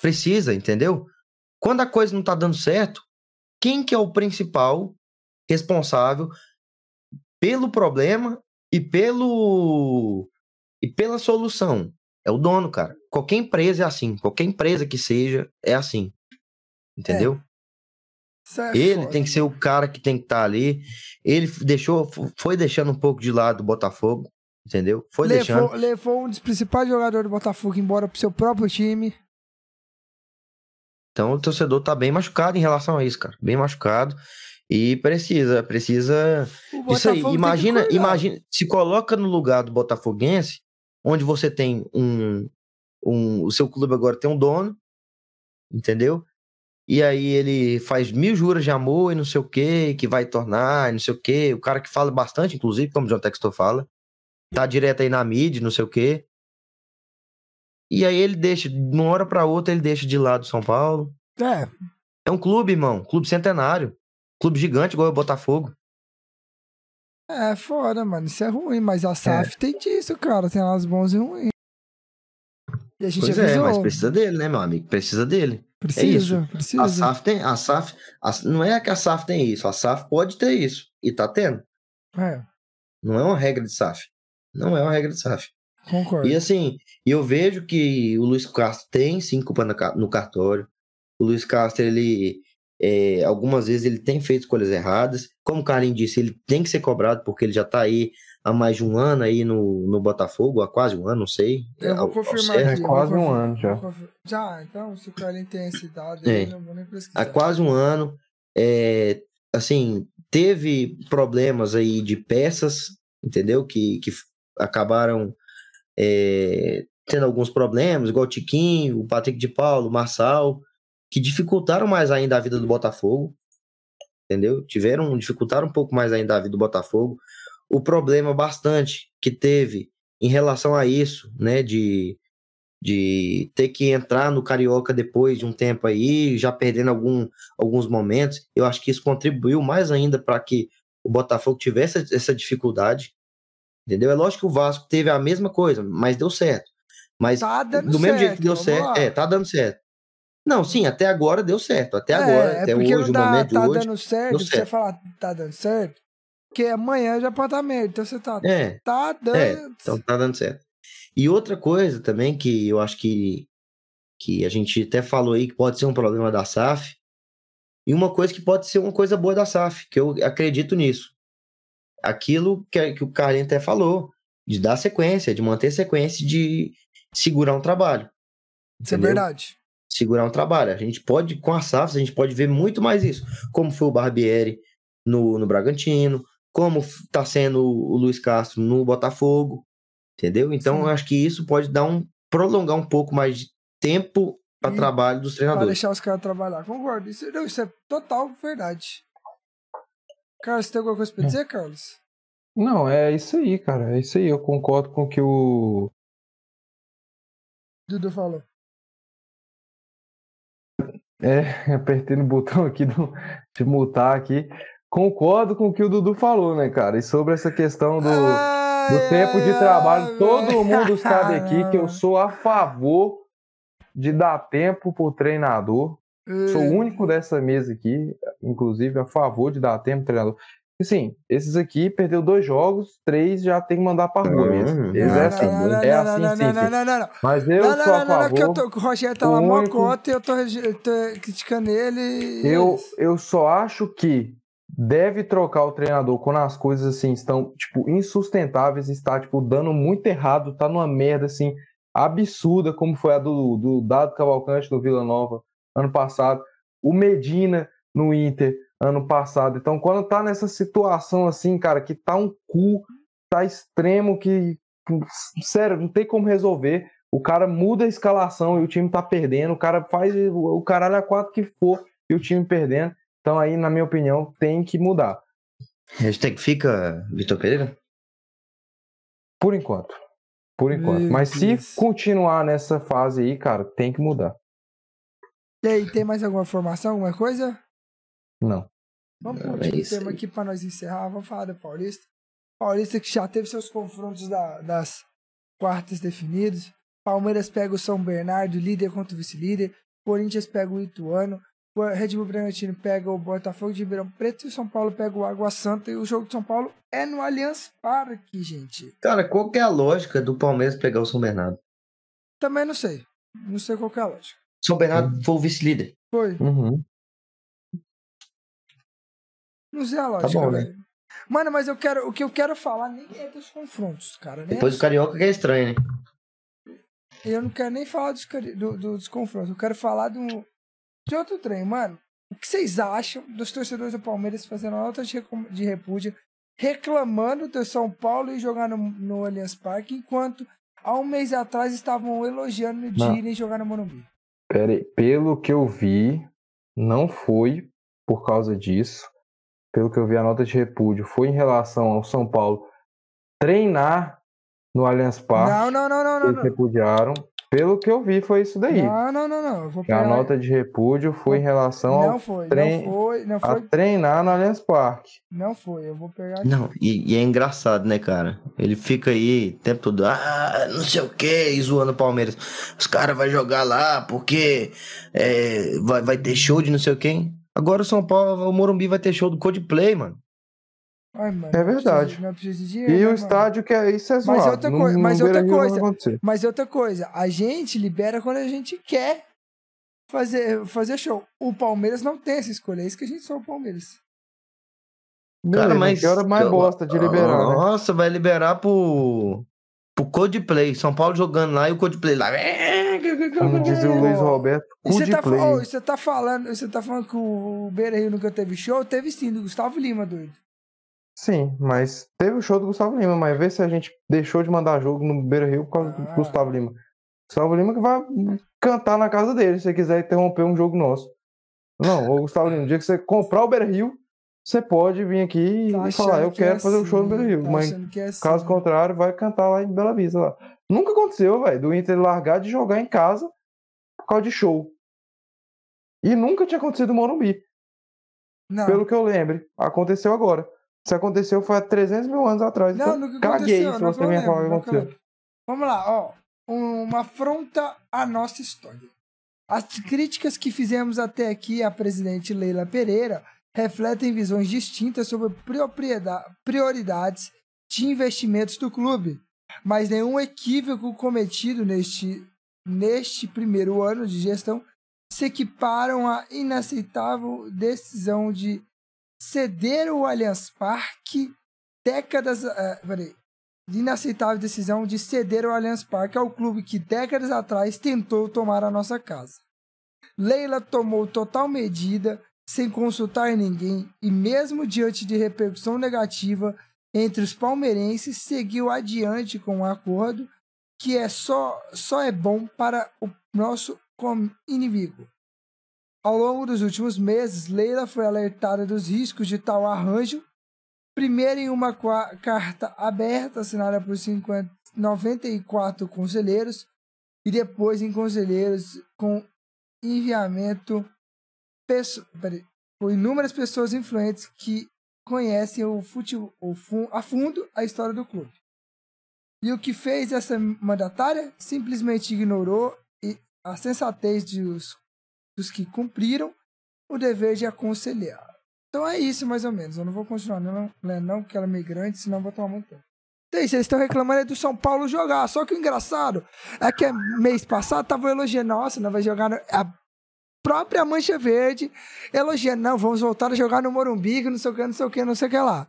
Precisa, entendeu? Quando a coisa não tá dando certo, quem que é o principal responsável pelo problema e pelo e pela solução? É o dono, cara. Qualquer empresa é assim. Qualquer empresa que seja é assim. Entendeu? Isso é Ele foda. tem que ser o cara que tem que estar ali. Ele deixou, foi deixando um pouco de lado o Botafogo, entendeu? Foi deixando. levou, levou um dos principais jogadores do Botafogo embora pro seu próprio time. Então o torcedor tá bem machucado em relação a isso, cara. Bem machucado. E precisa, precisa Isso aí, imagina, imagina, se coloca no lugar do Botafoguense, onde você tem um, um, o seu clube agora tem um dono, entendeu? E aí ele faz mil juras de amor e não sei o que, que vai tornar, e não sei o que, o cara que fala bastante, inclusive, como o John Textor fala, tá direto aí na mídia, não sei o que. E aí ele deixa, de uma hora pra outra, ele deixa de lado São Paulo. É, É um clube, irmão, clube centenário, clube gigante igual o Botafogo. é foda, mano. Isso é ruim, mas a SAF tem disso, cara. Tem las bons e ruins. E a gente Pois avisou. é, mas precisa dele, né, meu amigo? Precisa dele. Precisa, A precisa. SAF tem. A SAF. a- não é que a SAF tem isso. A SAF pode ter isso. E tá tendo. É, Não é uma regra de SAF. Não é uma regra de SAF. concordo. E assim, eu vejo que o Luiz Castro tem sim culpa no cartório. O Luiz Castro, ele. É, algumas vezes ele tem feito escolhas erradas. Como o Carlinhos disse, ele tem que ser cobrado porque ele já tá aí há mais de um ano aí no, no Botafogo, há quase um ano, não sei. Eu Ao- vou ao confirmar certo. aqui. É eu quase vou um ano já. Já, então, se o Carlinhos tem essa idade, É. eu não vou nem pesquisar. há quase um ano. É, assim, teve problemas aí de peças, entendeu? Que, que acabaram é, tendo alguns problemas, igual o Tiquinho, o Patrick de Paulo, o Marçal, que dificultaram mais ainda a vida do Botafogo, entendeu? Tiveram, dificultaram um pouco mais ainda a vida do Botafogo. O problema bastante que teve em relação a isso, né, de de ter que entrar no Carioca depois de um tempo aí, já perdendo algum, alguns momentos. Eu acho que isso contribuiu mais ainda para que o Botafogo tivesse essa dificuldade, Entendeu? É lógico que o Vasco teve a mesma coisa, mas deu certo. Mas Tá dando do mesmo certo, jeito que deu certo, lá. é, tá dando certo. Não, sim, até agora deu certo. Até agora, é, até é porque hoje, não o dá, momento tá hoje. dando certo, que você certo. fala tá dando certo, porque amanhã já pode estar merda. Então você tá, É, tá dando. É, então tá dando certo. E outra coisa também que eu acho que, que a gente até falou aí que pode ser um problema da SAF, e uma coisa que pode ser uma coisa boa da SAF, que eu acredito nisso. Aquilo que, que o Carlinhos até falou, de dar sequência, de manter sequência, de segurar um trabalho. Isso é verdade. Segurar um trabalho. A gente pode, com a SAFs, a gente pode ver muito mais isso, como foi o Barbieri no, no Bragantino, como está sendo o Luiz Castro no Botafogo, entendeu? Então, Sim. eu acho que isso pode dar um prolongar um pouco mais de tempo para trabalho dos treinadores. deixar os caras trabalhar. Concordo. Isso, não, isso é total verdade. Carlos, você tem alguma coisa pra dizer, Carlos? Não, é isso aí, cara. É isso aí. Eu concordo com o que o. Dudu falou. É, apertei no botão aqui do, de mutar aqui. Concordo com o que o Dudu falou, né, cara? E sobre essa questão do, do tempo de trabalho, todo mundo sabe aqui que eu sou a favor de dar tempo pro treinador. Sou o único dessa mesa aqui, inclusive, a favor de dar tempo pro treinador. Assim, esses aqui perdeu dois jogos, três já tem que mandar pra rua mesmo. Eles não, é não, assim, não, é assim, não, sim, não, sim. não, não, não, não. Mas eu não, não, sou a não, não, não, que favor. eu tô, o Rogério tá lá mó cota e eu tô, criticando ele. é Eu, isso. eu só acho que deve trocar o treinador quando as coisas assim estão tipo insustentáveis, está tipo dando muito errado, tá numa merda assim absurda, como foi a do, do Dado Cavalcante no Vila Nova ano passado, o Medina no Inter ano passado. Então, quando tá nessa situação assim, cara, que tá um cu, tá extremo que sério, não tem como resolver. O cara muda a escalação e o time tá perdendo, o cara faz o caralho a quatro que for e o time perdendo. Então aí, na minha opinião, tem que mudar. Hashtag fica Vitor Pereira? Por enquanto. Por enquanto. Meu Mas Deus. se continuar nessa fase aí, cara, tem que mudar. E aí, tem mais alguma informação, alguma coisa? Não. Vamos pro é último isso tema aí. aqui pra nós encerrar. Vamos falar do Paulista. Paulista que já teve seus confrontos da- das quartas definidos. Palmeiras pega o São Bernardo, líder contra o vice-líder. Corinthians pega o Ituano. Red Bull Bragantino pega o Botafogo de Ribeirão Preto. E o São Paulo pega o Água Santa. E o jogo de São Paulo é no Allianz Parque, gente. Cara, qual que é a lógica do Palmeiras pegar o São Bernardo? Também não sei. Não sei qual que é a lógica. São Bernardo foi o vice-líder. Foi. Uhum. Sei a lógica, bom, né? velho. Mano, mas eu quero, o que eu quero falar nem é dos confrontos, cara. Nem Depois é o Carioca que é estranho, né? Eu não quero nem falar dos, do- dos confrontos. Eu quero falar do, de outro trem, mano. O que vocês acham dos torcedores do Palmeiras fazendo nota de, de repúdio, reclamando do São Paulo e jogar no, no Allianz Parque, enquanto há um mês atrás estavam elogiando de Não. irem jogar no Morumbi? Pera aí. Pelo que eu vi, não foi por causa disso. Pelo que eu vi, a nota de repúdio foi em relação ao São Paulo treinar no Allianz Parque. Não, não, não, não, não. Eles Não, repudiaram. Pelo que eu vi, foi isso daí. não, não, não. não. A pegar... nota de repúdio foi em relação Não ao foi, trem- não foi, não a foi, treinar no Allianz Parque. não foi. Eu vou pegar. Não, e, e é engraçado, né, cara? Ele fica aí o tempo todo, ah, não sei o que, e zoando o Palmeiras. Os caras vão jogar lá porque é, vai, vai ter show de não sei o quem. Agora o São Paulo, o Morumbi vai ter show do Coldplay, mano. Ai, mano, É não precisa- verdade. Não precisa dinheiro. E né, o mano? estádio que é isso é Mas zoado. outra coisa- mas outra não coisa. vai acontecer. Mas outra coisa, a gente libera quando a gente quer fazer, fazer show. O Palmeiras não tem essa escolha, é isso que a gente só o Palmeiras. Beleza, mas que hora mais bosta de liberar, né? Nossa, vai liberar pro, pro Coldplay. São Paulo jogando lá e o Coldplay lá. Como dizia o Luiz Roberto, você tá, e você tá falando, você tá falando que o Beira Rio nunca teve show? Teve sim, do Gustavo Lima, doido. Sim, mas teve o show do Gustavo Lima, mas vê se a gente deixou de mandar jogo no Beira Rio por causa do Ah. Gustavo Lima. Gustavo Lima que vai cantar na casa dele se você quiser interromper um jogo nosso. Não, ô Gustavo Lima, no dia que você comprar o Beira Rio, você pode vir aqui Tá e falar, eu que é quero fazer o show no assim, Beira Rio. tá Mas é assim. caso contrário, vai cantar lá em Bela Vista lá. Nunca aconteceu, velho, do Inter largar de jogar em casa por causa de show. E nunca tinha acontecido no Morumbi. Não, Pelo que eu lembre, aconteceu agora. Isso aconteceu foi há 300 mil anos atrás. Não, então, nunca caguei aconteceu. se você me lembro, falar que aconteceu. lembro. Vamos lá, ó. Uma afronta à nossa história. As críticas que fizemos até aqui à presidente Leila Pereira refletem visões distintas sobre prioridades de investimentos do clube, mas nenhum equívoco cometido neste, neste primeiro ano de gestão se equiparam à inaceitável decisão de ceder o Allianz Parque décadas. De inaceitável decisão de ceder o Allianz Parque ao clube que décadas atrás tentou tomar a nossa casa. Leila tomou total medida, sem consultar ninguém, e mesmo diante de repercussão negativa entre os palmeirenses, seguiu adiante com um acordo que é só, só é bom para o nosso inimigo. Ao longo dos últimos meses, Leila foi alertada dos riscos de tal arranjo, primeiro em uma carta aberta assinada por 50, 94 conselheiros e depois em conselheiros com enviamento por inúmeras pessoas influentes que conhecem o futebol, o fu- a fundo a história do clube. E o que fez essa mandatária? Simplesmente ignorou a sensatez dos, dos que cumpriram o dever de aconselhar. Então é isso, mais ou menos. Eu não vou continuar não, lendo, não, porque ela é grande, senão vou tomar muito tempo. Então é isso, eles estão reclamando aí do São Paulo jogar. Só que o engraçado é que mês passado tava elogiando, nossa, não vai jogar. no- A própria Mancha Verde elogiando, não, vamos voltar a jogar no Morumbi, que não sei o que, não sei o que, não sei o que lá.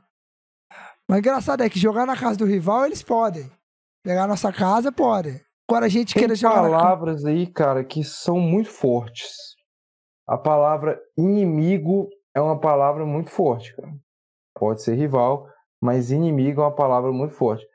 Mas o engraçado é que jogar na casa do rival eles podem. Pegar nossa casa, podem. Agora a gente Tem queira jogar na palavras aí, cara, que são muito fortes. A palavra inimigo é uma palavra muito forte, cara. Pode ser rival, mas inimigo é uma palavra muito forte.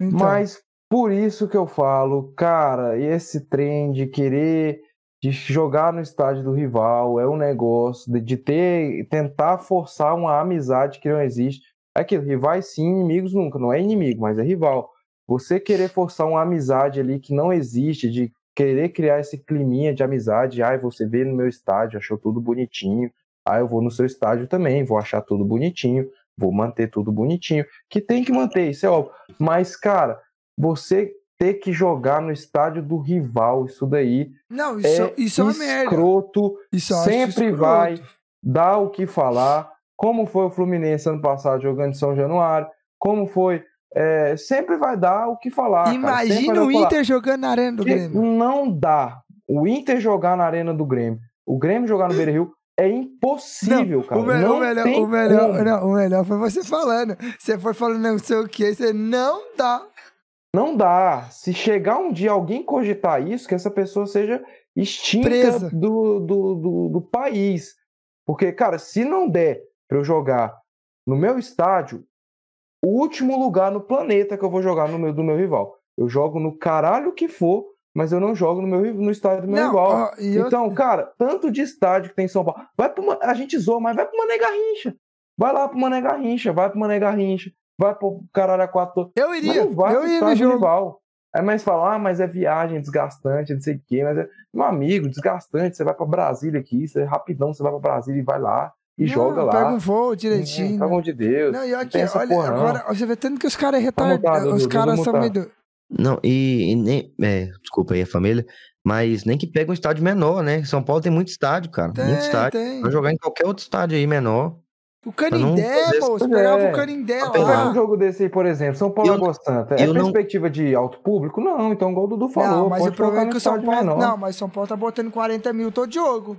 Então, Mas por isso que eu falo, cara, esse trem de querer de jogar no estádio do rival é um negócio de, de ter tentar forçar uma amizade que não existe. É aquilo, rivais sim, inimigos nunca, não é inimigo, mas é rival. Você querer forçar uma amizade ali que não existe, de querer criar esse climinha de amizade, ai, você veio no meu estádio, achou tudo bonitinho. Ah, eu vou no seu estádio também, vou achar tudo bonitinho, vou manter tudo bonitinho. Que tem que manter, isso é óbvio. Mas, cara, você ter que jogar no estádio do rival, isso daí não, isso é isso é uma merda. escroto, Isso sempre escroto. vai dar o que falar. Como foi o Fluminense ano passado jogando em São Januário, como foi. é, sempre vai dar o que falar. Imagina o falar. Inter jogando na arena do Grêmio. Não dá. O Inter jogar na arena do Grêmio, o Grêmio jogar no Beira Rio, é impossível, cara. o, me- não o melhor, tem o, melhor, não, o melhor foi você falando. Você foi falando não sei o que, você não dá. Não dá. Se chegar um dia alguém cogitar isso, que essa pessoa seja extinta do, do, do, do país. Porque, cara, se não der pra eu jogar no meu estádio, o último lugar no planeta que eu vou jogar no meu, do meu rival. Eu jogo no caralho que for, mas eu não jogo no, meu, no estádio do meu Não, rival. ó, e eu- Então, cara, tanto de estádio que tem em São Paulo. Vai pro, Ma- a gente zoa, mas vai pro Mané Garrincha. Vai lá pro Mané Garrincha, vai pro Mané Garrincha, vai pro Caralho 4 eu mas iria. não vai Eu pro ia no jogo. rival. Aí mais falar, ah, mas é viagem desgastante, não sei o quê. Mas é, meu amigo, desgastante. Você vai pra Brasília aqui, você, rapidão você vai pra Brasília e vai lá e Não, joga Pega lá. um voo direitinho. Pelo amor de Deus. Não, e aqui, olha, porra, não. agora você vê tanto que os caras é Tá retardados. Os Dudu, caras são meio. Não, e, e nem. é, desculpa aí a família, mas nem que pega um estádio menor, né? São Paulo tem muito estádio, cara. muito Tem, estádio. tem. Vai jogar em qualquer outro estádio aí menor. O não Canindé, pô, pegava É. o Canindé Vamos pegar um lá. jogo desse aí, por exemplo, São Paulo Eu- Água Santa. É eu não- perspectiva de alto público? Não, então igual o Dudu falou, Não, mas pode o problema é que o São Paulo. menor. Não, mas o São Paulo tá botando 40 mil todo jogo.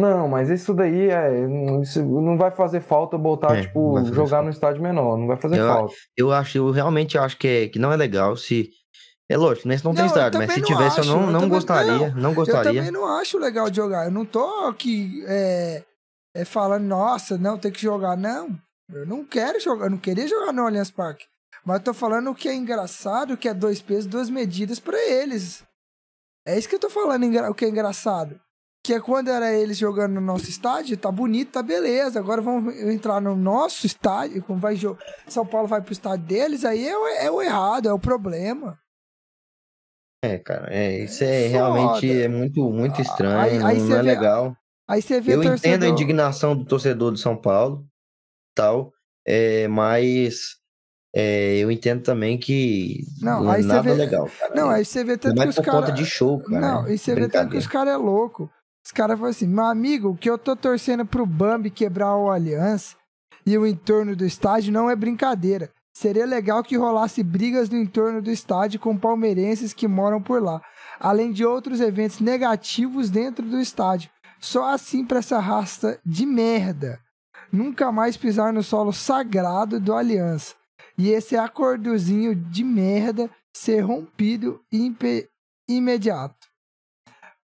Não, mas isso daí é, isso não vai fazer falta botar, É, tipo, não jogar falta. no estádio menor, não vai fazer Eu- falta. Eu acho, eu realmente acho que, é, que não é legal se. É lógico, nesse não, Não, tem eu estádio, mas se não tivesse acho, eu eu não, não também- gostaria. Não, Eu gostaria. também não acho legal de jogar. Eu não tô aqui é, é, falando, nossa, não, tem que jogar. Não, eu não quero jogar, eu não queria jogar no Allianz Parque. Mas eu tô falando o que é engraçado, que é dois pesos, duas medidas pra eles. É isso que eu tô falando, o que é engraçado. Que é quando era eles jogando no nosso estádio, tá bonito, tá beleza. Agora vamos entrar no nosso estádio, como vai jo- São Paulo vai pro estádio deles, aí é, o- é o errado, é o problema. É, cara, é, isso é Foda. realmente é muito, muito estranho, Aí- aí não é vê- legal. Aí você vê Eu torcedor... entendo a indignação do torcedor de São Paulo, tal, É, mas é, eu entendo também que Não, não é nada vê- legal. Cara. Não, aí você vê tanto que os por conta caras. de show, cara. Não, e você vê tanto que os caras é louco. Os caras falam assim, meu amigo, o que eu tô torcendo pro Bambi quebrar o Aliança e o entorno do estádio não é brincadeira. Seria legal que rolasse brigas no entorno do estádio com palmeirenses que moram por lá, além de outros eventos negativos dentro do estádio. Só assim pra essa raça de merda nunca mais pisar no solo sagrado do Aliança. E esse acordozinho de merda ser rompido imediato.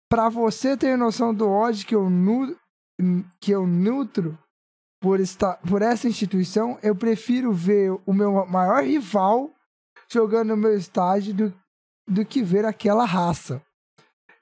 Pra você ter noção do ódio que eu, nu que eu nutro por, esta por essa instituição, eu prefiro ver o meu maior rival jogando no meu estádio do, do que ver aquela raça.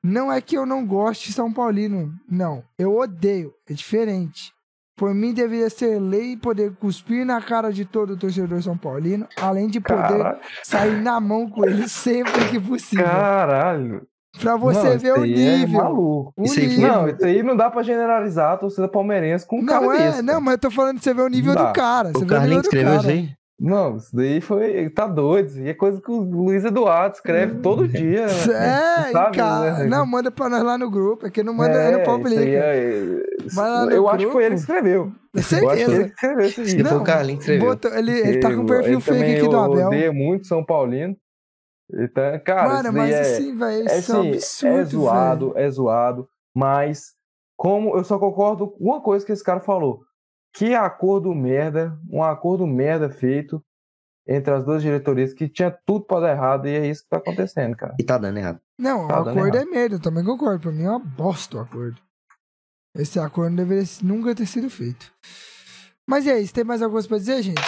Não é que eu não goste de São Paulino, não. Eu odeio, é diferente. Por mim, deveria ser lei poder cuspir na cara de todo torcedor São Paulino, além de poder Caralho. sair na mão com ele sempre que possível. Caralho. Pra você Não, ver o é nível. maluco. o Isso foi- nível. Não, isso aí não dá pra generalizar a torcida palmeirense com um Não cara é, desse. não, mas eu tô falando de você ver o nível Não do cara. Você O vê o Carlinhos nível do escreveu cara. isso aí? Não, isso daí foi. Tá doido. Aí é coisa que o Luiz Eduardo escreve todo dia. né? É, Sabe, cara. né? Não, manda pra nós lá no grupo. É que não manda é, no isso aí publica. é- Vai lá no Eu acho que grupo. foi ele que escreveu. É Eu acho que foi ele certeza. que escreveu isso aí. Se for o Carlinhos que escreveu. botou- ele, ele tá com um perfil Ele fake aqui do Abel. odeia muito São Paulino. Então, cara, Mano, mas é, assim, velho, é, isso é um assim, absurdo. é zoado, é zoado, mas como eu só concordo com uma coisa que esse cara falou, que acordo merda, um acordo merda feito entre as duas diretorias que tinha tudo pra dar errado e é isso que tá acontecendo, cara. E tá dando errado. Não, Tá o acordo é errado. merda, eu também concordo. Pra mim é uma bosta o acordo. Esse acordo não deveria nunca ter sido feito. Mas e aí, você tem mais alguma coisa pra dizer, gente?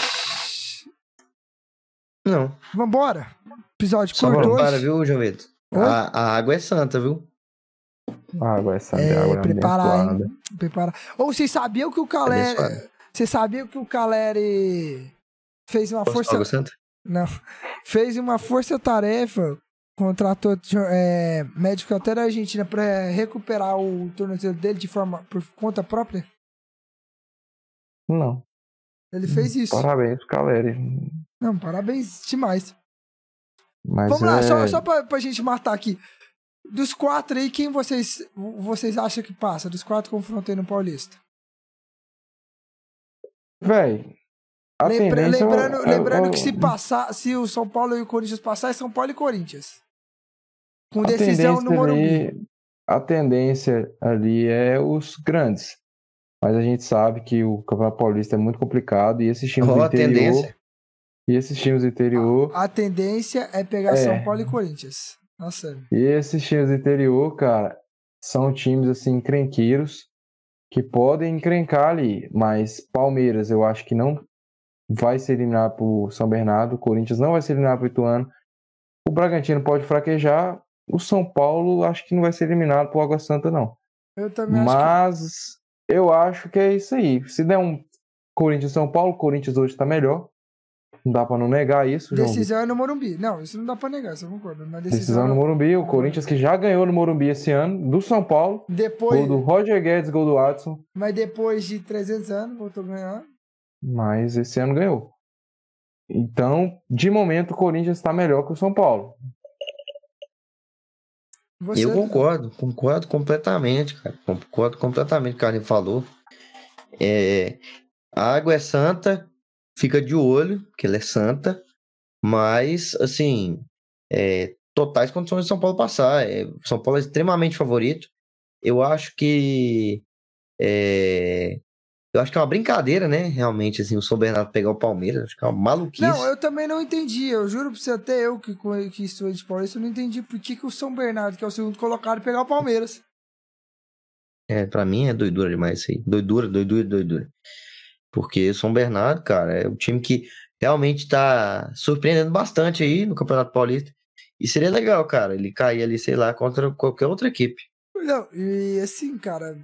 Não. Vambora? Episódio Só curto hoje. viu, João Vitor? A, a água é santa, viu? Água essa É, água preparar, abençoada. Preparar. Ou vocês sabiam que o Caleri. Abençoado. Vocês sabiam que o Caleri fez uma Posso força. Não. Fez uma força-tarefa, contratou é, médico até da Argentina pra recuperar o tornozelo dele de forma por conta própria? Não, Ele fez isso. parabéns, Caleri. Não, parabéns demais. Mas Vamos lá, é... só, só pra, pra gente matar aqui. Dos quatro aí, quem vocês, vocês acham que passa? Dos quatro confrontos aí no Paulista? Véi, a Lembra- é- lembrando é- lembrando é- que se passar, se o São Paulo e o Corinthians passar, é São Paulo e Corinthians. Com a decisão no Morumbi. ali- a tendência ali é os grandes. Mas a gente sabe que o Campeonato Paulista é muito complicado e esses times Ó, do a interior. tendência. E esses times do interior. A tendência é pegar É. São Paulo e Corinthians. Nossa. E esses times do interior, cara, são times assim, encrenqueiros, que podem encrencar ali. Mas Palmeiras, eu acho que não vai ser eliminado por São Bernardo. Corinthians não vai ser eliminado por Ituano. O Bragantino pode fraquejar. O São Paulo, acho que não vai ser eliminado por Água Santa, não. Eu também acho Mas eu acho que é isso aí. Se der um Corinthians e São Paulo, Corinthians hoje tá melhor. Não dá pra não negar isso, João. Decisão é no Morumbi. Não, isso não dá pra negar, isso eu concordo. Mas decisão, Decisão no Morumbi. O Corinthians que já ganhou no Morumbi esse ano, do São Paulo. Depois, Gol do Roger Guedes, gol do Watson. mas depois de 300 anos, voltou a ganhar. Mas esse ano ganhou. Então, de momento, o Corinthians está melhor que o São Paulo. Você, Eu concordo, concordo completamente, cara. Concordo completamente com o que o Carlinhos falou. É, a água é santa, fica de olho, porque ela é santa, mas, assim, é, totais condições de São Paulo passar. É, São Paulo é extremamente favorito. Eu acho que. é, eu acho que é uma brincadeira, né? Realmente, assim, o São Bernardo pegar o Palmeiras. Acho que é uma maluquice. Não, eu também não entendi. Eu juro pra você, até eu que, que estou de Paulista, eu não entendi por que, que o São Bernardo, que é o segundo colocado, pegar o Palmeiras. É, pra mim é doidura demais isso aí. Doidura, doidura, doidura. Porque o São Bernardo, cara, é um time que realmente tá surpreendendo bastante aí no Campeonato Paulista. E seria legal, cara, ele cair ali, sei lá, contra qualquer outra equipe. Não, e assim, cara,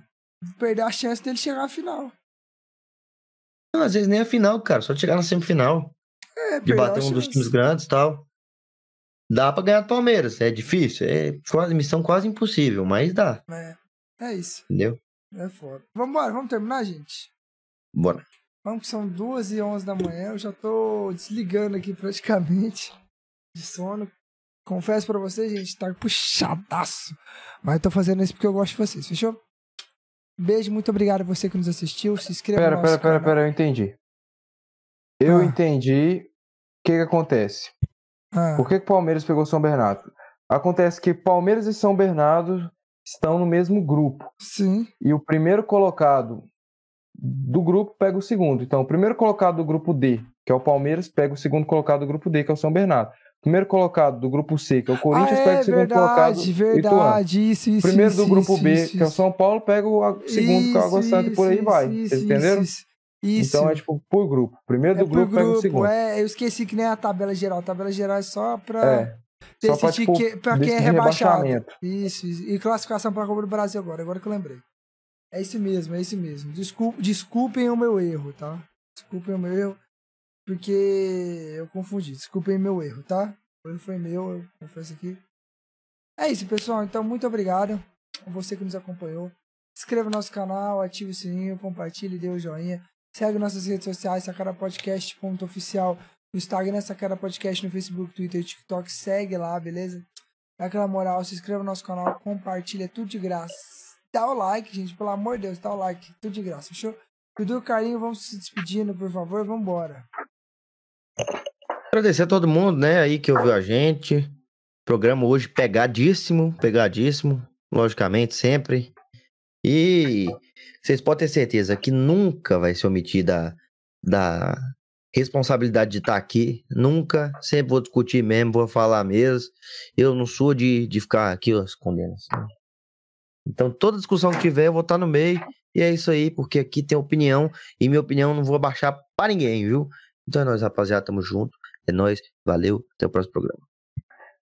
perder a chance dele chegar à final. Não, às vezes nem a final, cara, só chegar na semifinal, É, de bater um dos times grandes e tal. Dá pra ganhar do Palmeiras, é difícil, é quase missão quase impossível, mas dá, É, é isso. entendeu? É foda. Vambora, vamos terminar, gente? Bora. Vamos que são duas e onze da manhã. Eu já tô desligando aqui praticamente de sono. Confesso pra vocês, gente, tá puxadaço. Mas eu tô fazendo isso porque eu gosto de vocês, fechou? Beijo, muito obrigado a você que nos assistiu. Se inscreva Pera, no pera, nosso pera, canal. pera, eu entendi. Eu Ah. entendi o que que acontece. Ah, Por que, que o Palmeiras pegou São Bernardo? Acontece que Palmeiras e São Bernardo estão no mesmo grupo. sim. E o primeiro colocado do grupo pega o segundo. Então, o primeiro colocado do grupo D, que é o Palmeiras, pega o segundo colocado do grupo D, que é o São Bernardo. Primeiro colocado do grupo C, que é o Corinthians, ah, pega é, o segundo colocado verdade, do Ituano. verdade. Isso, isso, primeiro isso, do grupo isso, B, isso, que é o. São Paulo, pega o segundo, que é o Água Santa, e por aí vai. Vocês entenderam? Isso. Então é tipo por grupo. Primeiro É do por grupo, pega o grupo, segundo. é, eu esqueci que nem a tabela geral. A tabela geral é só pra É. Só pra, decidir tipo, que, pra quem é rebaixado. rebaixamento. Isso, isso. E classificação pra Copa do Brasil agora, agora que eu lembrei. É isso mesmo, é isso mesmo. Desculpa, desculpem o meu erro, tá? Desculpem o meu erro, porque eu confundi. Desculpem o meu erro, tá? O erro foi meu, eu confesso aqui. É isso, pessoal. Então, muito obrigado a você que nos acompanhou. Inscreva no nosso canal, ative o sininho, compartilhe, dê o joinha. Segue nossas redes sociais, sacarapodcast.oficial no Instagram, Sacara Podcast no Facebook, Twitter TikTok. Segue lá, beleza? Dá aquela moral, se inscreva no nosso canal, compartilha, é tudo de graça. Dá o like, gente, pelo amor de Deus, dá o like, tudo de graça, fechou? Dudu, Carlinho, vamos se despedindo, por favor, vambora. Agradecer a todo mundo, né, aí que ouviu a gente. Programa hoje pegadíssimo, pegadíssimo, logicamente, sempre. E vocês podem ter certeza que nunca vai se omitir da, da responsabilidade de estar aqui. Nunca. Sempre vou discutir mesmo, vou falar mesmo. Eu não sou de, de ficar aqui, ó, escondendo assim. Então, toda discussão que tiver, eu vou estar no meio. E é isso aí, porque aqui tem opinião. E minha opinião não vou abaixar pra ninguém, viu? Então é nóis, rapaziada. Tamo junto. É nóis. Valeu. Até o próximo programa.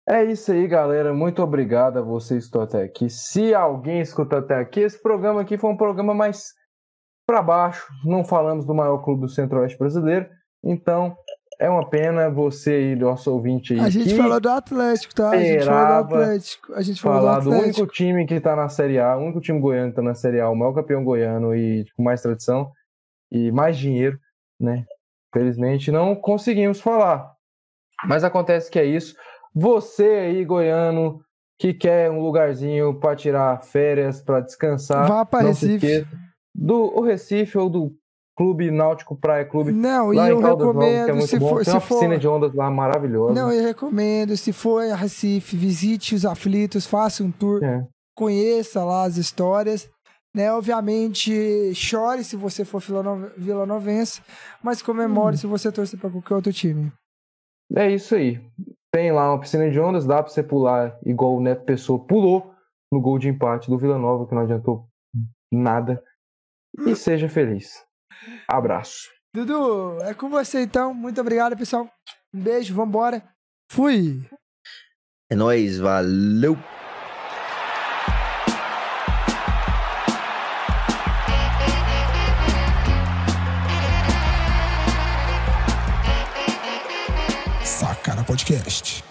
É isso aí, galera. Muito obrigado a você que escutou até aqui. Se alguém escutou até aqui, esse programa aqui foi um programa mais para baixo. Não falamos do maior clube do Centro-Oeste brasileiro. Então, é uma pena você aí, nosso ouvinte aí, A gente falou do Atlético, tá? A gente falou do Atlético. A gente falou falar do único time que tá na Série A, o único time goiano que tá na Série A, o maior campeão goiano e com mais tradição e mais dinheiro, né? Felizmente não conseguimos falar. Mas acontece que é isso. Você aí, goiano, que quer um lugarzinho para tirar férias, para descansar, Vá se Recife. do o Recife ou do Clube Náutico Praia Clube. Não, e Lá eu Novas, que é recomendo, muito se bom. for, Tem se uma piscina for, de ondas lá maravilhosa. não, eu recomendo, se for a Recife, visite os aflitos, faça um tour, É. conheça lá as histórias, né? Obviamente, chore se você for vilano- vilanovense, mas comemore Hum. se você torcer para qualquer outro time. É isso aí. Tem lá uma piscina de ondas, dá pra você pular igual o Neto Pessoa pulou no gol de empate do Vila Nova, que não adiantou nada. E seja feliz. Abraço. Dudu, é com você então. Muito obrigado, pessoal. Um beijo, vambora. Fui. É nóis. Valeu. Sacara Podcast.